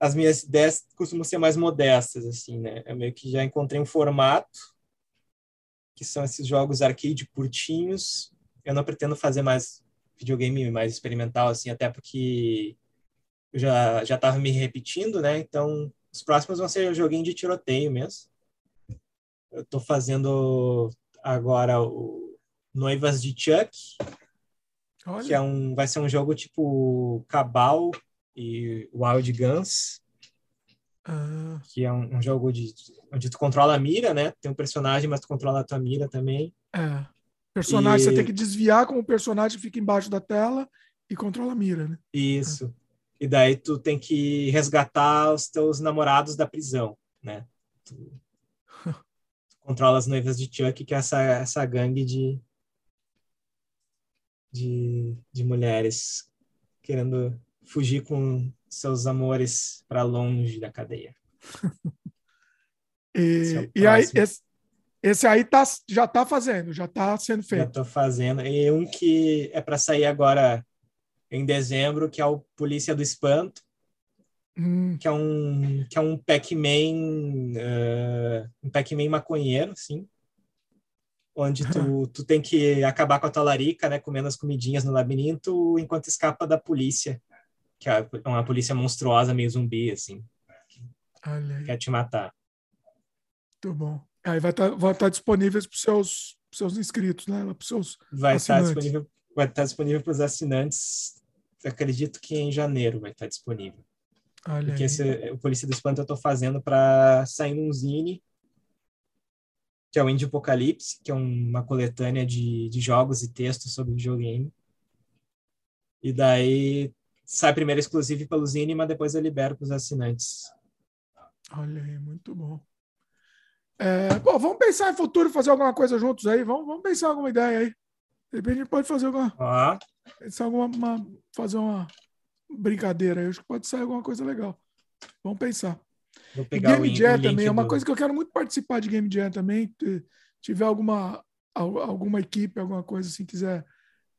as minhas ideias costumam ser mais modestas, assim, né? Eu meio que já encontrei um formato, que são esses jogos arcade curtinhos. Eu não pretendo fazer mais videogame mais experimental, assim, até porque eu já já estava me repetindo, né? Então, os próximos vão ser joguinho de tiroteio mesmo. Eu estou fazendo agora o Noivas de Chuck, Olha. que é um vai ser um jogo tipo Cabal e Wild Guns, ah. que é um, um, jogo de, onde tu controla a mira, né? Tem um personagem, mas tu controla a tua mira também. É. Personagem, e... você tem que desviar como o personagem fica embaixo da tela e controla a mira, né? Isso. E daí tu tem que resgatar os teus namorados da prisão, né? Tu, tu controla as noivas de Chuck, que é essa, essa gangue de, de, de mulheres querendo fugir com seus amores para longe da cadeia. e, é e aí, esse, esse aí tá, já está fazendo, já está sendo feito. Já estou fazendo. E um que é para sair agora em dezembro, que é o Polícia do Espanto, hum. que é um que é um Pac-Man uh, um Pac-Man maconheiro, sim, onde tu, tu tem que acabar com a tua larica, né, comendo as comidinhas no labirinto enquanto escapa da polícia que é uma polícia monstruosa, meio zumbi, assim. Olha quer te matar. Muito bom. Aí vai estar tá, tá disponível para os seus, seus inscritos, né? Para seus vai estar tá disponível vai estar tá disponível para os assinantes. Acredito que em janeiro vai estar tá disponível. Olha Porque esse, o Polícia do Espanto eu estou fazendo para sair num zine, que é o Indie Apocalipse, que é uma coletânea de, de jogos e textos sobre videogame. E daí sai primeiro exclusivo pelo Zine, mas depois eu libero para os assinantes. Olha aí, muito bom. É, bom, vamos pensar em futuro, fazer alguma coisa juntos aí. Vamos, vamos pensar alguma ideia aí. De repente a gente pode fazer alguma. Ah. Pensar alguma, uma, fazer uma brincadeira aí. Acho que pode sair alguma coisa legal. Vamos pensar. Vou pegar Game Jam também é uma do... coisa que eu quero muito participar de Game Jam também. Se tiver alguma, alguma equipe, alguma coisa assim, quiser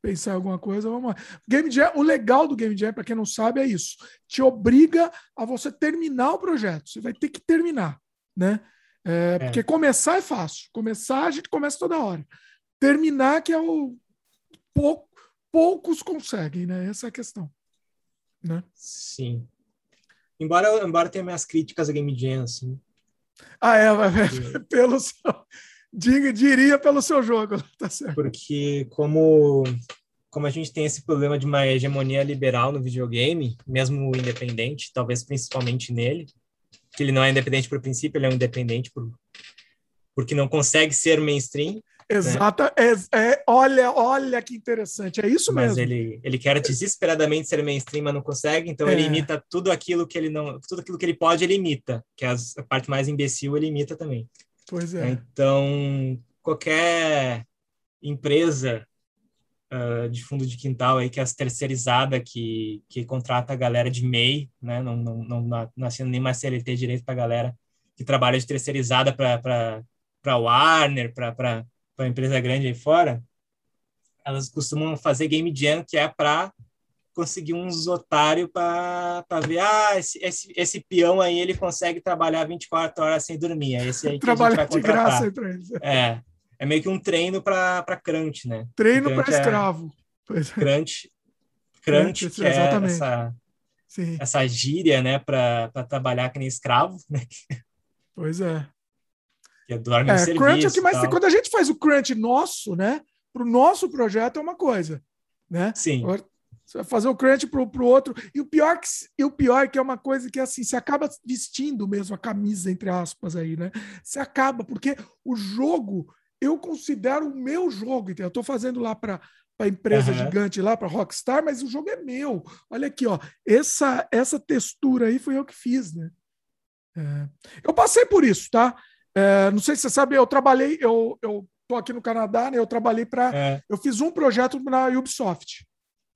pensar em alguma coisa, vamos lá. Game Jam, o legal do Game Jam, para quem não sabe, é isso. Te obriga a você terminar o projeto. Você vai ter que terminar, né? É, é. Porque começar é fácil. Começar, a gente começa toda hora. Terminar que é o pouco, poucos conseguem, né? Essa é a questão, né? Sim. Embora, embora tenha minhas críticas a Game Jam, assim. Ah, é, é. pelo Diga, diria pelo seu jogo, tá certo. Porque como como a gente tem esse problema de uma hegemonia liberal no videogame, mesmo independente, talvez principalmente nele, que ele não é independente por princípio, ele é um independente por porque não consegue ser mainstream. Né? Exata, né? é, é, olha, olha que interessante, é isso mas mesmo. Mas ele, ele quer desesperadamente ser mainstream, mas não consegue, então é. ele imita tudo aquilo que ele não, tudo aquilo que ele pode, ele imita, que é a parte mais imbecil ele imita também. Pois é. Então, qualquer empresa uh, de fundo de quintal aí que é as terceirizada que, que contrata a galera de MEI, né? Não, não, não, não assina nem mais CLT direito para a galera que trabalha de terceirizada para Warner, para empresa grande aí fora, elas costumam fazer game jam que é para conseguir uns otários para ver, ah, esse, esse, esse peão aí, ele consegue trabalhar 24 horas sem dormir, é esse aí que Trabalhar de graça eles. É, é meio que um treino para crunch, né? Treino para é escravo. É, crunch, crunch, que é essa, Sim. essa gíria, né, para trabalhar que nem escravo, né? Pois é. Que dorme é, serviço, crunch é o que mais. Quando a gente faz o crunch nosso, né? Para o nosso projeto é uma coisa, né? Sim. Você vai fazer o crunch para o outro. E o pior que e o pior que é uma coisa que assim, você acaba vestindo mesmo a camisa, entre aspas, aí, né? Você acaba, porque o jogo, eu considero o meu jogo, entendeu? Eu estou fazendo lá para a empresa uhum. gigante lá, para Rockstar, mas o jogo é meu. Olha aqui, ó. Essa, essa textura aí foi eu que fiz, né? É. Eu passei por isso, tá? É, não sei se você sabe, eu trabalhei, eu, eu tô aqui no Canadá, né? Eu trabalhei para. É. Eu fiz um projeto na Ubisoft.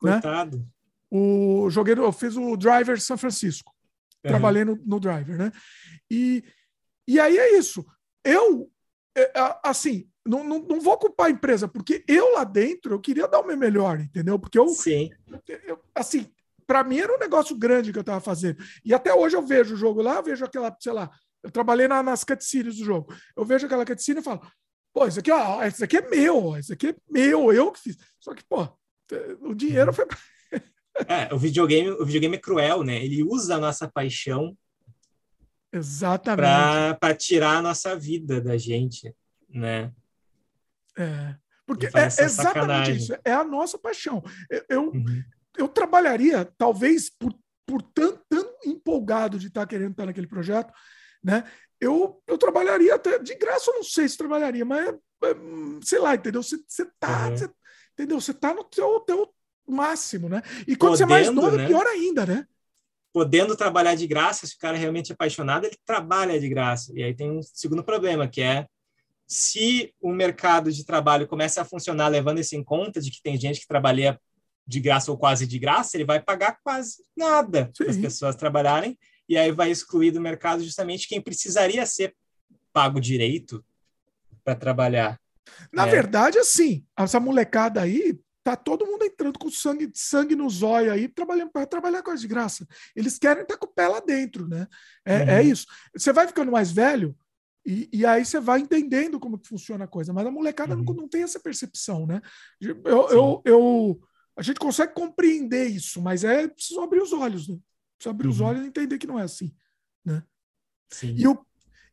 Né? Coitado. Né? O, joguei, eu fiz o Driver São Francisco. Uhum. Trabalhei no, no Driver, né? E, e aí é isso. Eu, é, assim, não, não, não vou culpar a empresa, porque eu lá dentro eu queria dar o meu melhor, entendeu? Porque eu, Sim. Eu, assim, para mim era um negócio grande que eu estava fazendo. E até hoje eu vejo o jogo lá, eu vejo aquela, sei lá, eu trabalhei na, nas cutscenes do jogo. Eu vejo aquela cutscene e falo, pô, isso aqui, ó, isso aqui é meu, isso aqui é meu, eu que fiz. Só que, pô, o dinheiro foi. é, o videogame, o videogame é cruel, né? Ele usa a nossa paixão Exatamente. Para tirar a nossa vida da gente, né? É. Porque é exatamente sacanagem. isso. É a nossa paixão. Eu, eu, uhum. eu trabalharia, talvez, por, por tão, tão empolgado de estar tá querendo estar naquele projeto, né? Eu, eu trabalharia até de graça, eu não sei se trabalharia, mas é, sei lá, entendeu? Você, tá, uhum. você, entendeu? Você tá no teu, teu máximo, né? E quando Podendo, você é mais novo, né? pior ainda, né? Podendo trabalhar de graça, se o cara é realmente apaixonado, ele trabalha de graça. E aí tem um segundo problema, que é se o mercado de trabalho começa a funcionar levando isso em conta, de que tem gente que trabalha de graça ou quase de graça, ele vai pagar quase nada para as pessoas trabalharem, e aí vai excluir do mercado justamente quem precisaria ser pago direito para trabalhar. Na é. verdade, assim, essa molecada aí, tá todo mundo entrando com sangue, sangue no zóio aí, trabalhando para trabalhar com de graça. Eles querem estar com o pé lá dentro, né? É, uhum. é isso. Você vai ficando mais velho, e, e, aí você vai entendendo como que funciona a coisa, mas a molecada uhum. não, não tem essa percepção, né? Eu, eu, eu, a gente consegue compreender isso, mas é preciso abrir os olhos, né? Preciso abrir uhum. os olhos e entender que não é assim, né? Sim. E o,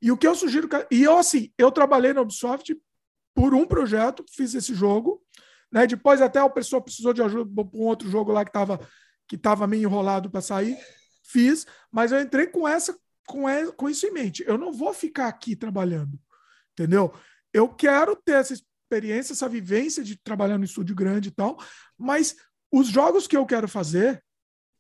e o que eu sugiro, e eu assim, eu trabalhei na Ubisoft por um projeto, fiz esse jogo, né? Depois até o pessoal precisou de ajuda para um outro jogo lá que estava que tava meio enrolado para sair, fiz, mas eu entrei com essa com, com isso em mente. Eu não vou ficar aqui trabalhando, entendeu? Eu quero ter essa experiência, essa vivência de trabalhar no estúdio grande e tal, mas os jogos que eu quero fazer,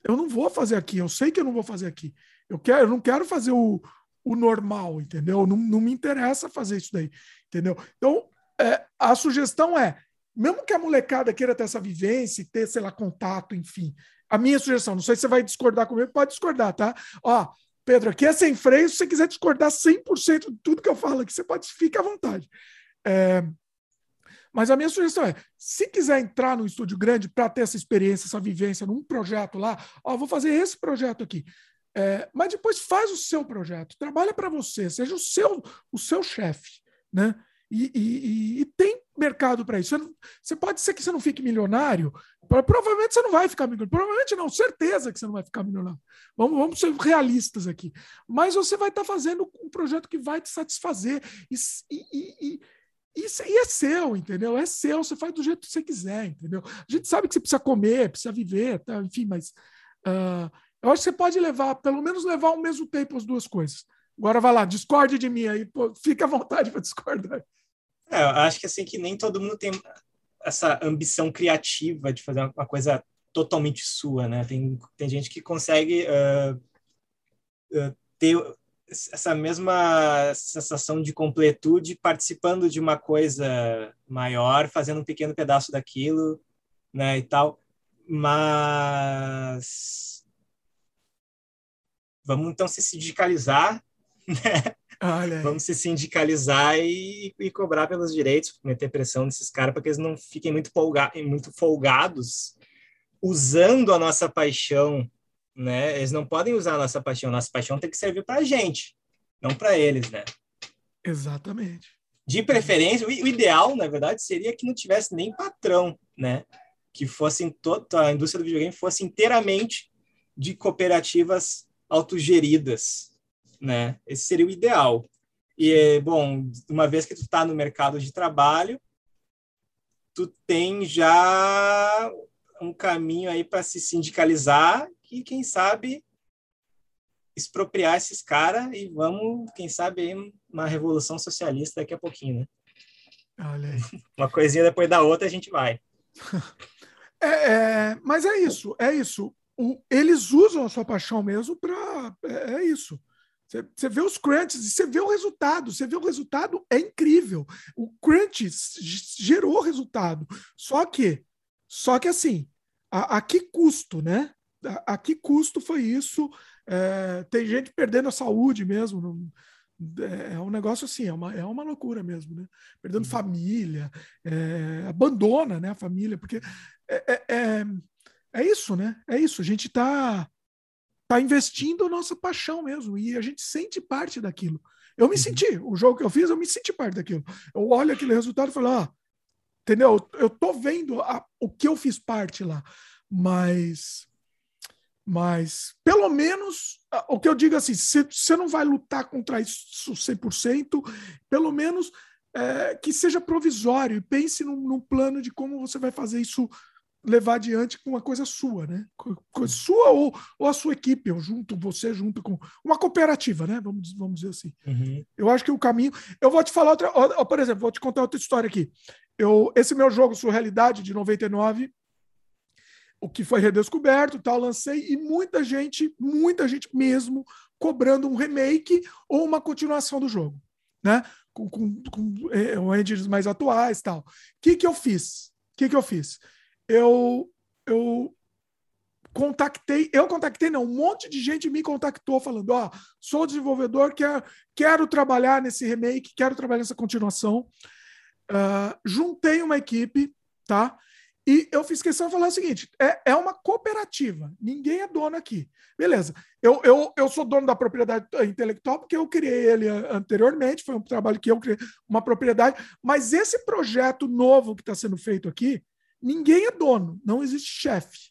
eu não vou fazer aqui. Eu sei que eu não vou fazer aqui. Eu quero, eu não quero fazer o, o normal, entendeu? Não, não me interessa fazer isso daí, entendeu? Então, é, a sugestão é, mesmo que a molecada queira ter essa vivência, ter, sei lá, contato, enfim, a minha sugestão, não sei se você vai discordar comigo, pode discordar, tá? Ó, Pedro, aqui é sem freio. Se você quiser discordar 100% de tudo que eu falo aqui, você pode, fique à vontade. É, mas a minha sugestão é: se quiser entrar no estúdio grande para ter essa experiência, essa vivência num projeto lá, ó, vou fazer esse projeto aqui. É, mas depois faz o seu projeto, trabalha para você, seja o seu, o seu chefe, né? E, e, e, tem mercado para isso. Você, você, pode ser que você não fique milionário, provavelmente você não vai ficar milionário. Provavelmente não, certeza que você não vai ficar milionário. Vamos, vamos ser realistas aqui. Mas você vai estar tá fazendo um projeto que vai te satisfazer. E, e, e, e é seu, entendeu? É seu, você faz do jeito que você quiser, entendeu? A gente sabe que você precisa comer, precisa viver, tá? enfim, mas uh, eu acho que você pode levar, pelo menos levar ao mesmo tempo as duas coisas. Agora vai lá, discorde de mim aí, pô, fica à vontade para discordar. É, eu acho que assim que nem todo mundo tem essa ambição criativa de fazer uma coisa totalmente sua, né? Tem, tem gente que consegue uh, uh, ter essa mesma sensação de completude participando de uma coisa maior, fazendo um pequeno pedaço daquilo, né, e tal. Mas vamos então se sindicalizar, né? Vamos se sindicalizar e, e, cobrar pelos direitos, meter pressão nesses caras para que eles não fiquem muito, folga, muito folgados usando a nossa paixão, né? Eles não podem usar a nossa paixão, nossa paixão tem que servir para a gente, não para eles, né? Exatamente. De preferência, o, ideal, na verdade, seria que não tivesse nem patrão, né? Que fosse toda a indústria do videogame fosse inteiramente de cooperativas autogeridas, né? Esse seria o ideal. E, bom, uma vez que tu está no mercado de trabalho, tu tem já um caminho aí para se sindicalizar e, quem sabe, expropriar esses caras e vamos, quem sabe, uma revolução socialista daqui a pouquinho, né? Olha aí. Uma coisinha depois da outra a gente vai. É, é, mas é isso, é isso. O, eles usam a sua paixão mesmo para. É, é, isso. Você vê os crunches e você vê o resultado. Você vê o resultado, é incrível. O crunch gerou resultado. Só que, só que assim, a, a que custo, né? A, a que custo foi isso? É, tem gente perdendo a saúde mesmo. Não, é, é um negócio assim, é uma, é uma loucura mesmo, né? Perdendo uhum. família, é, abandona né, a família, porque é, é, é, é isso, né? É isso. A gente está tá investindo a nossa paixão mesmo e a gente sente parte daquilo. Eu me uhum. senti, o jogo que eu fiz, eu me senti parte daquilo. Eu olho aquele resultado e falo, ah, entendeu? Eu tô vendo a, o que eu fiz parte lá, mas mas, pelo menos, o que eu digo assim, você não vai lutar contra isso 100%, pelo menos é, que seja provisório e pense num, num, plano de como você vai fazer isso levar adiante com uma coisa sua, né? Coisa sua ou, ou a sua equipe, ou junto, você junto com uma cooperativa, né? Vamos, vamos dizer assim. Uhum. Eu acho que o caminho. Eu vou te falar outra. Por exemplo, vou te contar outra história aqui. Eu, esse meu jogo Surrealidade de 99, o que foi redescoberto, tal, lancei e muita gente, muita gente mesmo cobrando um remake ou uma continuação do jogo, né? Com, com, com é, engines mais atuais, tal. O que que eu fiz? O que que eu fiz? Eu eu contactei, eu contactei não, um monte de gente me contactou falando, ó, oh, sou desenvolvedor, quero, quero trabalhar nesse remake, quero trabalhar nessa continuação. Uh, juntei uma equipe, tá? E eu fiz questão de falar o seguinte: é, é uma cooperativa, ninguém é dono aqui. Beleza, eu, eu, eu sou dono da propriedade intelectual porque eu criei ele anteriormente, foi um trabalho que eu criei, uma propriedade, mas esse projeto novo que está sendo feito aqui, ninguém é dono, não existe chefe.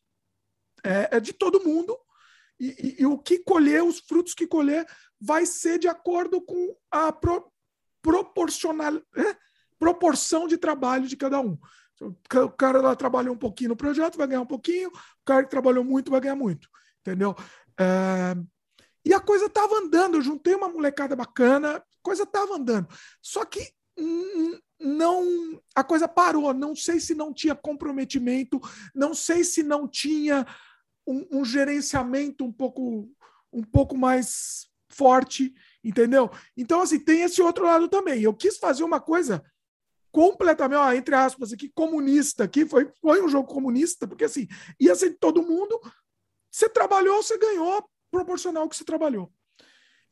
É, é, de todo mundo, e, e, e, o que colher, os frutos que colher, vai ser de acordo com a pro, proporcional, é? proporção de trabalho de cada um. O cara lá trabalhou um pouquinho no projeto, vai ganhar um pouquinho, o cara que trabalhou muito vai ganhar muito, entendeu? É... E a coisa estava andando, eu juntei uma molecada bacana, coisa estava andando. Só que não a coisa parou, não sei se não tinha comprometimento, não sei se não tinha um, um gerenciamento um pouco um pouco mais forte, entendeu? Então assim, tem esse outro lado também. Eu quis fazer uma coisa completamente, ó, entre aspas, aqui, comunista, aqui foi, foi um jogo comunista, porque assim, ia ser todo mundo, você trabalhou, você ganhou proporcional ao que você trabalhou.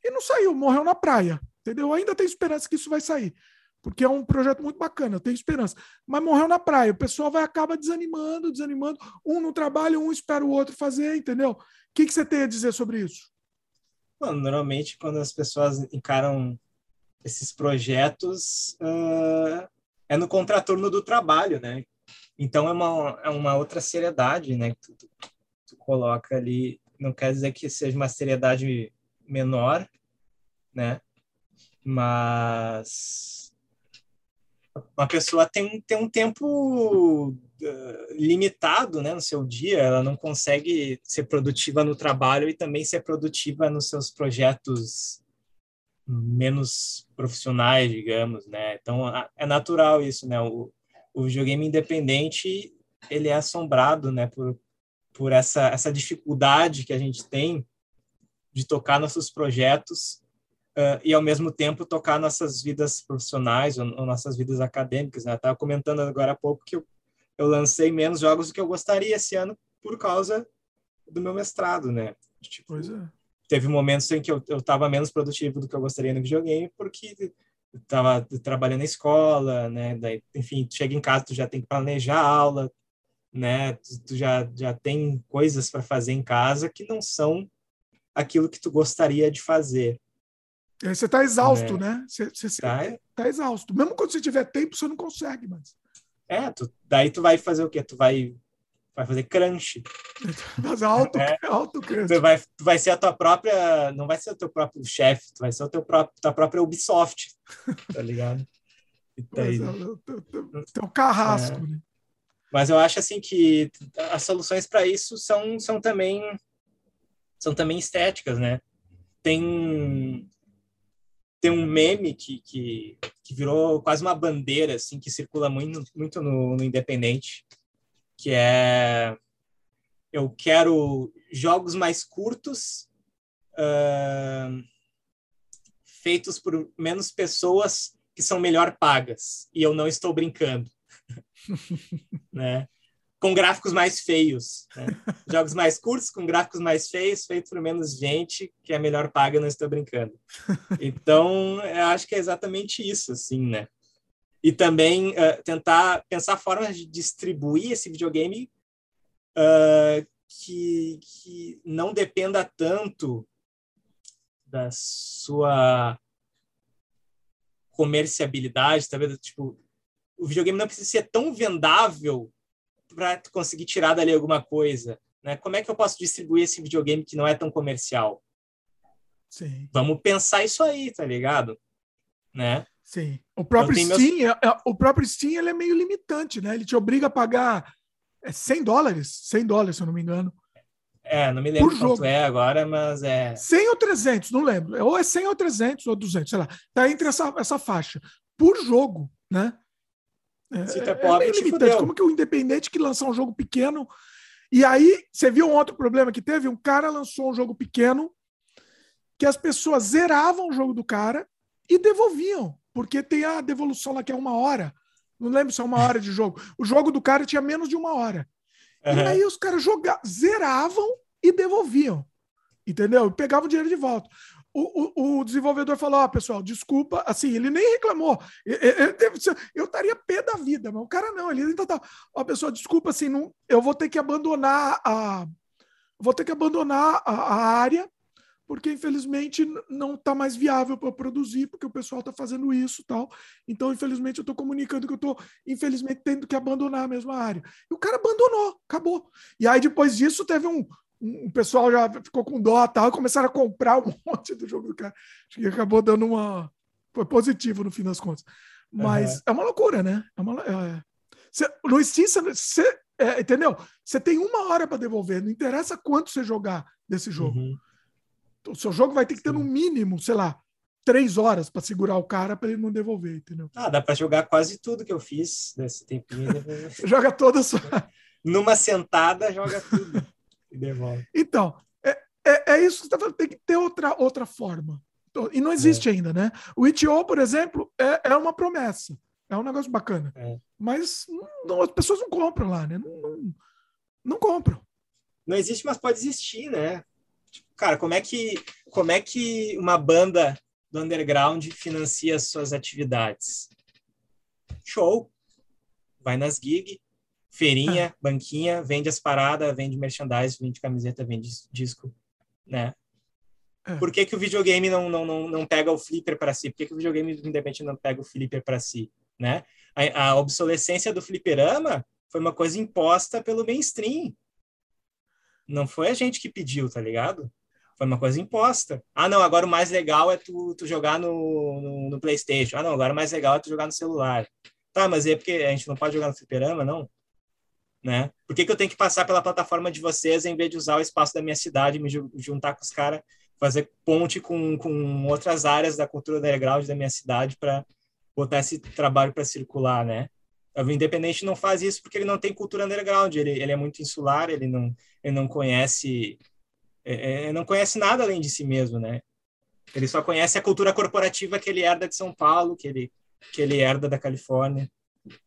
E não saiu, morreu na praia, entendeu? Ainda tem esperança que isso vai sair, porque é um projeto muito bacana, eu tenho esperança. Mas morreu na praia, o pessoal vai acaba desanimando, desanimando, um no trabalho, um espera o outro fazer, entendeu? O que, que você tem a dizer sobre isso? Mano, normalmente quando as pessoas encaram esses projetos, uh, é no contraturno do trabalho, né? Então é uma, é uma outra seriedade, né? Que tu, tu, tu coloca ali. Não quer dizer que seja uma seriedade menor, né? Mas uma pessoa tem, tem um tempo uh, limitado né, no seu dia, ela não consegue ser produtiva no trabalho e também ser produtiva nos seus projetos menos profissionais, digamos, né? Então é natural isso, né? O, o videogame independente ele é assombrado, né? Por, por essa essa dificuldade que a gente tem de tocar nossos projetos uh, e ao mesmo tempo tocar nossas vidas profissionais ou, ou nossas vidas acadêmicas, né? Estava comentando agora há pouco que eu, eu lancei menos jogos do que eu gostaria esse ano por causa do meu mestrado, né? Tipo, é teve momentos em que eu estava menos produtivo do que eu gostaria no videogame, porque estava trabalhando na escola, né? Daí, enfim, chega em casa, tu já tem que planejar a aula, né? Tu, tu já, já tem coisas para fazer em casa que não são aquilo que tu gostaria de fazer. Você está exausto, né? né? Você, você tá, tá exausto. Mesmo quando você tiver tempo, você não consegue mais. É, tu, daí tu vai fazer o quê? Tu vai vai fazer crunch. Mas alto, é. alto crunch. Tu vai, tu vai ser a tua própria, não vai ser o teu próprio chefe, tu vai ser o teu próprio, tua própria Ubisoft, tá ligado? Aí, é, teu carrasco, é. né? Mas eu acho assim que as soluções para isso são, são também são também estéticas, né? Tem tem um meme que, que, que virou quase uma bandeira assim que circula muito muito no, no Independente, que é eu quero jogos mais curtos uh, feitos por menos pessoas que são melhor pagas e eu não estou brincando né? Com gráficos mais feios. Né? Jogos mais curtos, com gráficos mais feios, feitos por menos gente, que é melhor paga, não estou brincando. Então, eu acho que é exatamente isso, assim, né? E também uh, tentar pensar formas de distribuir esse videogame uh, que, que não dependa tanto da sua comerciabilidade, talvez, tipo, o videogame não precisa ser tão vendável para conseguir tirar dali alguma coisa. Né? Como é que eu posso distribuir esse videogame que não é tão comercial? Sim. Vamos pensar isso aí, tá ligado? Né? Sim. O próprio Steam, meus... É, é, o próprio Steam ele é meio limitante, né? Ele te obriga a pagar 100 é, dólares, 100 dólares, se eu não me engano. É, não me lembro quanto jogo. é agora, mas é... 100 ou 300, não lembro. Ou é 100 ou 300 ou 200, sei lá. Tá entre essa, essa faixa. Por jogo, né? É, Se é é limitante. Como que o Independente que lançar um jogo pequeno. E aí, você viu um outro problema que teve? Um cara lançou um jogo pequeno que as pessoas zeravam o jogo do cara e devolviam, porque tem a devolução lá que é uma hora. Não lembro se é uma hora de jogo. O jogo do cara tinha menos de uma hora. Uhum. E aí os caras jogavam, zeravam e devolviam. Entendeu? Pegavam o dinheiro de volta o, o, o, desenvolvedor falou: Ó, oh, pessoal, desculpa. Assim, ele nem reclamou. Eu estaria pé da vida, mas o cara não. Ele ainda tá. Ó, oh, pessoal, desculpa, assim, não, eu vou ter que abandonar a. Vou ter que abandonar a, a área, porque infelizmente não está mais viável para produzir, porque o pessoal está fazendo isso tal. Então, infelizmente, eu estou comunicando que eu estou, infelizmente, tendo que abandonar a mesma área. E o cara abandonou, acabou. E aí, depois disso, teve um, o pessoal já ficou com dó tal, começaram a comprar um monte do jogo do cara. Acho que acabou dando uma. Foi positivo no fim das contas. Mas uhum. é uma loucura, né? É uma, é... Cê, no Steam, você, é, entendeu? Você tem uma hora para devolver, não interessa quanto você jogar desse jogo. Uhum. O seu jogo vai ter que ter no mínimo, sei lá, três horas para segurar o cara para ele não devolver, entendeu? Ah, dá para jogar quase tudo que eu fiz nesse tempinho. joga toda a sua. Numa sentada, joga tudo e. Então, é, é, é isso que você está falando, tem que ter outra, outra forma. Então, e não existe é. ainda, né? O ITO, por exemplo, é, é uma promessa. É um negócio bacana. É. Mas não, as pessoas não compram lá, né? Não, não, não, compram. Não existe, mas pode existir, né? Tipo, cara, como é que como é que uma banda do underground financia suas atividades? Show. Vai nas gigs, feirinha, ah. banquinha, vende as paradas, vende merchandise, vende camiseta, vende disco, né? É. Por que, que o videogame não, não, não, não pega o flipper para si? Por que, que o videogame independente não pega o flipper para si? Né? A, a, obsolescência do fliperama foi uma coisa imposta pelo mainstream. Não foi a gente que pediu, tá ligado? Foi uma coisa imposta. Ah, não, agora o mais legal é tu, tu jogar no, no, no PlayStation. Ah, não, agora o mais legal é tu jogar no celular. Tá, mas é porque a gente não pode jogar no fliperama, não? Né? Por que, que eu tenho que passar pela plataforma de vocês em vez de usar o espaço da minha cidade, me juntar com os caras, fazer ponte com, com outras áreas da cultura underground da minha cidade para botar esse trabalho para circular, né? O Independente não faz isso porque ele não tem cultura underground, ele, ele é muito insular, ele não, ele não conhece é, é não conhece nada além de si mesmo, né? Ele só conhece a cultura corporativa que ele herda de São Paulo, que ele, que ele herda da Califórnia.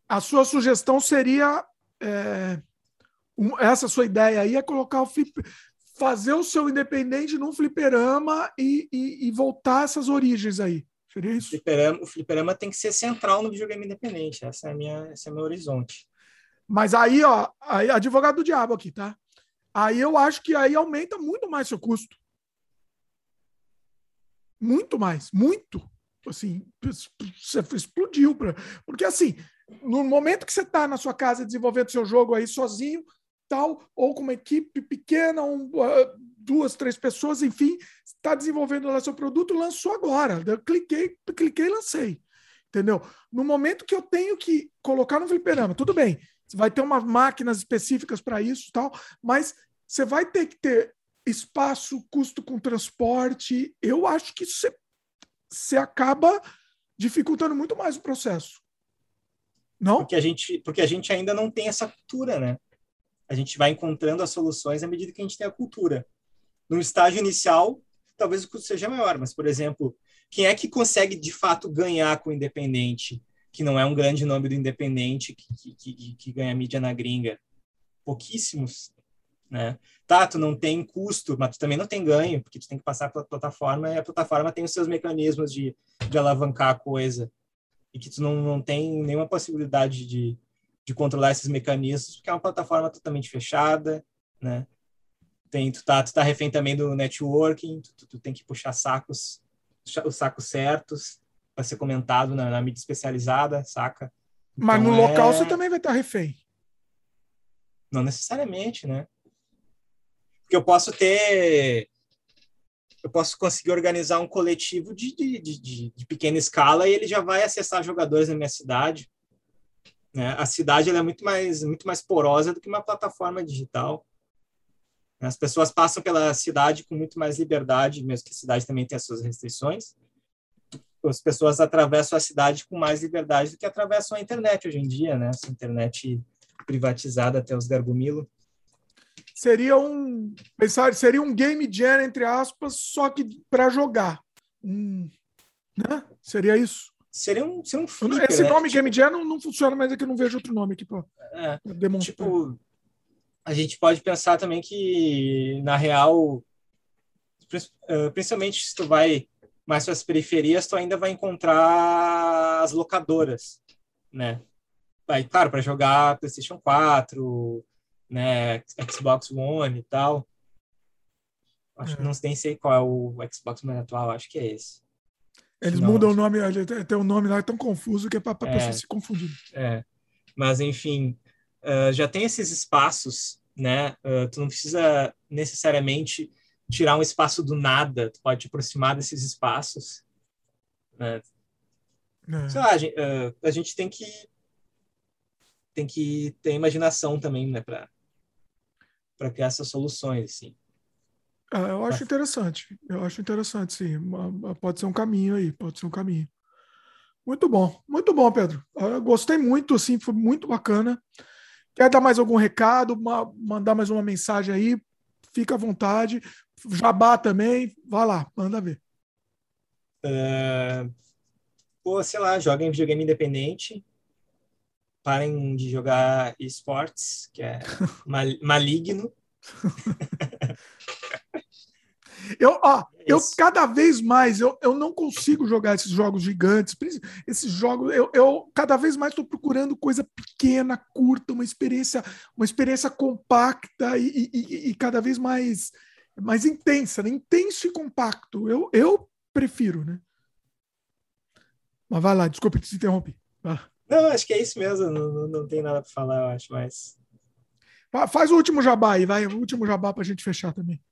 A sua sugestão seria é, um, essa sua ideia aí é colocar o flip, fazer o seu independente num fliperama e, e, e voltar essas origens aí. Seria isso? O fliperama, o fliperama tem que ser central no videogame independente. Essa é, a minha, esse é o meu horizonte. Mas aí, ó, aí, advogado do diabo aqui, tá? Aí eu acho que aí aumenta muito mais seu custo. Muito mais, muito. Assim, você explodiu. Pra... Porque assim, no momento que você está na sua casa desenvolvendo seu jogo aí sozinho, tal, ou com uma equipe pequena, um, uh, duas, três pessoas, enfim, está desenvolvendo lá seu produto, lançou agora. Eu cliquei, cliquei e lancei. Entendeu? No momento que eu tenho que colocar no fliperama, tudo bem, vai ter umas máquinas específicas para isso tal, mas você vai ter que ter espaço, custo com transporte. Eu acho que você acaba dificultando muito mais o processo. Não? Porque a gente, porque a gente ainda não tem essa cultura, né? A gente vai encontrando as soluções à medida que a gente tem a cultura. No estágio inicial, talvez o custo seja maior, mas, por exemplo, quem é que consegue de fato ganhar com o independente, que não é um grande nome do independente que, que, que, que ganha mídia na gringa? Pouquíssimos. Né? Tá, tu não tem custo, mas tu também não tem ganho, porque tu tem que passar pela plataforma e a plataforma tem os seus mecanismos de, de alavancar a coisa. E que tu não, não tem nenhuma possibilidade de, de controlar esses mecanismos, porque é uma plataforma totalmente fechada, né? Tem, tu tá, tu tá refém também do networking, tu, tu, tem que puxar sacos, os sacos certos para ser comentado na, na, mídia especializada, saca? Mas então, no é... local você também vai estar refém. Não necessariamente, né? Porque eu posso ter. Eu posso conseguir organizar um coletivo de, de, de, de pequena escala e ele já vai acessar jogadores na minha cidade. Né? A cidade é muito mais, muito mais porosa do que uma plataforma digital. As pessoas passam pela cidade com muito mais liberdade, mesmo que a cidade também tenha suas restrições. As pessoas atravessam a cidade com mais liberdade do que atravessam a internet hoje em dia, né? Essa internet privatizada até os gargumilo seria um pensar seria um game jam entre aspas só que para jogar. Um, né? Seria isso? Seria um, seria um flipper, esse né? nome tipo, game jam não, não funciona mas é que eu não vejo outro nome aqui para é, demonstrar. tipo, a gente pode pensar também que na real eh, principalmente se tu vai mais para as periferias tu ainda vai encontrar as locadoras né? Vai claro para jogar PlayStation 4 né, Xbox One e tal. Acho que é. não nem sei qual é o Xbox mais atual, acho que é esse. Eles não, mudam o nome, tem um nome lá tão confuso que é para é, pessoa se confundir. É, mas enfim, uh, já tem esses espaços, né? Uh, tu não precisa necessariamente tirar um espaço do nada, tu pode te aproximar desses espaços. Né? É. Sei lá, a gente, uh, a gente, tem que tem que ter imaginação também, né, para para criar essas soluções, assim. Ah, eu acho interessante. Eu acho interessante, sim. Pode ser um caminho aí, pode ser um caminho. Muito bom, muito bom, Pedro. Eu gostei muito, assim, foi muito bacana. Quer dar mais algum recado, mandar mais uma mensagem aí? Fica à vontade. Jabá também, vai lá, manda ver. Uh, pô, sei lá, joga em videogame independente parem de jogar esportes, que é mal, maligno. Eu, ó, eu cada vez mais eu, eu não consigo jogar esses jogos gigantes, esses jogos eu, eu cada vez mais estou procurando coisa pequena, curta, uma experiência uma experiência compacta e, e, e cada vez mais mais intensa, né? intenso e compacto. Eu, eu prefiro, né? Mas vai lá, desculpa te interromper. Ah. Não, acho que é isso mesmo. Não, não, tem nada para falar, eu acho, mas. Faz o último jabá aí, vai. O último jabá para a gente fechar também.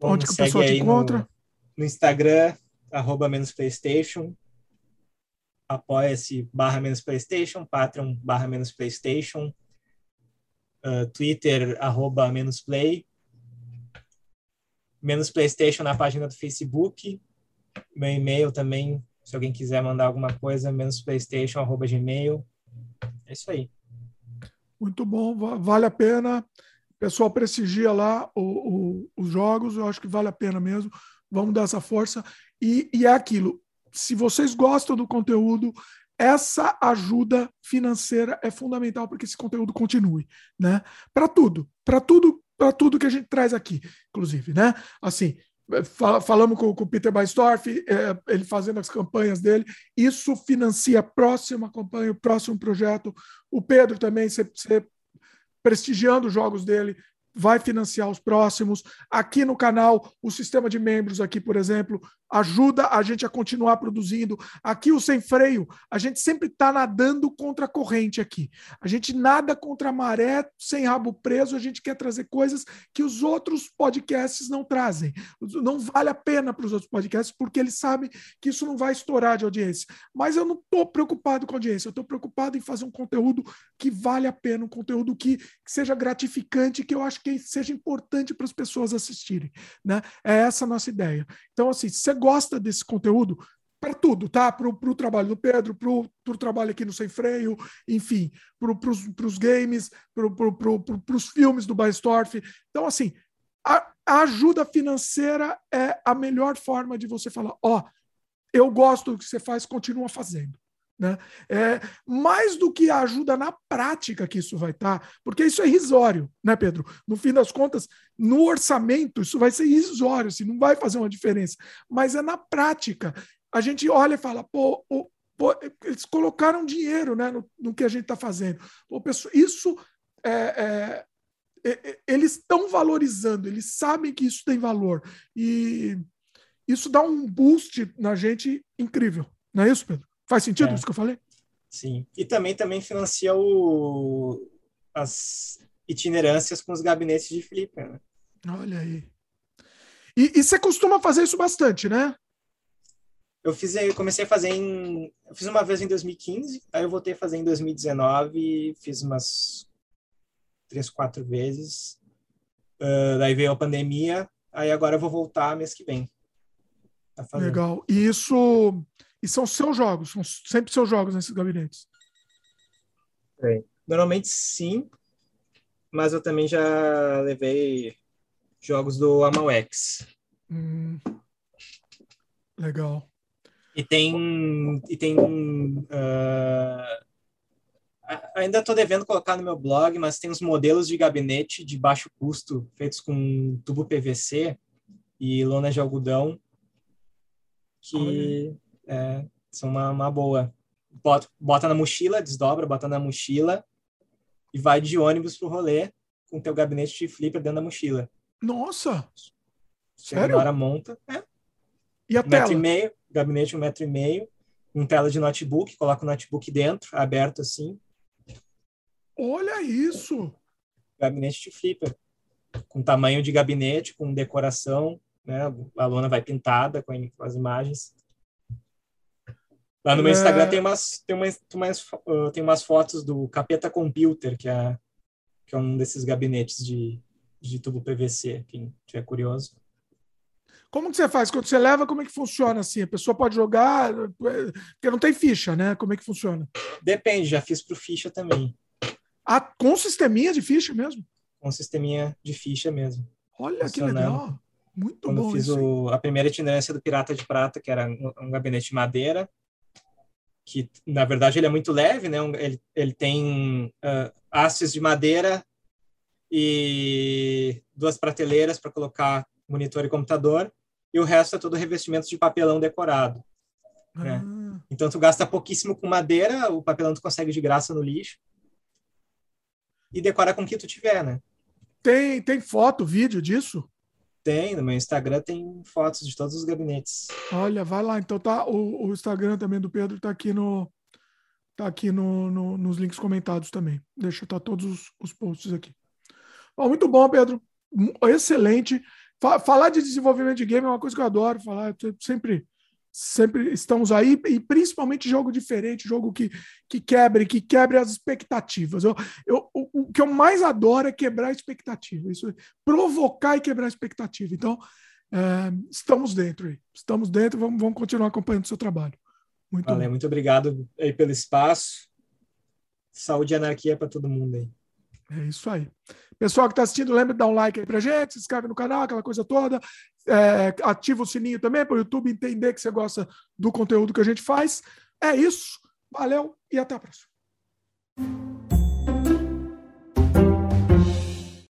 Bom, Onde que o pessoal te encontra? No, no Instagram, arroba menos Playstation. Apoia-se barra menos Playstation, Patreon barra menos Playstation. Uh, Twitter, arroba menos Play. Menos Playstation na página do Facebook. Meu e-mail também, se alguém quiser mandar alguma coisa, menos playstation, arroba gmail. É isso aí. Muito bom, vale a pena. O pessoal prestigia lá o, o, os jogos, eu acho que vale a pena mesmo. Vamos dar essa força. E, e é aquilo, se vocês gostam do conteúdo, essa ajuda financeira é fundamental para que esse conteúdo continue, né? Para tudo, para tudo, para tudo que a gente traz aqui, inclusive, né? Assim, falamos com, com o Peter Baistorff, é, ele fazendo as campanhas dele, isso financia a próxima campanha, o próximo projeto. O Pedro também, você prestigiando os jogos dele, vai financiar os próximos. Aqui no canal, o sistema de membros aqui, por exemplo, ajuda a gente a continuar produzindo. Aqui o Sem Freio, a gente sempre está nadando contra a corrente aqui. A gente nada contra a maré, sem rabo preso, a gente quer trazer coisas que os outros podcasts não trazem. Não vale a pena para os outros podcasts, porque eles sabem que isso não vai estourar de audiência. Mas eu não estou preocupado com audiência, eu estou preocupado em fazer um conteúdo que vale a pena, um conteúdo que, que seja gratificante, que eu acho que seja importante para as pessoas assistirem. Né? É essa a nossa ideia. Então, assim, se você gosta desse conteúdo, para tudo, tá? Para o trabalho do Pedro, para o trabalho aqui no Sem Freio, enfim, para os games, para os filmes do Baestorff. Então, assim, a, a, ajuda financeira é a melhor forma de você falar: ó, oh, eu gosto do que você faz, continua fazendo. Né? É, mais do que a ajuda na prática que isso vai estar, tá, porque isso é irrisório, né, Pedro? No fim das contas, no orçamento, isso vai ser irrisório, assim, não vai fazer uma diferença. Mas é na prática. A gente olha e fala, pô, pô eles colocaram dinheiro né, no, no que a gente está fazendo. Pô, pessoal, isso é, é, eles estão valorizando, eles sabem que isso tem valor. E isso dá um boost na gente incrível. Não é isso, Pedro? Faz sentido é. isso que eu falei? Sim. E também, também financia o, as itinerâncias com os gabinetes de Flipper. Né? Olha aí. E, e, você costuma fazer isso bastante, né? Eu fiz, eu comecei a fazer em, eu fiz uma vez em 2015, aí eu voltei a fazer em 2019, fiz umas três, quatro vezes. Uh, daí veio a pandemia, aí agora eu vou voltar mês que vem. Legal. E isso e são seus jogos, são sempre seus jogos nesses gabinetes. É. Normalmente sim, mas eu também já levei jogos do Amalex. Hum, legal. E tem. E tem uh, ainda estou devendo colocar no meu blog, mas tem uns modelos de gabinete de baixo custo feitos com tubo PVC e lona de algodão que é, são uma, uma boa. Bota, bota na mochila, desdobra, bota na mochila e vai de ônibus pro rolê com teu gabinete de flipper dentro da mochila. Nossa! Chega Sério? hora, monta. É. E a um tela? metro e meio, gabinete um metro e meio, com tela de notebook, coloca o notebook dentro, aberto assim. Olha isso! Gabinete de flipper. Com tamanho de gabinete, com decoração, né? A lona vai pintada com as imagens. Lá no meu Instagram é... tem umas, tem umas, tem umas, uh, tem umas fotos do Capeta Computer, que é, que é um desses gabinetes de, de tubo PVC, quem tiver curioso. Como que você faz? Quando você leva, como é que funciona assim? A pessoa pode jogar, porque não tem ficha, né? Como é que funciona? Depende, já fiz para ficha também. Ah, com sisteminha de ficha mesmo? Com sisteminha de ficha mesmo. Olha que legal. Muito Quando bom. Quando fiz o, a primeira itinerância do Pirata de Prata, que era um, um gabinete de madeira, que na verdade ele é muito leve, né? Ele, ele tem uh, hastes de madeira e duas prateleiras para colocar monitor e computador, e o resto é todo revestimento de papelão decorado. Né? Ah. Então tu gasta pouquíssimo com madeira, o papelão tu consegue de graça no lixo e decora com o que tu tiver, né? Tem, tem foto, vídeo disso? Tem, no meu Instagram tem fotos de todos os gabinetes. Olha, vai lá. Então tá, o, o Instagram também do Pedro tá aqui no tá aqui no, no nos links comentados também. Deixa tá todos os, os posts aqui. Bom, muito bom, Pedro. Excelente. Falar de desenvolvimento de game é uma coisa que eu adoro falar. Eu sempre sempre estamos aí, e principalmente jogo diferente, jogo que, que quebre, que quebre as expectativas. Eu, eu, o, o, que eu mais adoro é quebrar a expectativa, isso é provocar e quebrar a expectativa. Então, é, estamos dentro aí, estamos dentro, vamos, vamos continuar acompanhando o seu trabalho. Muito Valeu, muito obrigado aí pelo espaço. Saúde e anarquia para todo mundo aí. É isso aí. Pessoal que está assistindo, lembra de dar um like aí pra gente, se inscreve no canal, aquela coisa toda. É, ativa o sininho também para o YouTube entender que você gosta do conteúdo que a gente faz. É isso. Valeu e até a próxima.